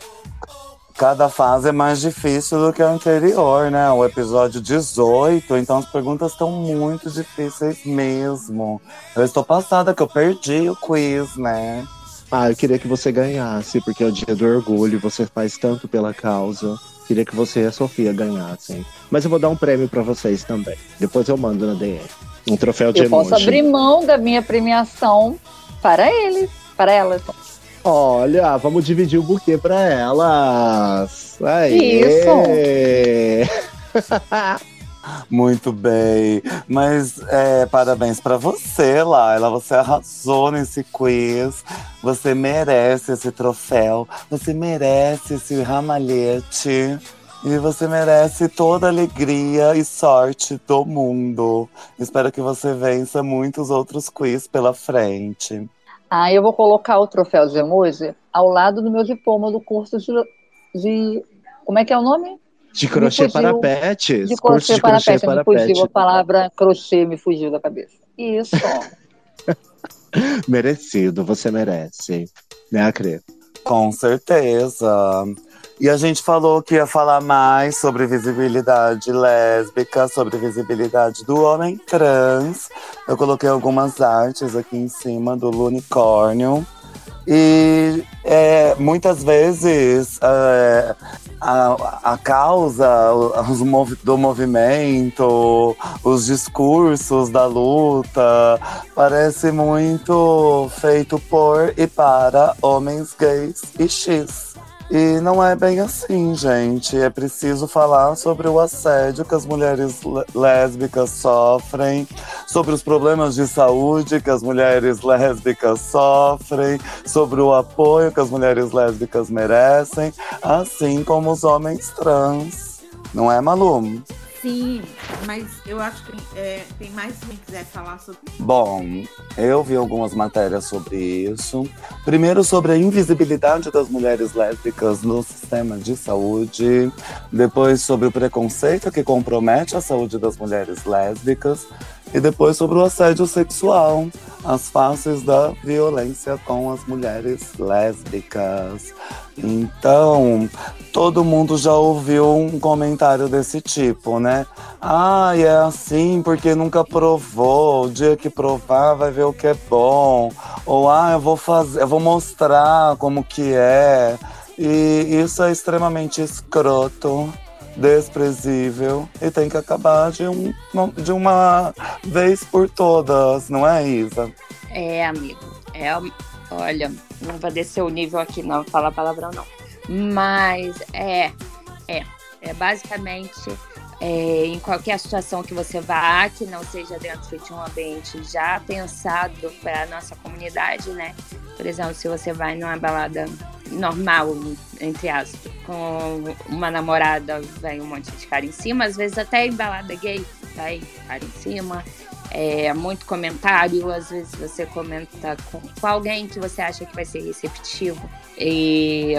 Cada fase é mais difícil do que a anterior, né? O episódio 18, então as perguntas estão muito difíceis mesmo. Eu estou passada que eu perdi o quiz, né? Ah, eu queria que você ganhasse, porque é o dia do orgulho, você faz tanto pela causa. Queria que você e a Sofia ganhassem. Mas eu vou dar um prêmio pra vocês também. Depois eu mando na DM. Um troféu de Eu posso emoji. abrir mão da minha premiação para eles, para elas. Olha, vamos dividir o buquê pra elas. Aê! <laughs> Muito bem. Mas é, parabéns pra você, Laila. Você arrasou nesse quiz. Você merece esse troféu. Você merece esse ramalhete. E você merece toda a alegria e sorte do mundo. Espero que você vença muitos outros quiz pela frente. Aí eu vou colocar o troféu de emoji ao lado do meu diploma do curso de. de- como é que é o nome? De crochê fugiu. para pets. De crochê de para crochê pet. para Me fugiu, pet. a palavra crochê me fugiu da cabeça. Isso. <laughs> Merecido, você merece. Né, Acre? Com certeza. E a gente falou que ia falar mais sobre visibilidade lésbica, sobre visibilidade do homem trans. Eu coloquei algumas artes aqui em cima do unicórnio. E é, muitas vezes é, a, a causa os movi- do movimento, os discursos da luta, parece muito feito por e para homens gays e X. E não é bem assim, gente. É preciso falar sobre o assédio que as mulheres lé- lésbicas sofrem, sobre os problemas de saúde que as mulheres lésbicas sofrem, sobre o apoio que as mulheres lésbicas merecem, assim como os homens trans. Não é, Malu? Sim, mas eu acho que é, tem mais quem quiser falar sobre Bom, eu vi algumas matérias sobre isso. Primeiro, sobre a invisibilidade das mulheres lésbicas no sistema de saúde. Depois, sobre o preconceito que compromete a saúde das mulheres lésbicas. E depois, sobre o assédio sexual, as faces da violência com as mulheres lésbicas. Então, todo mundo já ouviu um comentário desse tipo, né? Ah, é assim porque nunca provou. O dia que provar vai ver o que é bom. Ou ah, eu vou fazer, eu vou mostrar como que é. E isso é extremamente escroto, desprezível e tem que acabar de, um, de uma vez por todas, não é, Isa? É, amigo. É, olha, não vou descer o nível aqui, não, falar palavrão não. Mas é, é, é basicamente é, em qualquer situação que você vá, que não seja dentro de um ambiente já pensado para a nossa comunidade, né? Por exemplo, se você vai numa balada normal, entre aspas, com uma namorada, vem um monte de cara em cima, às vezes até em balada gay, vai cara em cima. É, muito comentário, às vezes você comenta com, com alguém que você acha que vai ser receptivo. E,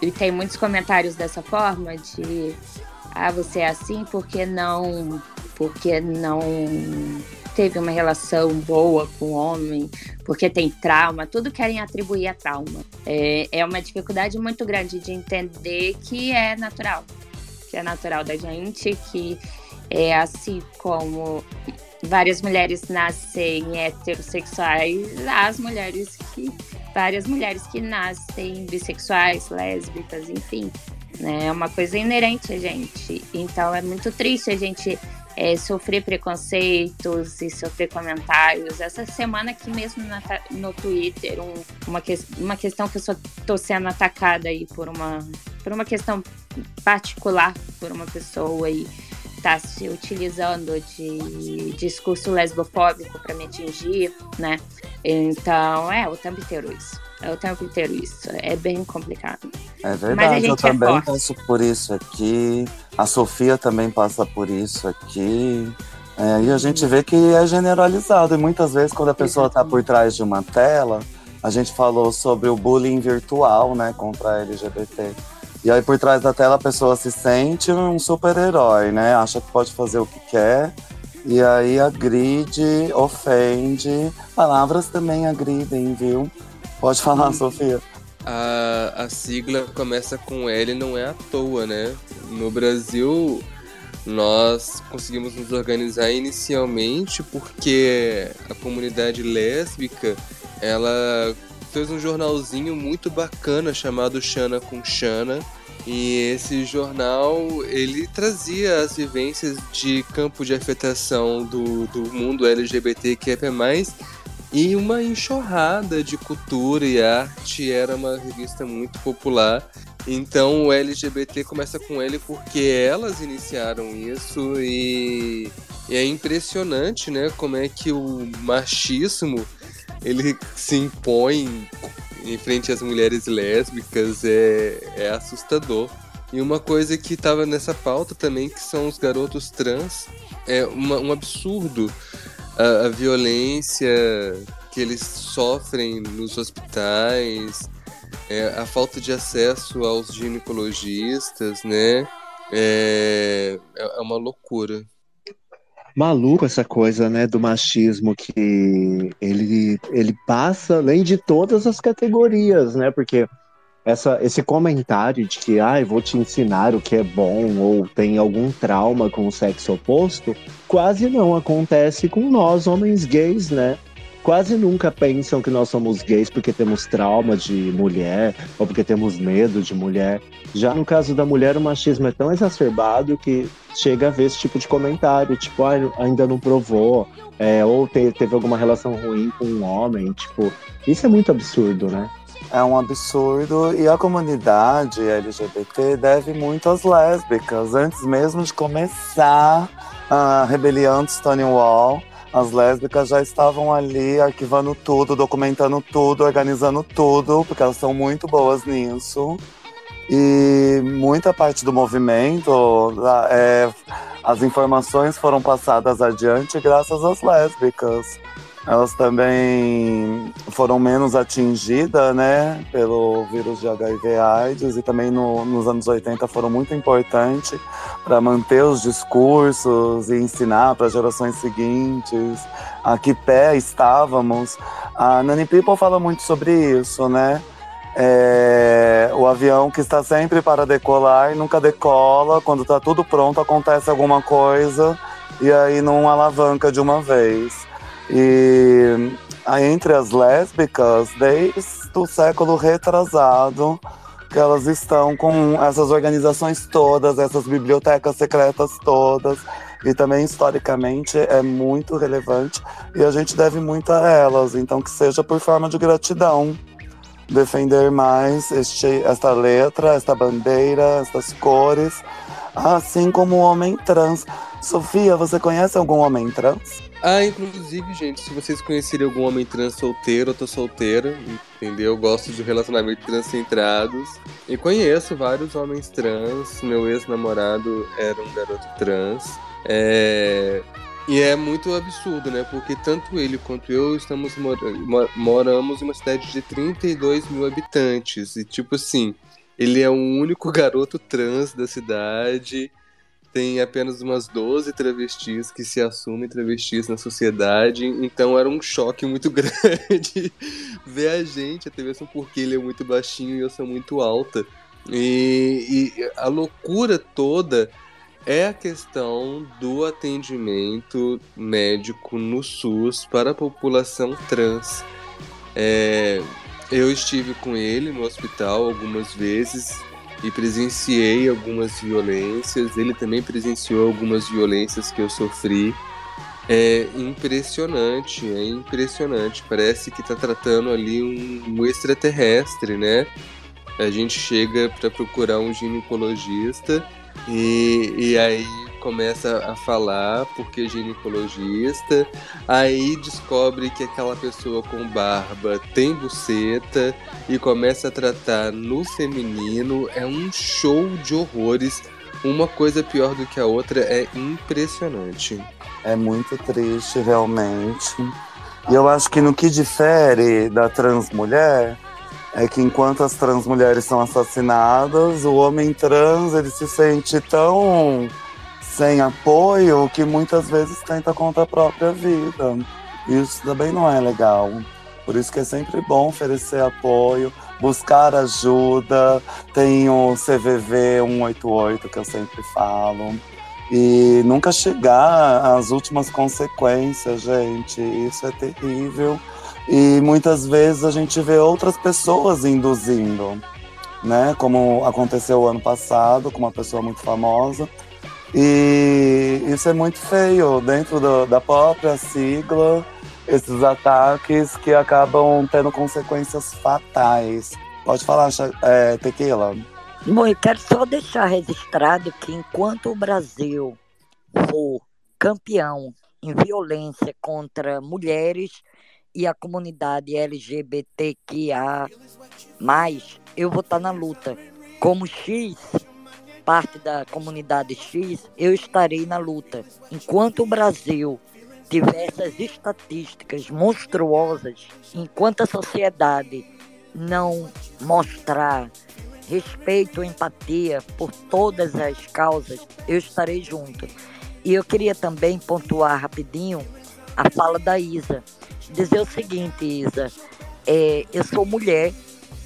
e tem muitos comentários dessa forma de ah, você é assim porque não porque não teve uma relação boa com o homem, porque tem trauma, tudo querem atribuir a trauma. É, é uma dificuldade muito grande de entender que é natural, que é natural da gente, que é assim como várias mulheres nascem heterossexuais, as mulheres que várias mulheres que nascem bissexuais, lésbicas, enfim, né? É uma coisa inerente a gente. Então é muito triste a gente é, sofrer preconceitos e sofrer comentários. Essa semana aqui mesmo na, no Twitter, um, uma, que, uma questão que eu estou sendo atacada aí por uma, por uma questão particular, por uma pessoa e está se utilizando de discurso lesbofóbico para me atingir, né? Então, é o tempo inteiro isso. É o tempo inteiro isso. É bem complicado. É verdade, eu é também é passo por isso aqui. A Sofia também passa por isso aqui. É, e a gente vê que é generalizado. E muitas vezes, quando a pessoa está por trás de uma tela, a gente falou sobre o bullying virtual, né, contra a LGBT. E aí, por trás da tela, a pessoa se sente um super-herói, né? Acha que pode fazer o que quer. E aí agride, ofende. Palavras também agridem, viu? Pode falar, Sofia. A, a sigla começa com L não é à toa, né? No Brasil, nós conseguimos nos organizar inicialmente porque a comunidade lésbica ela fez um jornalzinho muito bacana chamado Xana com Xana. E esse jornal, ele trazia as vivências de campo de afetação do, do mundo LGBTQIA+, e uma enxurrada de cultura e arte. Era uma revista muito popular. Então o LGBT começa com L porque elas iniciaram isso e, e é impressionante, né, como é que o machismo ele se impõe em frente às mulheres lésbicas é, é assustador. E uma coisa que estava nessa pauta também, que são os garotos trans, é uma, um absurdo a, a, violência que eles sofrem nos hospitais, é, a falta de acesso aos ginecologistas, né? É, é uma loucura maluco essa coisa, né, do machismo que ele, ele passa além de todas as categorias, né? Porque essa, esse comentário de que, ah, vou te ensinar o que é bom ou tem algum trauma com o sexo oposto, quase não acontece com nós, homens gays, né? quase nunca pensam que nós somos gays porque temos trauma de mulher ou porque temos medo de mulher. Já no caso da mulher, o machismo é tão exacerbado que chega a ver esse tipo de comentário, tipo, ah, ainda não provou, é, ou te, teve alguma relação ruim com um homem, tipo, isso é muito absurdo, né? É um absurdo e a comunidade LGBT deve muito às lésbicas. Antes mesmo de começar a rebelião de Stonewall, as lésbicas já estavam ali arquivando tudo, documentando tudo, organizando tudo, porque elas são muito boas nisso. E muita parte do movimento, é, as informações foram passadas adiante graças às lésbicas elas também foram menos atingidas, né, pelo vírus de HIV/AIDS e também no, nos anos 80 foram muito importantes para manter os discursos e ensinar para gerações seguintes a que pé estávamos. A Nani People fala muito sobre isso, né? É, o avião que está sempre para decolar e nunca decola. Quando está tudo pronto, acontece alguma coisa e aí não alavanca de uma vez. E entre as lésbicas, desde o século retrasado, que elas estão com essas organizações todas, essas bibliotecas secretas todas, e também historicamente é muito relevante e a gente deve muito a elas, então que seja por forma de gratidão. Defender mais este, esta letra, esta bandeira, estas cores, assim como o homem trans. Sofia, você conhece algum homem trans? Ah, inclusive, gente, se vocês conhecerem algum homem trans solteiro, eu tô solteira, entendeu? Eu gosto de relacionamentos transcentrados. E conheço vários homens trans. Meu ex-namorado era um garoto trans. É... E é muito absurdo, né? Porque tanto ele quanto eu estamos mor moramos em uma cidade de 32 mil habitantes. E tipo assim, ele é o único garoto trans da cidade tem apenas umas 12 travestis que se assumem travestis na sociedade, então era um choque muito <laughs> grande ver a gente, até mesmo porque ele é muito baixinho e eu sou muito alta. E, e a loucura toda é a questão do atendimento médico no SUS para a população trans. É, eu estive com ele no hospital algumas vezes e presenciei algumas violências. Ele também presenciou algumas violências que eu sofri. É impressionante, é impressionante. Parece que está tratando ali um, um extraterrestre, né? A gente chega para procurar um ginecologista e, e aí começa a falar porque é ginecologista, aí descobre que aquela pessoa com barba tem buceta e começa a tratar no feminino. É um show de horrores. Uma coisa pior do que a outra é impressionante. É muito triste, realmente. E eu acho que no que difere da transmulher é que enquanto as transmulheres são assassinadas, o homem trans ele se sente tão sem apoio que muitas vezes tenta contra a própria vida. Isso também não é legal. Por isso que é sempre bom oferecer apoio, buscar ajuda. Tem o CVV 188 que eu sempre falo. E nunca chegar às últimas consequências, gente. Isso é terrível. E muitas vezes a gente vê outras pessoas induzindo, né? Como aconteceu ano passado com uma pessoa muito famosa e isso é muito feio dentro do, da própria sigla, esses ataques que acabam tendo consequências fatais. Pode falar, é, Tequila? Bom, eu quero só deixar registrado que enquanto o Brasil for campeão em violência contra mulheres e a comunidade LGBTQIA, eu vou estar na luta. Como X, parte da comunidade X, eu estarei na luta. Enquanto o Brasil tiver essas estatísticas monstruosas, enquanto a sociedade não mostrar respeito, empatia por todas as causas, eu estarei junto. E eu queria também pontuar rapidinho a fala da Isa. Dizer o seguinte, Isa, é, eu sou mulher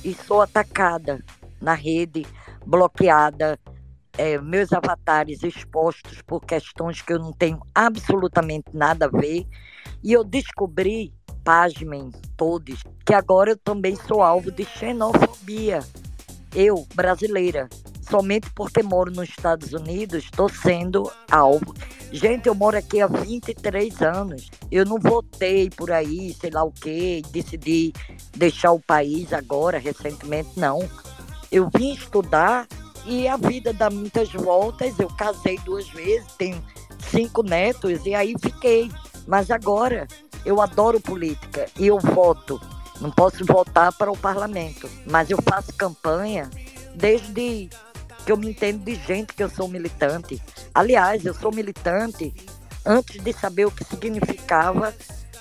e sou atacada na rede, bloqueada, é, meus avatares expostos por questões que eu não tenho absolutamente nada a ver. E eu descobri, pasmem todos, que agora eu também sou alvo de xenofobia. Eu, brasileira, somente porque moro nos Estados Unidos, estou sendo alvo. Gente, eu moro aqui há 23 anos. Eu não votei por aí, sei lá o quê, decidi deixar o país agora, recentemente, não. Eu vim estudar e a vida dá muitas voltas. Eu casei duas vezes, tenho cinco netos e aí fiquei. Mas agora eu adoro política e eu voto. Não posso votar para o parlamento, mas eu faço campanha desde que eu me entendo de gente que eu sou militante. Aliás, eu sou militante antes de saber o que significava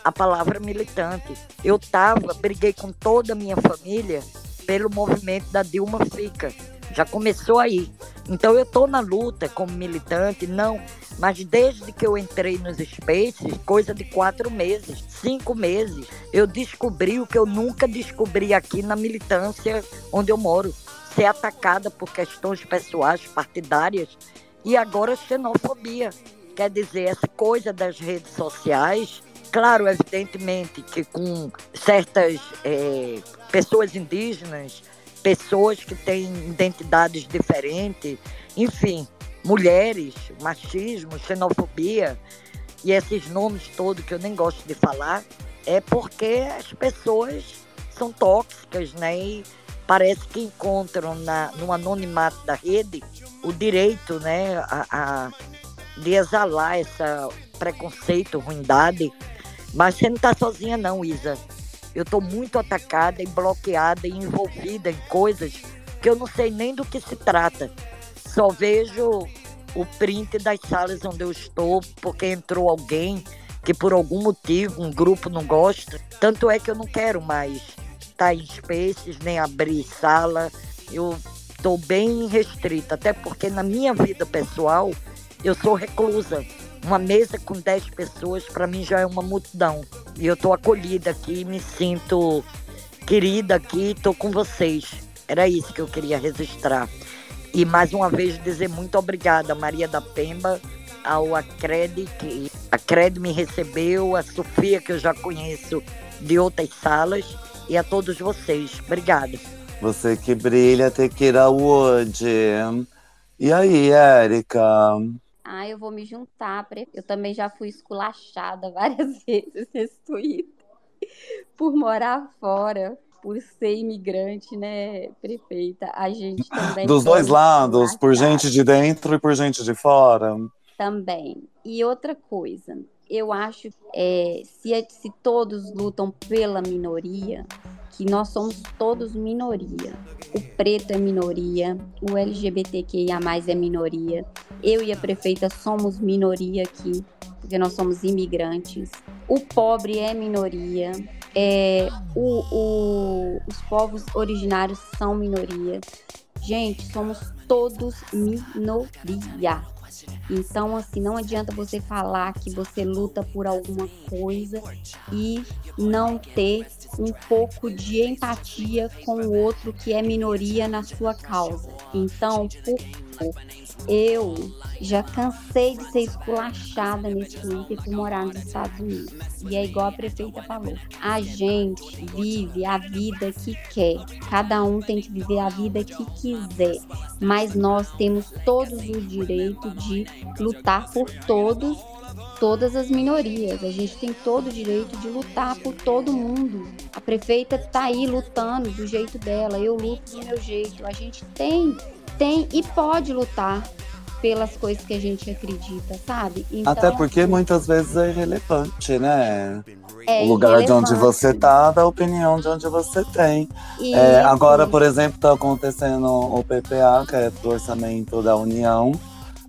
a palavra militante. Eu tava, briguei com toda a minha família pelo movimento da Dilma Fica. Já começou aí. Então eu estou na luta como militante, não, mas desde que eu entrei nos Spaces, coisa de quatro meses, cinco meses, eu descobri o que eu nunca descobri aqui na militância onde eu moro. Ser atacada por questões pessoais, partidárias, e agora xenofobia. Quer dizer, essa coisa das redes sociais, claro, evidentemente que com certas é, pessoas indígenas, pessoas que têm identidades diferentes, enfim. mulheres, machismo, xenofobia e esses nomes todos que eu nem gosto de falar, é porque as pessoas são tóxicas, né? E parece que encontram na, no anonimato da rede o direito, né, a, a de exalar esse preconceito, ruindade. Mas você não está sozinha não, Isa. Eu estou muito atacada e bloqueada e envolvida em coisas que eu não sei nem do que se trata. Só vejo o print das salas onde eu estou, porque entrou alguém que por algum motivo um grupo não gosta. Tanto é que eu não quero mais estar em spaces, nem abrir sala. Eu estou bem restrita, até porque na minha vida pessoal eu sou reclusa. Uma mesa com 10 pessoas para mim já é uma multidão. E eu estou acolhida aqui, me sinto querida aqui, estou com vocês. Era isso que eu queria registrar. E mais uma vez dizer muito obrigada, Maria da Pemba, ao Acred, que a me recebeu, a Sofia, que eu já conheço de outras salas, e a todos vocês. Obrigada. Você que brilha, Tequila Wood. E aí, Érica? Ah, eu vou me juntar. Eu também já fui esculachada <laughs> várias vezes nesse Twitter por morar fora por ser imigrante, né, prefeita, a gente também. Dos dois lados, por gente de dentro e por gente de fora. Também. E outra coisa, eu acho é, se, se todos lutam pela minoria, que nós somos todos minoria. O preto é minoria, o LGBTQIA é minoria. Eu e a prefeita somos minoria aqui, porque nós somos imigrantes. O pobre é minoria, é, o, o, os povos originários são minoria. Gente, somos todos minoria. Então, assim, não adianta você falar que você luta por alguma coisa e não ter um pouco de empatia com o outro que é minoria na sua causa. Então, por eu já cansei de ser esculachada nesse Twitter por morar nos Estados Unidos. E é igual a prefeita falou. A gente vive a vida que quer. Cada um tem que viver a vida que quiser. Mas nós temos todos o direito de lutar por todos todas as minorias. A gente tem todo o direito de lutar por todo mundo. A prefeita está aí lutando do jeito dela, eu luto do meu jeito. A gente tem, tem e pode lutar pelas coisas que a gente acredita, sabe? Então, Até porque muitas vezes é irrelevante, né? É o lugar de onde você tá, da opinião de onde você tem. É, agora, por exemplo, está acontecendo o PPA, que é do orçamento da União.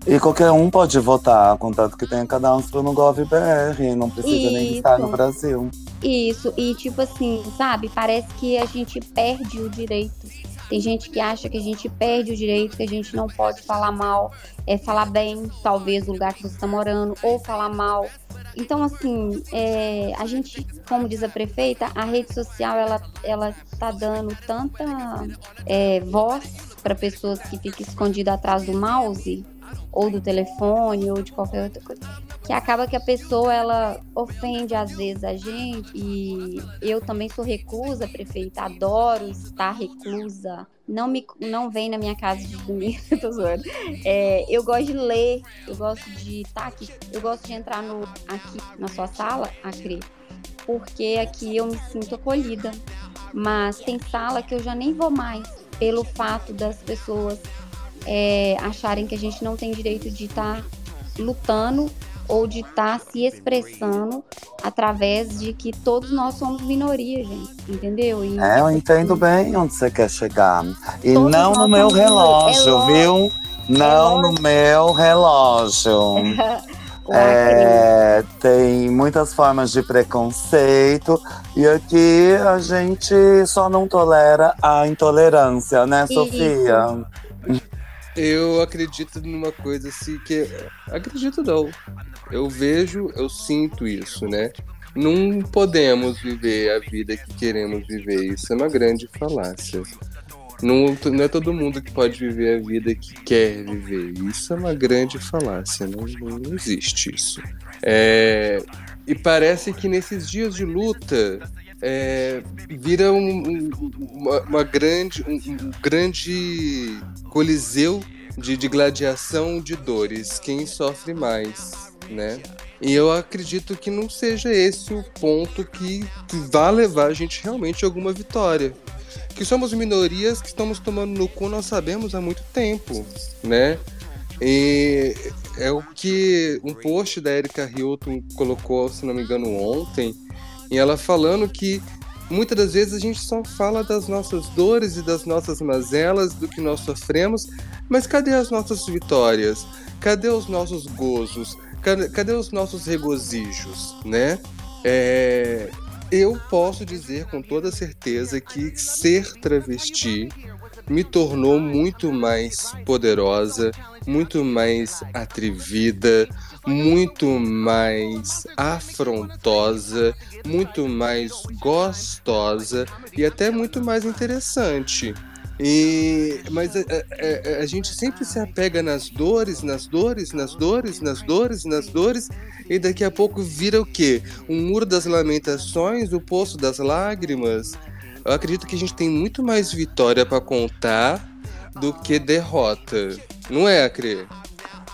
E qualquer um pode votar, contanto que tenha cadastro no GovBR, não precisa Isso. nem estar no Brasil. Isso, e tipo assim, sabe, parece que a gente perde o direito. Tem gente que acha que a gente perde o direito, que a gente não pode falar mal, é falar bem, talvez, do lugar que você está morando, ou falar mal. Então, assim, é, a gente, como diz a prefeita, a rede social ela ela está dando tanta é, voz para pessoas que ficam escondidas atrás do mouse ou do telefone ou de qualquer outra coisa, que acaba que a pessoa ela ofende às vezes a gente e eu também sou reclusa, prefeita, adoro estar reclusa. Não me não vem na minha casa de domingo, <laughs> tô zoando. É, eu gosto de ler, eu gosto de estar aqui, eu gosto de entrar no aqui na sua sala, Acre, porque aqui eu me sinto acolhida. Mas tem sala que eu já nem vou mais pelo fato das pessoas é, acharem que a gente não tem direito de estar tá lutando ou de estar tá se expressando através de que todos nós somos minoria, gente, entendeu? E, é, eu entendo bem onde você quer chegar. E não no meu relógio, é viu? Não é no meu relógio. <laughs> É, tem muitas formas de preconceito e aqui a gente só não tolera a intolerância, né, Sofia? Eu acredito numa coisa assim que. Acredito não. Eu vejo, eu sinto isso, né? Não podemos viver a vida que queremos viver. Isso é uma grande falácia. Não, não é todo mundo que pode viver a vida que quer viver. Isso é uma grande falácia. Não, não existe isso. É, e parece que nesses dias de luta é, vira um, um, uma, uma, grande, um, um, grande coliseu de, de gladiação de dores, quem sofre mais, né? E eu acredito que não seja esse o ponto que vá levar a gente realmente a alguma vitória. Que somos minorias que estamos tomando no cu, nós sabemos há muito tempo, né? E é o que um post da Erika Hilton colocou, se não me engano, ontem, e ela falando que muitas das vezes a gente só fala das nossas dores e das nossas mazelas, do que nós sofremos, mas cadê as nossas vitórias? Cadê os nossos gozos? Cadê, cadê os nossos regozijos, né? É, eu posso dizer com toda certeza que ser travesti me tornou muito mais poderosa, muito mais atrevida, muito mais afrontosa, muito mais gostosa e até muito mais interessante. E, mas a, a, a, gente sempre se apega nas dores, nas dores, nas dores, nas dores, nas dores, e daqui a pouco vira o quê? Um muro das lamentações, o poço das lágrimas. Eu acredito que a gente tem muito mais vitória para contar do que derrota. Não é, Acre?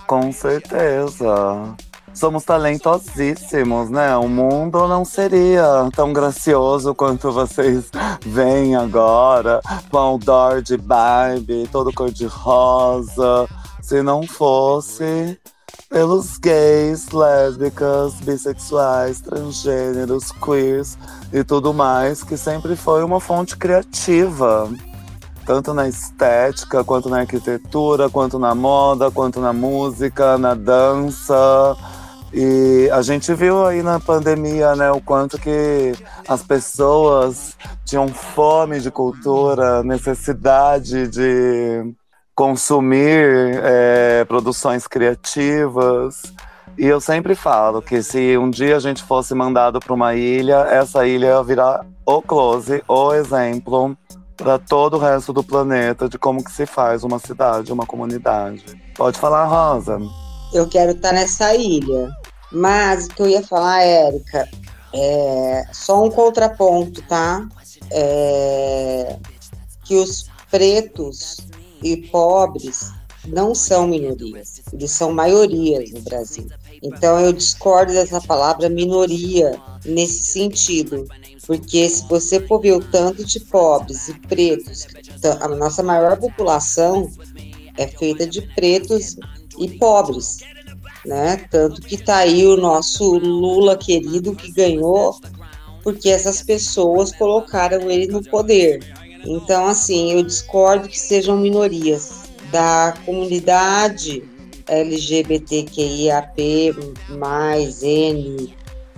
Com certeza. Somos talentosíssimos, né? O mundo não seria tão gracioso quanto vocês veem agora, com o de Barbie, todo cor-de-rosa, se não fosse pelos gays, lésbicas, bissexuais, transgêneros, queers e tudo mais, que sempre foi uma fonte criativa. Tanto na estética, quanto na arquitetura, quanto na moda, quanto na música, na dança. E a gente viu aí na pandemia, né, o quanto que as pessoas tinham fome de cultura, necessidade de consumir é, produções criativas. E eu sempre falo que se um dia a gente fosse mandado para uma ilha, essa ilha virar o close, o exemplo para todo o resto do planeta de como que se faz uma cidade, uma comunidade. Pode falar, Rosa. Eu quero estar nessa ilha. Mas o que eu ia falar, Érica, é só um contraponto, tá? É que os pretos e pobres não são minorias, eles são maiorias no Brasil. Então eu discordo dessa palavra minoria nesse sentido, porque se você for ver o tanto de pobres e pretos, a nossa maior população é feita de pretos e pobres, né? Tanto que tá aí o nosso Lula querido que ganhou porque essas pessoas colocaram ele no poder. Então, assim, eu discordo que sejam minorias da comunidade LGBTQIAP+, mais N,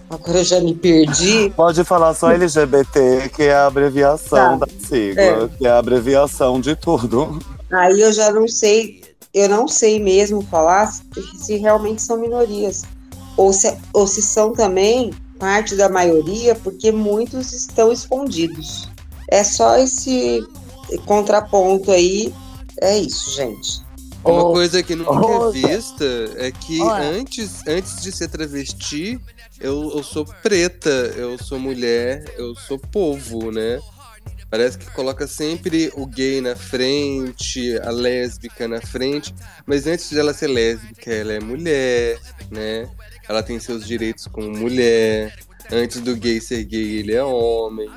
agora eu já me perdi. Pode falar só LGBT, que é a abreviação tá. da sigla, é. que é a abreviação de tudo. Aí eu já não sei, eu não sei mesmo falar se, se realmente são minorias, ou se, ou se são também parte da maioria, porque muitos estão escondidos. É só esse contraponto aí. É isso, gente. Uma oh, coisa que nunca oh, é vista é que antes, antes de ser travesti, eu, eu sou preta, eu sou mulher, eu sou povo, né? Parece que coloca sempre o gay na frente, a lésbica na frente, mas antes de ela ser lésbica, ela é mulher, né? Ela tem seus direitos como mulher. Antes do gay ser gay, ele é homem,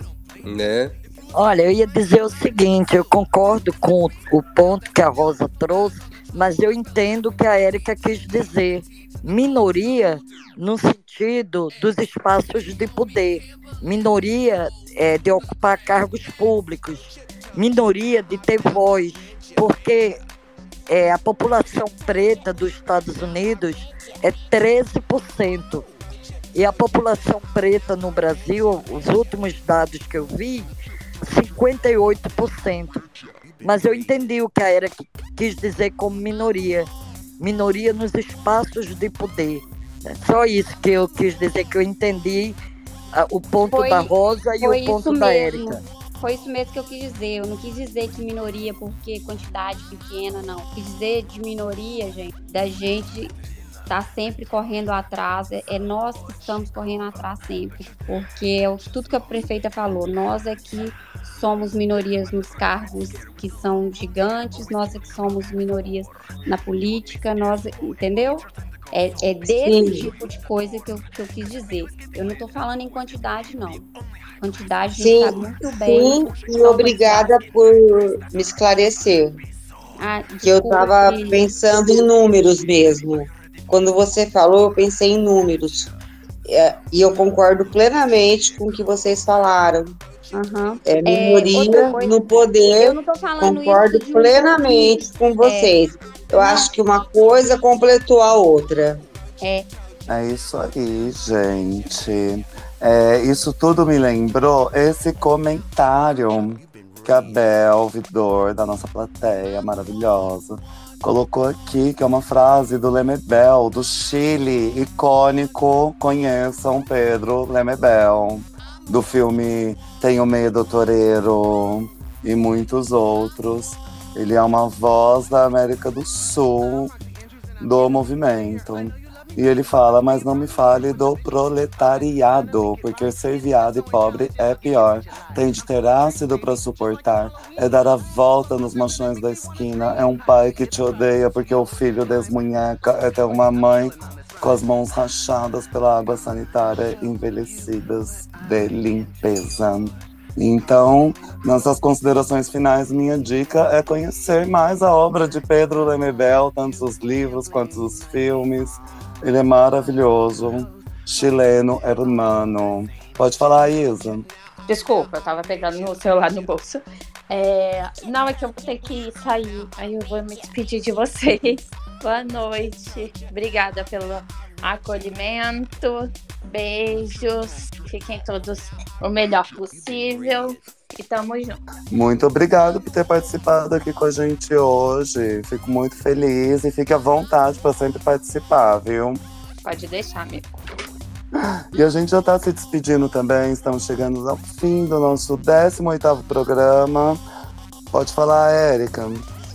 né? Olha, eu ia dizer o seguinte, eu concordo com o ponto que a Rosa trouxe, mas eu entendo o que a Érica quis dizer. Minoria no sentido dos espaços de poder, minoria é, de ocupar cargos públicos, minoria de ter voz, porque é, a população preta dos Estados Unidos é 13%. E a população preta no Brasil, os últimos dados que eu vi, 58%. Mas eu entendi o que a Era quis dizer como minoria. Minoria nos espaços de poder. É só isso que eu quis dizer, que eu entendi uh, o ponto foi, da Rosa e o ponto da Érica. Foi isso mesmo que eu quis dizer. Eu não quis dizer que minoria porque quantidade pequena, não. Quis dizer de minoria, gente, da gente está sempre correndo atrás, é, é nós que estamos correndo atrás sempre, porque é tudo que a prefeita falou, nós é que somos minorias nos cargos que são gigantes, nós é que somos minorias na política, nós, entendeu? É, é desse Sim. tipo de coisa que eu, que eu quis dizer. Eu não estou falando em quantidade, não. Quantidade Sim, sabe muito bem. sim, e obrigada por me esclarecer. Ah, Que eu estava pensando em números mesmo. Quando você falou, eu pensei em números. É, e eu concordo plenamente com o que vocês falaram. Aham. É É, minoria coisa, no poder. eu não tô falando Concordo isso um plenamente ponto- com vocês. Eu Não. acho que uma coisa completou a outra. É, É isso aí, gente. É, isso tudo me lembrou esse comentário que a Bel Vidor, da nossa plateia maravilhosa, colocou aqui, que é uma frase do Lemebel, do Chile, icônico. Conheçam Pedro Lemebel, do filme Tenho Medo Toreiro e muitos outros. Ele é uma voz da América do Sul do movimento. E ele fala, mas não me fale do proletariado, porque ser viado e pobre é pior. Tem de ter ácido pra suportar, é dar a volta nos machões da esquina, é um pai que te odeia porque o filho desmunheca, é ter uma mãe com as mãos rachadas pela água sanitária, envelhecidas de limpeza. Então, nessas considerações finais, minha dica é conhecer mais a obra de Pedro Lemebel, tanto os livros quanto os filmes. Ele é maravilhoso. Chileno, hermano. Pode falar, Isa. Desculpa, eu tava pegando no celular no bolso. É, não, é que eu vou ter que sair. Aí eu vou me despedir de vocês. <laughs> Boa noite. Obrigada pelo acolhimento. Beijos. Fiquem todos o melhor possível. E tamo junto. Muito obrigado por ter participado aqui com a gente hoje. Fico muito feliz e fique à vontade para sempre participar, viu? Pode deixar, amigo. E a gente já está se despedindo também, estamos chegando ao fim do nosso 18º programa. Pode falar, Érica.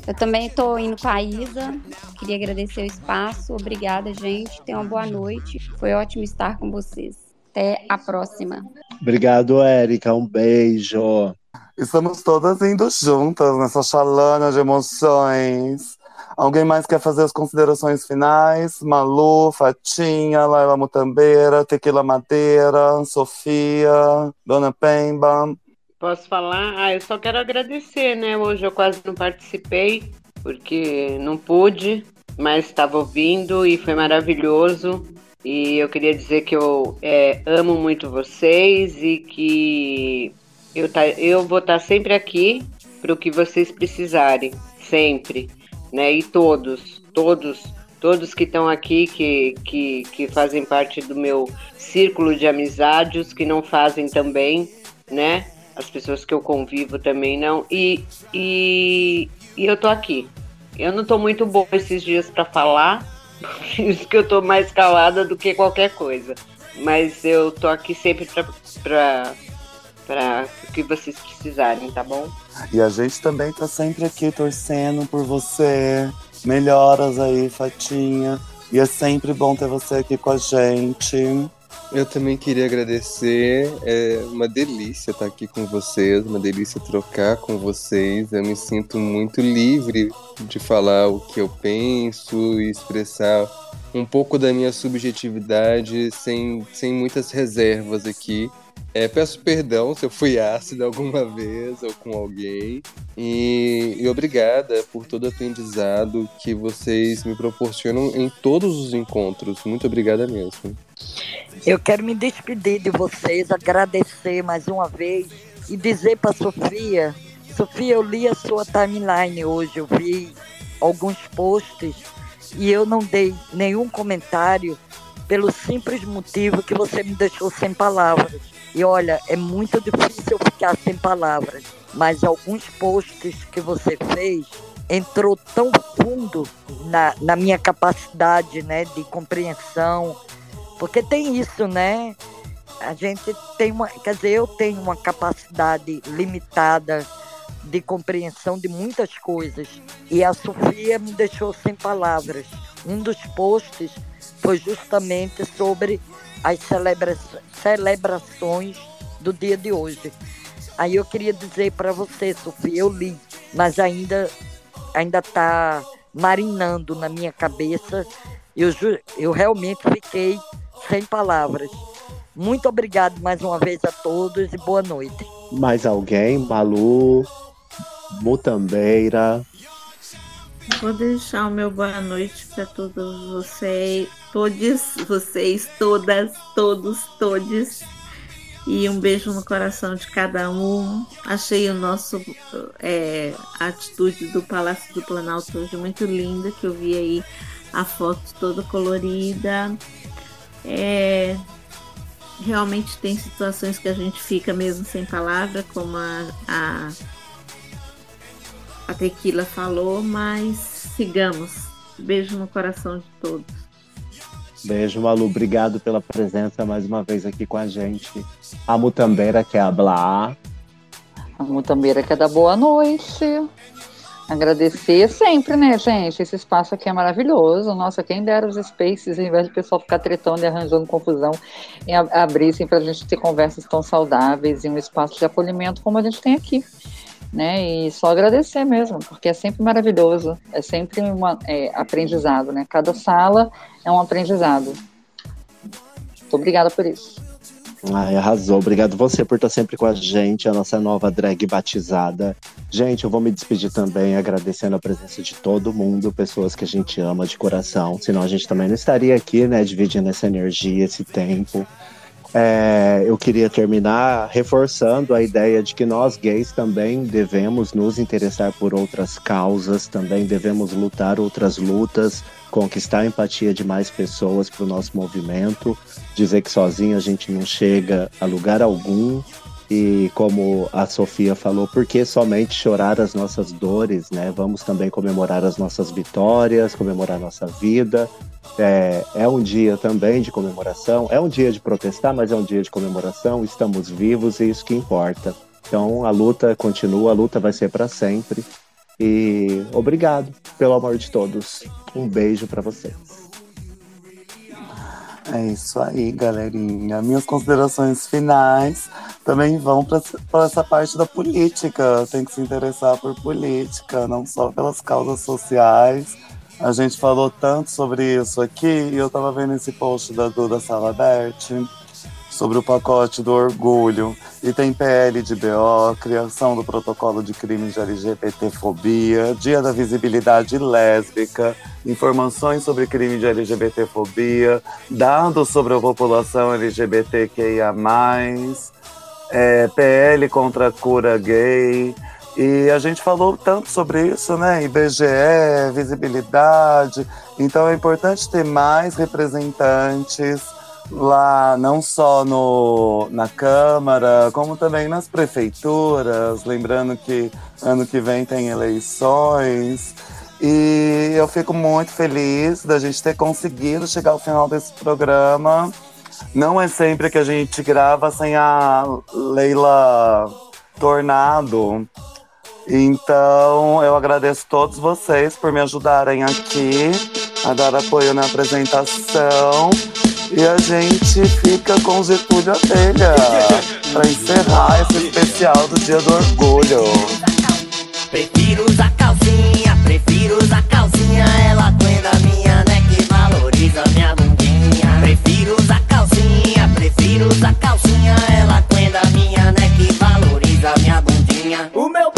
Eu também estou indo com a Isa. Queria agradecer o espaço. Obrigada, gente. Tenham uma boa noite. Foi ótimo estar com vocês. Até a próxima. Obrigado, Érica. Um beijo. Estamos todas indo juntas nessa chalana de emoções. Alguém mais quer fazer as considerações finais? Malu, Fatinha, Laila Mutambeira, Tequila Madeira, Sofia, Dona Pemba. Posso falar? Ah, eu só quero agradecer, né? Hoje eu quase não participei, porque não pude, mas estava ouvindo e foi maravilhoso. E eu queria dizer que eu é, amo muito vocês e que eu, tá, eu vou estar sempre aqui para o que vocês precisarem, sempre, né? E todos, todos, todos que estão aqui, que, que, que fazem parte do meu círculo de amizades, que não fazem também, né? As pessoas que eu convivo também não. E, e, e eu tô aqui. Eu não tô muito boa esses dias para falar, <laughs> isso que eu tô mais calada do que qualquer coisa. Mas eu tô aqui sempre para para o que vocês precisarem, tá bom? E a gente também tá sempre aqui torcendo por você. Melhoras aí, Fatinha. E é sempre bom ter você aqui com a gente. Eu também queria agradecer. É uma delícia estar aqui com vocês, uma delícia trocar com vocês. Eu me sinto muito livre de falar o que eu penso e expressar um pouco da minha subjetividade sem, sem muitas reservas aqui. É, peço perdão se eu fui ácido alguma vez ou com alguém. E, e obrigada por todo o aprendizado que vocês me proporcionam em todos os encontros. Muito obrigada mesmo. Eu quero me despedir de vocês, agradecer mais uma vez e dizer para Sofia, Sofia, eu li a sua timeline hoje, eu vi alguns posts e eu não dei nenhum comentário pelo simples motivo que você me deixou sem palavras. E olha, é muito difícil ficar sem palavras, mas alguns posts que você fez entrou tão fundo na, na minha capacidade né, de compreensão, porque tem isso, né? A gente tem uma, quer dizer, eu tenho uma capacidade limitada de compreensão de muitas coisas. E a Sofia me deixou sem palavras. um dos posts foi justamente sobre as celebra celebrações do dia de hoje. Aí eu queria dizer para você, Sofia, eu li, mas ainda ainda está marinando na minha cabeça. Eu, eu realmente fiquei sem palavras. Muito obrigado mais uma vez a todos e boa noite. Mais alguém? Malu, Mutambeira. Vou deixar o meu boa noite para todos vocês, todos vocês, todas, todos, todes. E um beijo no coração de cada um. Achei o nosso é, a atitude do Palácio do Planalto hoje muito linda, que eu vi aí a foto toda colorida. É, realmente tem situações que a gente fica mesmo sem palavra, como a, a, a Tequila falou, mas sigamos. Beijo no coração de todos. Beijo, Malu. Obrigado pela presença mais uma vez aqui com a gente. A Mutambeira quer hablar. A Mutambeira quer dar boa noite. Agradecer sempre, né, gente? Esse espaço aqui é maravilhoso. Nossa, quem dera os spaces, ao invés de o pessoal ficar tretando e arranjando confusão, e abrissem para a gente ter conversas tão saudáveis e um espaço de acolhimento como a gente tem aqui. Né? E só agradecer mesmo, porque é sempre maravilhoso, é sempre um é, aprendizado, né? Cada sala é um aprendizado. Muito obrigada por isso. Ai, arrasou. Obrigado você por estar sempre com a gente, a nossa nova drag batizada. Gente, eu vou me despedir também agradecendo a presença de todo mundo, pessoas que a gente ama de coração. Senão a gente também não estaria aqui, né, dividindo essa energia, esse tempo. É, eu queria terminar reforçando a ideia de que nós gays também devemos nos interessar por outras causas, também devemos lutar outras lutas, conquistar a empatia de mais pessoas para o nosso movimento, dizer que sozinho a gente não chega a lugar algum e como a Sofia falou, por que somente chorar as nossas dores, né? Vamos também comemorar as nossas vitórias, comemorar nossa vida. É, é um dia também de comemoração, é um dia de protestar, mas é um dia de comemoração. Estamos vivos e isso que importa. Então a luta continua, a luta vai ser para sempre. E obrigado pelo amor de todos. Um beijo para vocês. É isso aí, galerinha. Minhas considerações finais também vão para essa parte da política. Tem que se interessar por política, não só pelas causas sociais. A gente falou tanto sobre isso aqui e eu estava vendo esse post da Duda Salabert sobre o pacote do orgulho. E tem PL de BO, criação do protocolo de crimes de LGBTfobia, Dia da Visibilidade Lésbica, informações sobre crime de LGBTfobia, dados sobre a população LGBTQIA+, é, PL contra a cura gay. E a gente falou tanto sobre isso, né? IBGE, visibilidade. Então é importante ter mais representantes lá não só no, na Câmara, como também nas prefeituras, lembrando que ano que vem tem eleições. E eu fico muito feliz da gente ter conseguido chegar ao final desse programa. Não é sempre que a gente grava sem a Leila Tornado. Então, eu agradeço todos vocês por me ajudarem aqui, a dar apoio na apresentação. E a gente fica com Getúlio Abelha para encerrar esse especial do Dia do Orgulho. Prefiro usar calcinha, prefiro usar calcinha. Ela cuida minha neck, valoriza minha bundinha. Prefiro usar calcinha, prefiro usar calcinha. Ela cuida minha neck, valoriza minha bundinha. O meu